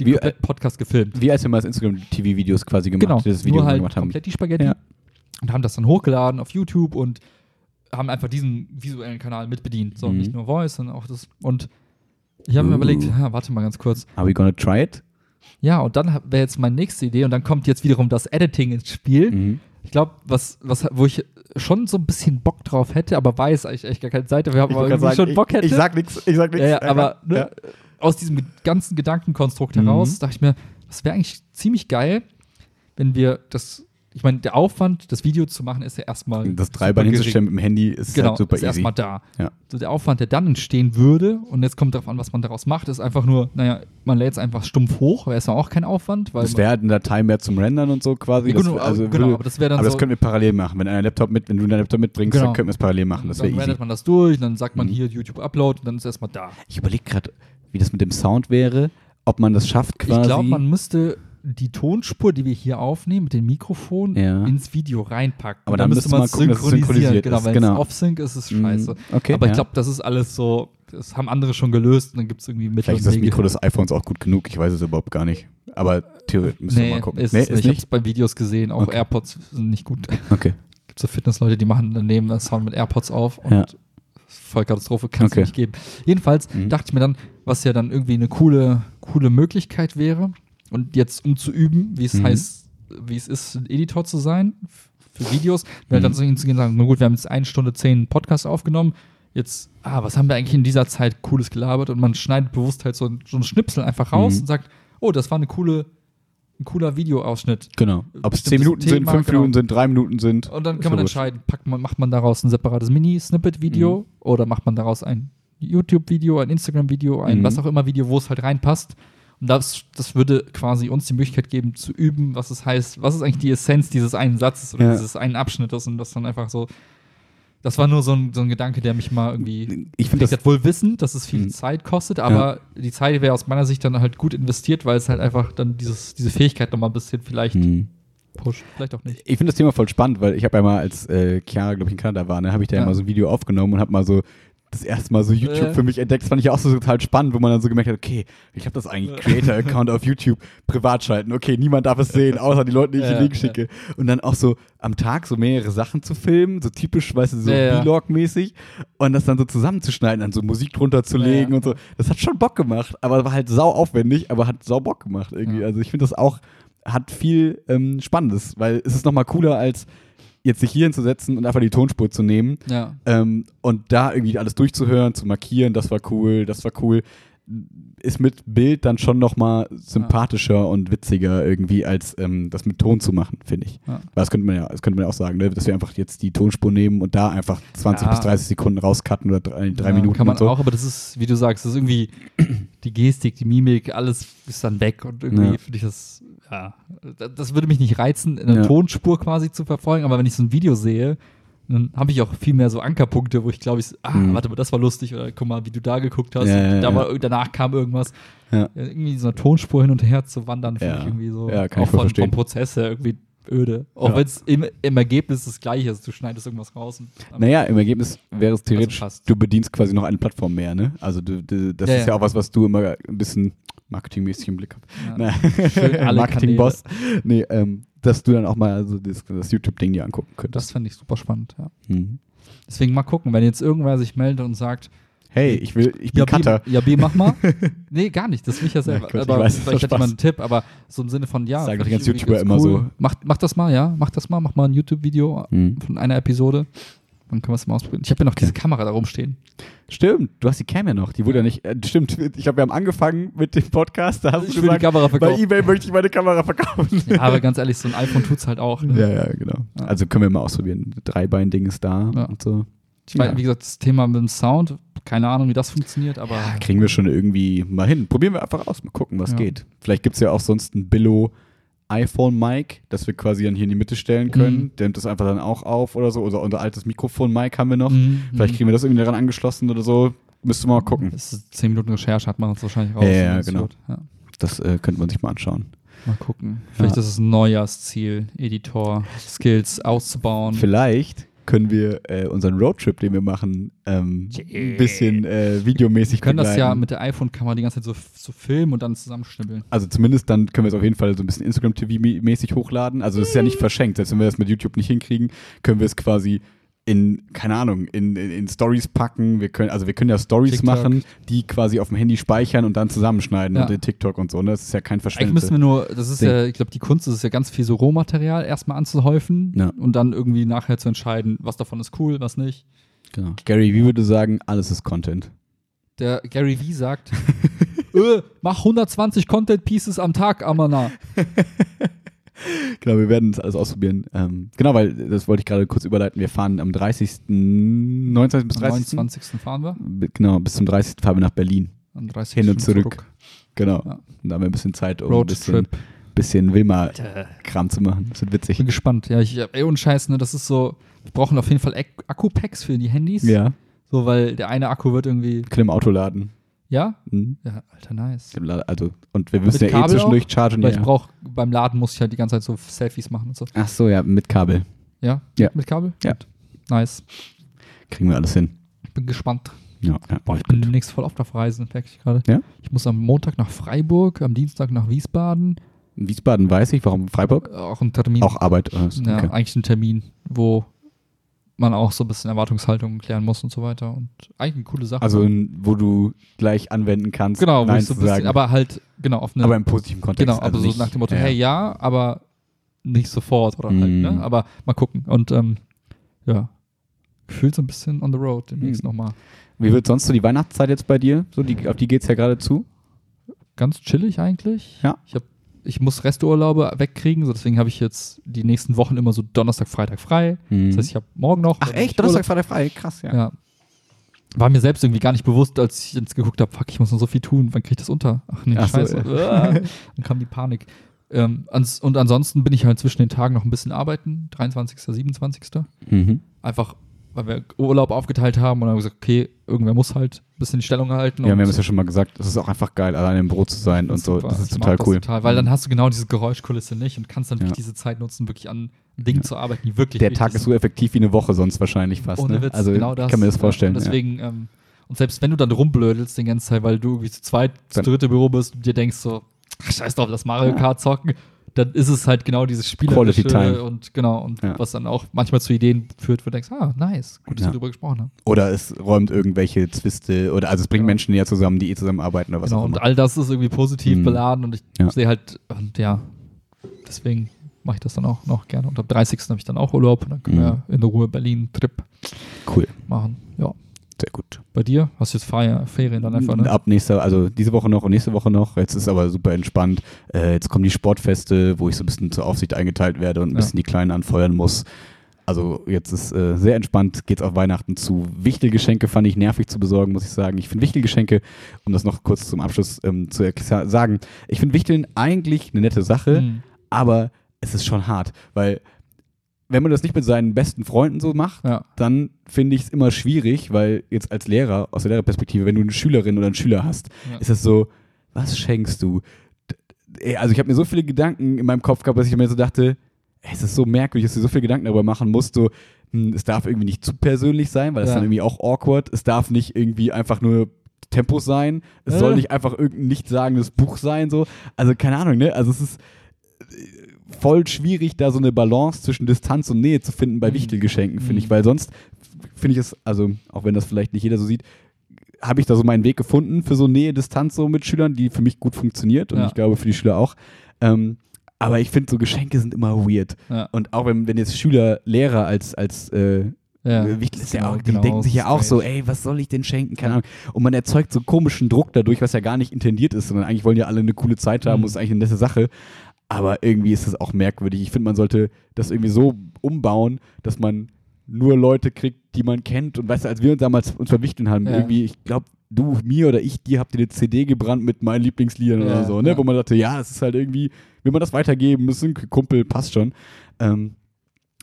den Wie- Podcast gefilmt. Wie als wir mal das Instagram-TV-Videos quasi gemacht, Genau, das Video nur halt gemacht haben. komplett die Spaghetti Ja. und haben das dann hochgeladen auf YouTube und haben einfach diesen visuellen Kanal mitbedient. So, Mhm. nicht nur Voice, sondern auch das. Und ich habe mir Uh. überlegt, ja, warte mal ganz kurz. Are we gonna try it? Ja, und dann wäre jetzt meine nächste Idee und dann kommt jetzt wiederum das Editing ins Spiel. Mhm. Ich glaube, was, was, wo ich schon so ein bisschen Bock drauf hätte, aber weiß eigentlich echt gar keine Zeit dafür habe, aber sagen, schon Bock hätte. Ich, ich sag nichts, ich sag nichts. ja, ja, aber ne, Ja. aus diesem ganzen Gedankenkonstrukt Mhm. heraus dachte ich mir, das wäre eigentlich ziemlich geil, wenn wir das, ich meine, der Aufwand, das Video zu machen, ist ja erstmal Das gering. hinzustellen mit dem Handy ist Genau, halt super ist easy. erstmal da. Ja. So der Aufwand, der dann entstehen würde, und jetzt kommt darauf an, was man daraus macht, ist einfach nur, naja, man lädt es einfach stumpf hoch, wäre es ja auch kein Aufwand, weil Das wäre halt eine Datei mehr zum Rendern und so quasi. Ja, Das genau, wär- also genau, würde- aber das wäre dann aber das so- können wir parallel machen. Wenn, einer Laptop mit, wenn du deinen Laptop mitbringst, Genau. dann können wir es parallel machen. Das dann rennt man das durch, dann sagt man Mhm. hier YouTube Upload und dann ist erstmal da. Ich überlege gerade, wie das mit dem Sound wäre, ob man das schafft quasi. Ich glaube, man müsste die Tonspur, die wir hier aufnehmen, mit dem Mikrofon Ja. ins Video reinpacken. Aber Und dann müsste man es synchronisiert Genau, ist, wenn genau. es off-sync ist, ist es Mhm. scheiße. Okay, Aber ja. ich glaube, das ist alles so, das haben andere schon gelöst und dann gibt es irgendwie Mittel Vielleicht ist das. Mikro des iPhones auch gut genug. Ich weiß es überhaupt gar nicht. Aber theoretisch müssen wir Nee, mal gucken. ist, nee, ist ich habe es bei Videos gesehen, auch Okay. AirPods sind nicht gut. Okay. gibt so Fitnessleute, die machen daneben das Sound mit AirPods auf und Ja. Vollkatastrophe kann es Okay. nicht geben. Jedenfalls Mhm. dachte ich mir dann, was ja dann irgendwie eine coole, coole Möglichkeit wäre und jetzt um zu üben, wie es Mhm. heißt, wie es ist, ein Editor zu sein für Videos, wäre Mhm. dann so hinzugehen und sagen, na gut, wir haben jetzt eine Stunde zehn Podcast aufgenommen, jetzt, ah, was haben wir eigentlich in dieser Zeit Cooles gelabert und man schneidet bewusst halt so, ein- so einen Schnipsel einfach raus Mhm. und sagt, oh, das war eine coole, ein cooler Videoausschnitt. Genau. Ob es Bestimmtes 10 Minuten sind, Thema, 5 genau. Minuten sind, 3 Minuten sind. Und dann kann man wurscht. entscheiden, packt man, macht man daraus ein separates Mini-Snippet-Video Mhm. oder macht man daraus ein YouTube-Video, ein Instagram-Video, ein Mhm. was auch immer Video, wo es halt reinpasst. Das, das würde quasi uns die Möglichkeit geben, zu üben, was es heißt, was ist eigentlich die Essenz dieses einen Satzes oder Ja. dieses einen Abschnittes und das dann einfach so. Das war nur so ein, so ein Gedanke, der mich mal irgendwie. Ich finde das wohl wissen, dass es viel Mhm. Zeit kostet, aber die Zeit wäre aus meiner Sicht dann halt gut investiert, weil es halt einfach dann dieses, diese Fähigkeit nochmal ein bisschen vielleicht Mhm. pusht. Vielleicht auch nicht. Ich finde das Thema voll spannend, weil ich habe ja mal, als äh, Chiara, glaube ich, in Kanada war, ne, habe ich da ja. Ja. mal so ein Video aufgenommen und habe mal so das erste Mal so YouTube Äh. für mich entdeckt. Das fand ich auch so total spannend, wo man dann so gemerkt hat, okay, ich habe das eigentlich Creator-Account auf YouTube privat schalten. Okay, niemand darf es sehen, außer die Leute, die ich Ja, den Link ja. schicke. Und dann auch so am Tag so mehrere Sachen zu filmen, so typisch, weißt du, so Ja, ja. Vlog-mäßig. Und das dann so zusammenzuschneiden, dann so Musik drunter zu legen Ja, ja. und so. Das hat schon Bock gemacht, aber war halt sau aufwendig, aber hat sau Bock gemacht irgendwie. Ja. Also ich finde das auch, hat viel ähm, Spannendes, weil es ist nochmal cooler als jetzt sich hier hinzusetzen und einfach die Tonspur zu nehmen Ja. ähm, und da irgendwie alles durchzuhören, zu markieren, das war cool, das war cool, ist mit Bild dann schon nochmal sympathischer und witziger irgendwie, als ähm, das mit Ton zu machen, finde ich. Ja. Weil das könnte man ja, das könnte man ja auch sagen, ne? dass wir einfach jetzt die Tonspur nehmen und da einfach 20 Ja. bis 30 Sekunden rauscutten oder drei, drei Ja, Minuten Kann man so. auch, aber das ist, wie du sagst, das ist irgendwie die Gestik, die Mimik, alles ist dann weg und irgendwie Ja. finde ich das, ja, da- das würde mich nicht reizen, eine Ja. Tonspur quasi zu verfolgen, aber wenn ich so ein Video sehe, dann habe ich auch viel mehr so Ankerpunkte, wo ich glaube, ich, ah, Mhm. warte mal, das war lustig oder guck mal, wie du da geguckt hast, Ja, da war, danach kam irgendwas. Irgendwie so eine Tonspur hin und her zu wandern, finde ich irgendwie so, Ja, kann auch von, verstehen. vom Prozess her irgendwie öde. Auch Ja. wenn es im, im Ergebnis das gleiche ist, du schneidest irgendwas raus. Naja, im Ergebnis wäre es theoretisch, passt. du bedienst quasi noch eine Plattform mehr, ne? Also du, du, das Ja, ist ja. ja. auch was, was du immer ein bisschen marketingmäßig im Blick hast. Marketing-Boss. Nee, ähm, dass du dann auch mal also das, das YouTube-Ding dir angucken Das könntest. fände ich super spannend, ja. Mhm. Deswegen mal gucken, wenn jetzt irgendwer sich meldet und sagt, Hey, ich will, ich bin ja, Cutter. B, ja, B, mach mal. nee, gar nicht, das will ich ja selber. Gott, ich aber weiß, das vielleicht war hat jemand einen. Tipp, aber so im Sinne von, ja. Sagen doch die ich ganzen YouTuber ganz immer so. Mach, mach das mal, ja, mach das mal, mach mal ein YouTube-Video Mhm. von einer Episode. Dann können wir es mal ausprobieren. Ich habe ja noch diese Kamera da rumstehen. Stimmt, du hast die Cam ja noch, die wurde ja nicht, äh, stimmt, ich glaube, wir haben angefangen mit dem Podcast, da hast Ich du will die gesagt, Kamera bei verkaufen. Ebay möchte ich meine Kamera verkaufen. Ja, aber ganz ehrlich, so ein iPhone tut's halt auch. Ne? Ja, ja, genau. Ja. Also können wir mal ausprobieren. Dreibein-Ding ist da Ja. und so. Ich weiß, Ja. wie gesagt, das Thema mit dem Sound, keine Ahnung, wie das funktioniert, aber Ja, kriegen wir schon irgendwie mal hin. Probieren wir einfach aus, mal gucken, was Ja. geht. Vielleicht gibt es ja auch sonst ein Billo iPhone-Mic, das wir quasi dann hier in die Mitte stellen können. Mhm. Der nimmt das einfach dann auch auf oder so. Oder unser altes Mikrofon-Mic haben wir noch. Mhm, Vielleicht kriegen wir das irgendwie daran angeschlossen oder so. Müsste man mal gucken. Das ist 10 Minuten Recherche, hat man uns wahrscheinlich raus. Ja, ja, das genau. Ja. Das äh, könnte man sich mal anschauen. Mal gucken. Vielleicht Ja. ist es ein Neujahrsziel, Editor, Skills auszubauen. Vielleicht können wir äh, unseren Roadtrip, den wir machen, ähm, ein bisschen äh, videomäßig Wir können das ja begleiten. mit der iPhone-Kamera die ganze Zeit so, so filmen und dann zusammenschnibbeln. Also zumindest dann können wir es auf jeden Fall so ein bisschen Instagram-TV-mäßig hochladen. Also das ist ja nicht verschenkt. Selbst wenn wir das mit YouTube nicht hinkriegen, können wir es quasi in, keine Ahnung, in, in, in Stories packen. Wir können, also wir können ja Stories machen, die quasi auf dem Handy speichern und dann zusammenschneiden Ja. und in TikTok und so. Ne? Das ist ja kein Eigentlich Verschwendete. müssen wir nur, das ist Ding. ja, ich glaube, die Kunst ist es ja ganz viel so Rohmaterial erstmal anzuhäufen Ja. und dann irgendwie nachher zu entscheiden, was davon ist cool, was nicht. genau. Gary, wie würde sagen, alles ist Content. Der Gary Vee sagt, äh, mach 120 Content Pieces am Tag, Amana. Genau, wir werden das alles ausprobieren. Ähm, genau, weil das wollte ich gerade kurz überleiten. Wir fahren am 30., 19. bis Am 30. 29. fahren wir. B- Genau, bis zum 30. fahren wir nach Berlin. Am 30. Hin und zurück. zurück. Genau. Ja. Und da haben wir ein bisschen Zeit, um ein bisschen, bisschen Wilma-Kram zu machen. Das wird Ich witzig. bin gespannt. Ja, ich, ey, und Scheiß, ne, das ist so, wir brauchen auf jeden Fall Ak- Akku-Packs für die Handys. Ja, So, weil der eine Akku wird irgendwie, können im Auto laden. Ja? Mhm. Ja, alter, nice. Also, und wir müssen Mit ja eh Kabel zwischendurch auch? chargen. Weil Ja. ich brauche, beim Laden muss ich halt die ganze Zeit so Selfies machen und so. Ach so, ja, mit Kabel. Ja? Ja. Mit Kabel? Ja. Gut. Nice. Kriegen wir alles hin. Ich bin gespannt. Ja, ja. Boah, ich bin demnächst voll oft auf Reisen, merke ich gerade. Ja? Ich muss am Montag nach Freiburg, am Dienstag nach Wiesbaden. In Wiesbaden weiß ich, warum Freiburg? Äh, Auch ein Termin. Auch Arbeit. oder was? Ja, Okay. eigentlich ein Termin, wo man auch so ein bisschen Erwartungshaltung klären muss und so weiter. Und eigentlich eine coole Sache. Also, in- wo du gleich anwenden kannst, genau, wo ich so ein bisschen, sagen. aber halt, genau, auf eine. aber im positiven Kontext. genau, aber also so nicht- nach dem Motto, ja. hey, ja, aber nicht sofort oder halt, Mm. ne? Aber mal gucken. Und ähm, ja, gefühlt so ein bisschen on the road demnächst Mm. nochmal. Wie wird sonst so die Weihnachtszeit jetzt bei dir? So, die, auf die geht's ja gerade zu. Ganz chillig eigentlich. Ja. Ich hab, ich muss Resturlaube wegkriegen, so deswegen habe ich jetzt die nächsten Wochen immer so Donnerstag, Freitag frei. Das heißt, ich habe morgen noch. Ach echt? Donnerstag, Freitag frei? Krass, ja. Ja. War mir selbst irgendwie gar nicht bewusst, als ich jetzt geguckt habe, fuck, ich muss noch so viel tun, wann kriege ich das unter? Ach nee, Ach so, scheiße. Ah. Dann kam die Panik. Ähm, ans, und ansonsten bin ich halt zwischen den Tagen noch ein bisschen arbeiten, 23., 27. Mhm. Einfach, weil wir Urlaub aufgeteilt haben und dann haben wir gesagt, okay, irgendwer muss halt ein bisschen die Stellung halten. Ja, wir haben es ja schon mal gesagt, es ist auch einfach geil, alleine im Büro zu sein und so. super. Das ist Ich total cool. Total, weil dann hast du genau diese Geräuschkulisse nicht und kannst dann Ja. wirklich diese Zeit nutzen, wirklich an Dingen Ja. zu arbeiten, die wirklich Der Tag ist so effektiv wie eine Woche sonst wahrscheinlich fast. Ohne ne? Witz, also genau das. ich kann mir das vorstellen. Ja, und deswegen, ähm, und selbst wenn du dann rumblödelst die ganze Zeit, weil du irgendwie zu zweit, zu Dann- dritt im Büro bist und dir denkst so, scheiß drauf, lass Mario Ja. Kart zocken, dann ist es halt genau dieses Spielerische und genau, und Ja. was dann auch manchmal zu Ideen führt, wo du denkst, ah, nice, gut, dass Ja. wir darüber gesprochen haben. ja. Oder es räumt irgendwelche Zwiste oder also es bringt Genau. Menschen näher zusammen, die eh zusammenarbeiten oder was genau, auch und immer. all das ist irgendwie positiv Mhm. beladen und ich Ja. sehe halt, und ja, deswegen mache ich das dann auch noch gerne. Und am 30. habe ich dann auch Urlaub und dann können Mhm. wir in der Ruhe Berlin-Trip Cool, machen. Ja. Sehr gut. Bei dir? Hast du jetzt Feier, Ferien dann einfach, ne? Ab nächster, also diese Woche noch und nächste Woche noch. Jetzt ist aber super entspannt. Äh, jetzt kommen die Sportfeste, wo ich so ein bisschen zur Aufsicht eingeteilt werde und ein Ja. bisschen die Kleinen anfeuern muss. Also jetzt ist äh, sehr entspannt, geht's auf Weihnachten zu. Wichtelgeschenke fand ich nervig zu besorgen, muss ich sagen. Ich finde Wichtelgeschenke, um das noch kurz zum Abschluss ähm, zu sagen, ich finde Wichteln eigentlich eine nette Sache, Mhm. aber es ist schon hart, weil wenn man das nicht mit seinen besten Freunden so macht, Ja. dann finde ich es immer schwierig, weil jetzt als Lehrer, aus der Lehrerperspektive, wenn du eine Schülerin oder einen Schüler hast, Ja. ist es so, was schenkst du? D- Also ich habe mir so viele Gedanken in meinem Kopf gehabt, dass ich mir so dachte, es ist so merkwürdig, dass du so viele Gedanken darüber machen musst, so, hm, es darf irgendwie nicht zu persönlich sein, weil das Ja. dann irgendwie auch awkward, es darf nicht irgendwie einfach nur Tempos sein, es soll nicht einfach irgendein nichtssagendes Buch sein, so, also keine Ahnung, ne, also es ist voll schwierig, da so eine Balance zwischen Distanz und Nähe zu finden bei Mhm. Wichtelgeschenken, finde ich, Mhm. weil sonst finde ich es, also auch wenn das vielleicht nicht jeder so sieht, habe ich da so meinen Weg gefunden für so Nähe, Distanz so mit Schülern, die für mich gut funktioniert und Ja. ich glaube für die Schüler auch. Ähm, aber ich finde, so Geschenke sind immer weird. Ja. Und auch wenn, wenn jetzt Schüler, Lehrer als, als äh, Ja. Wichtel ist ja Genau, auch, die genau, denken sich ja auch so, ey, was soll ich denn schenken? Keine Ahnung. Und man erzeugt so komischen Druck dadurch, was ja gar nicht intendiert ist, sondern eigentlich wollen ja alle eine coole Zeit haben Mhm. und ist eigentlich eine nette Sache. Aber irgendwie ist das auch merkwürdig. Ich finde, man sollte das irgendwie so umbauen, dass man nur Leute kriegt, die man kennt. Und weißt du, als wir uns damals uns verwichteln haben, Ja. irgendwie, ich glaube, du, mir oder ich, dir habt ihr eine CD gebrannt mit meinen Lieblingsliedern Ja, oder so, ne? ja. Wo man dachte, ja, es ist halt irgendwie, will man das weitergeben, ist ein Kumpel, passt schon. Ähm,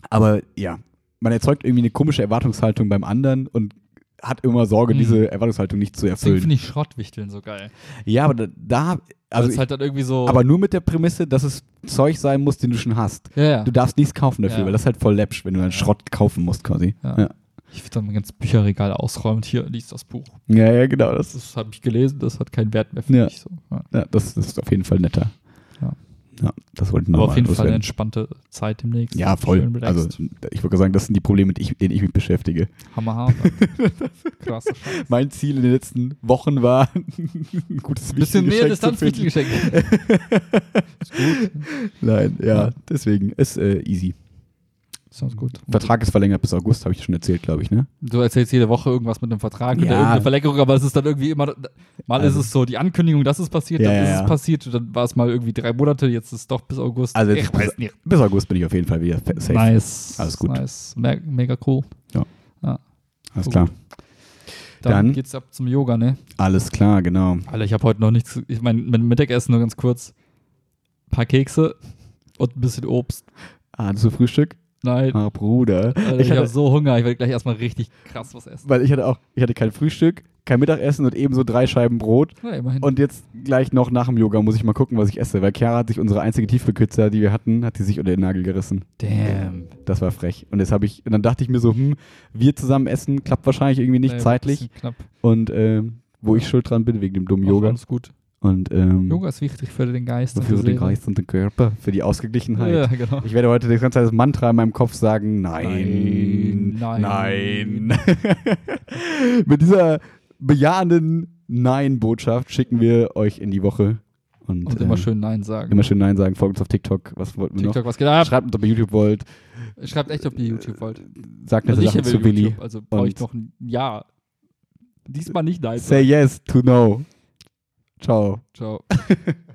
aber ja, man erzeugt irgendwie eine komische Erwartungshaltung beim anderen und hat immer Sorge, Mhm. diese Erwartungshaltung nicht zu Deswegen erfüllen. finde ich Schrottwichteln so geil. Ja, aber da, da Also halt dann irgendwie so. aber nur mit der Prämisse, dass es Zeug sein muss, den du schon hast. ja, ja. Du darfst nichts kaufen dafür, Ja. weil das ist halt voll läppsch, wenn du einen Ja. Schrott kaufen musst quasi. Ja. Ja, Ich würde dann mein ganzes Bücherregal ausräumen und hier liest das Buch. ja, ja genau. Das, Das habe ich gelesen, das hat keinen Wert mehr für mich. So. Ja. das ist auf jeden Fall netter. Ja. Das wollte ich Aber auf jeden Fall eine entspannte Zeit demnächst. Ja, voll. Also ich würde sagen, das sind die Probleme, mit ich, denen ich mich beschäftige. Hammerhart. Scheiß. Mein Ziel in den letzten Wochen war, ein gutes Ein bisschen mehr. Distanzwichtelgeschenk. ist gut. Nein, ja, Ja. deswegen ist äh, easy. Sounds gut. Vertrag ist verlängert bis August, habe ich schon erzählt, glaube ich, ne? Du erzählst jede Woche irgendwas mit einem Vertrag oder Ja. irgendeine Verlängerung, aber es ist dann irgendwie immer, mal Also- ist es so die Ankündigung, dass es passiert, Ja, dann ja, ist ja. es passiert, dann war es mal irgendwie drei Monate, jetzt ist es doch bis August. Also ich weiß nicht. Bis August bin ich auf jeden Fall wieder fe- safe. Nice. Alles gut. Nice. Me mega cool. Alles Gut. klar. Dann, Dann- geht's ab zum Yoga, ne? Alles klar, genau. Alter, ich habe heute noch nichts, ich meine, mit dem Mittagessen nur ganz kurz. Ein paar Kekse und ein bisschen Obst. Ah, zu Frühstück? Nein. Ah, Bruder. Alter, ich ich habe hatte, so Hunger, ich werde gleich erstmal richtig krass was essen. weil ich hatte auch, ich hatte kein Frühstück, kein Mittagessen und ebenso drei Scheiben Brot. Na, immerhin. Und jetzt gleich noch nach dem Yoga muss ich mal gucken, was ich esse, weil Chiara hat sich unsere einzige Tiefkühlpizza, die wir hatten, hat sie sich unter den Nagel gerissen. Damn. Das war frech. Und jetzt habe ich, und dann dachte ich mir so, hm, wir zusammen essen, klappt wahrscheinlich irgendwie nicht Nee, zeitlich. Knapp. Und ähm, wo ich schuld dran bin, wegen dem dummen Ach, Yoga. Alles gut. Und ähm, Yoga ist wichtig für den Geist und für die den. Geist und den Körper, für die Ausgeglichenheit. Ja, genau. Ich werde heute die ganze Zeit das Mantra in meinem Kopf sagen, nein, Nein, nein. nein. Mit dieser bejahenden Nein-Botschaft schicken wir euch in die Woche. Und, Und äh, immer schön Nein sagen. immer schön Nein sagen. Folgt uns auf TikTok. Was wollten wir TikTok, noch? was geht ab? Schreibt uns, ob ihr YouTube wollt. Schreibt echt, ob ihr YouTube wollt. Sagt Also nette ich Sachen zu Willi. Also brauche ich Und- noch ein Ja. Diesmal nicht Nein Say sagen. yes to no. Ciao. Ciao.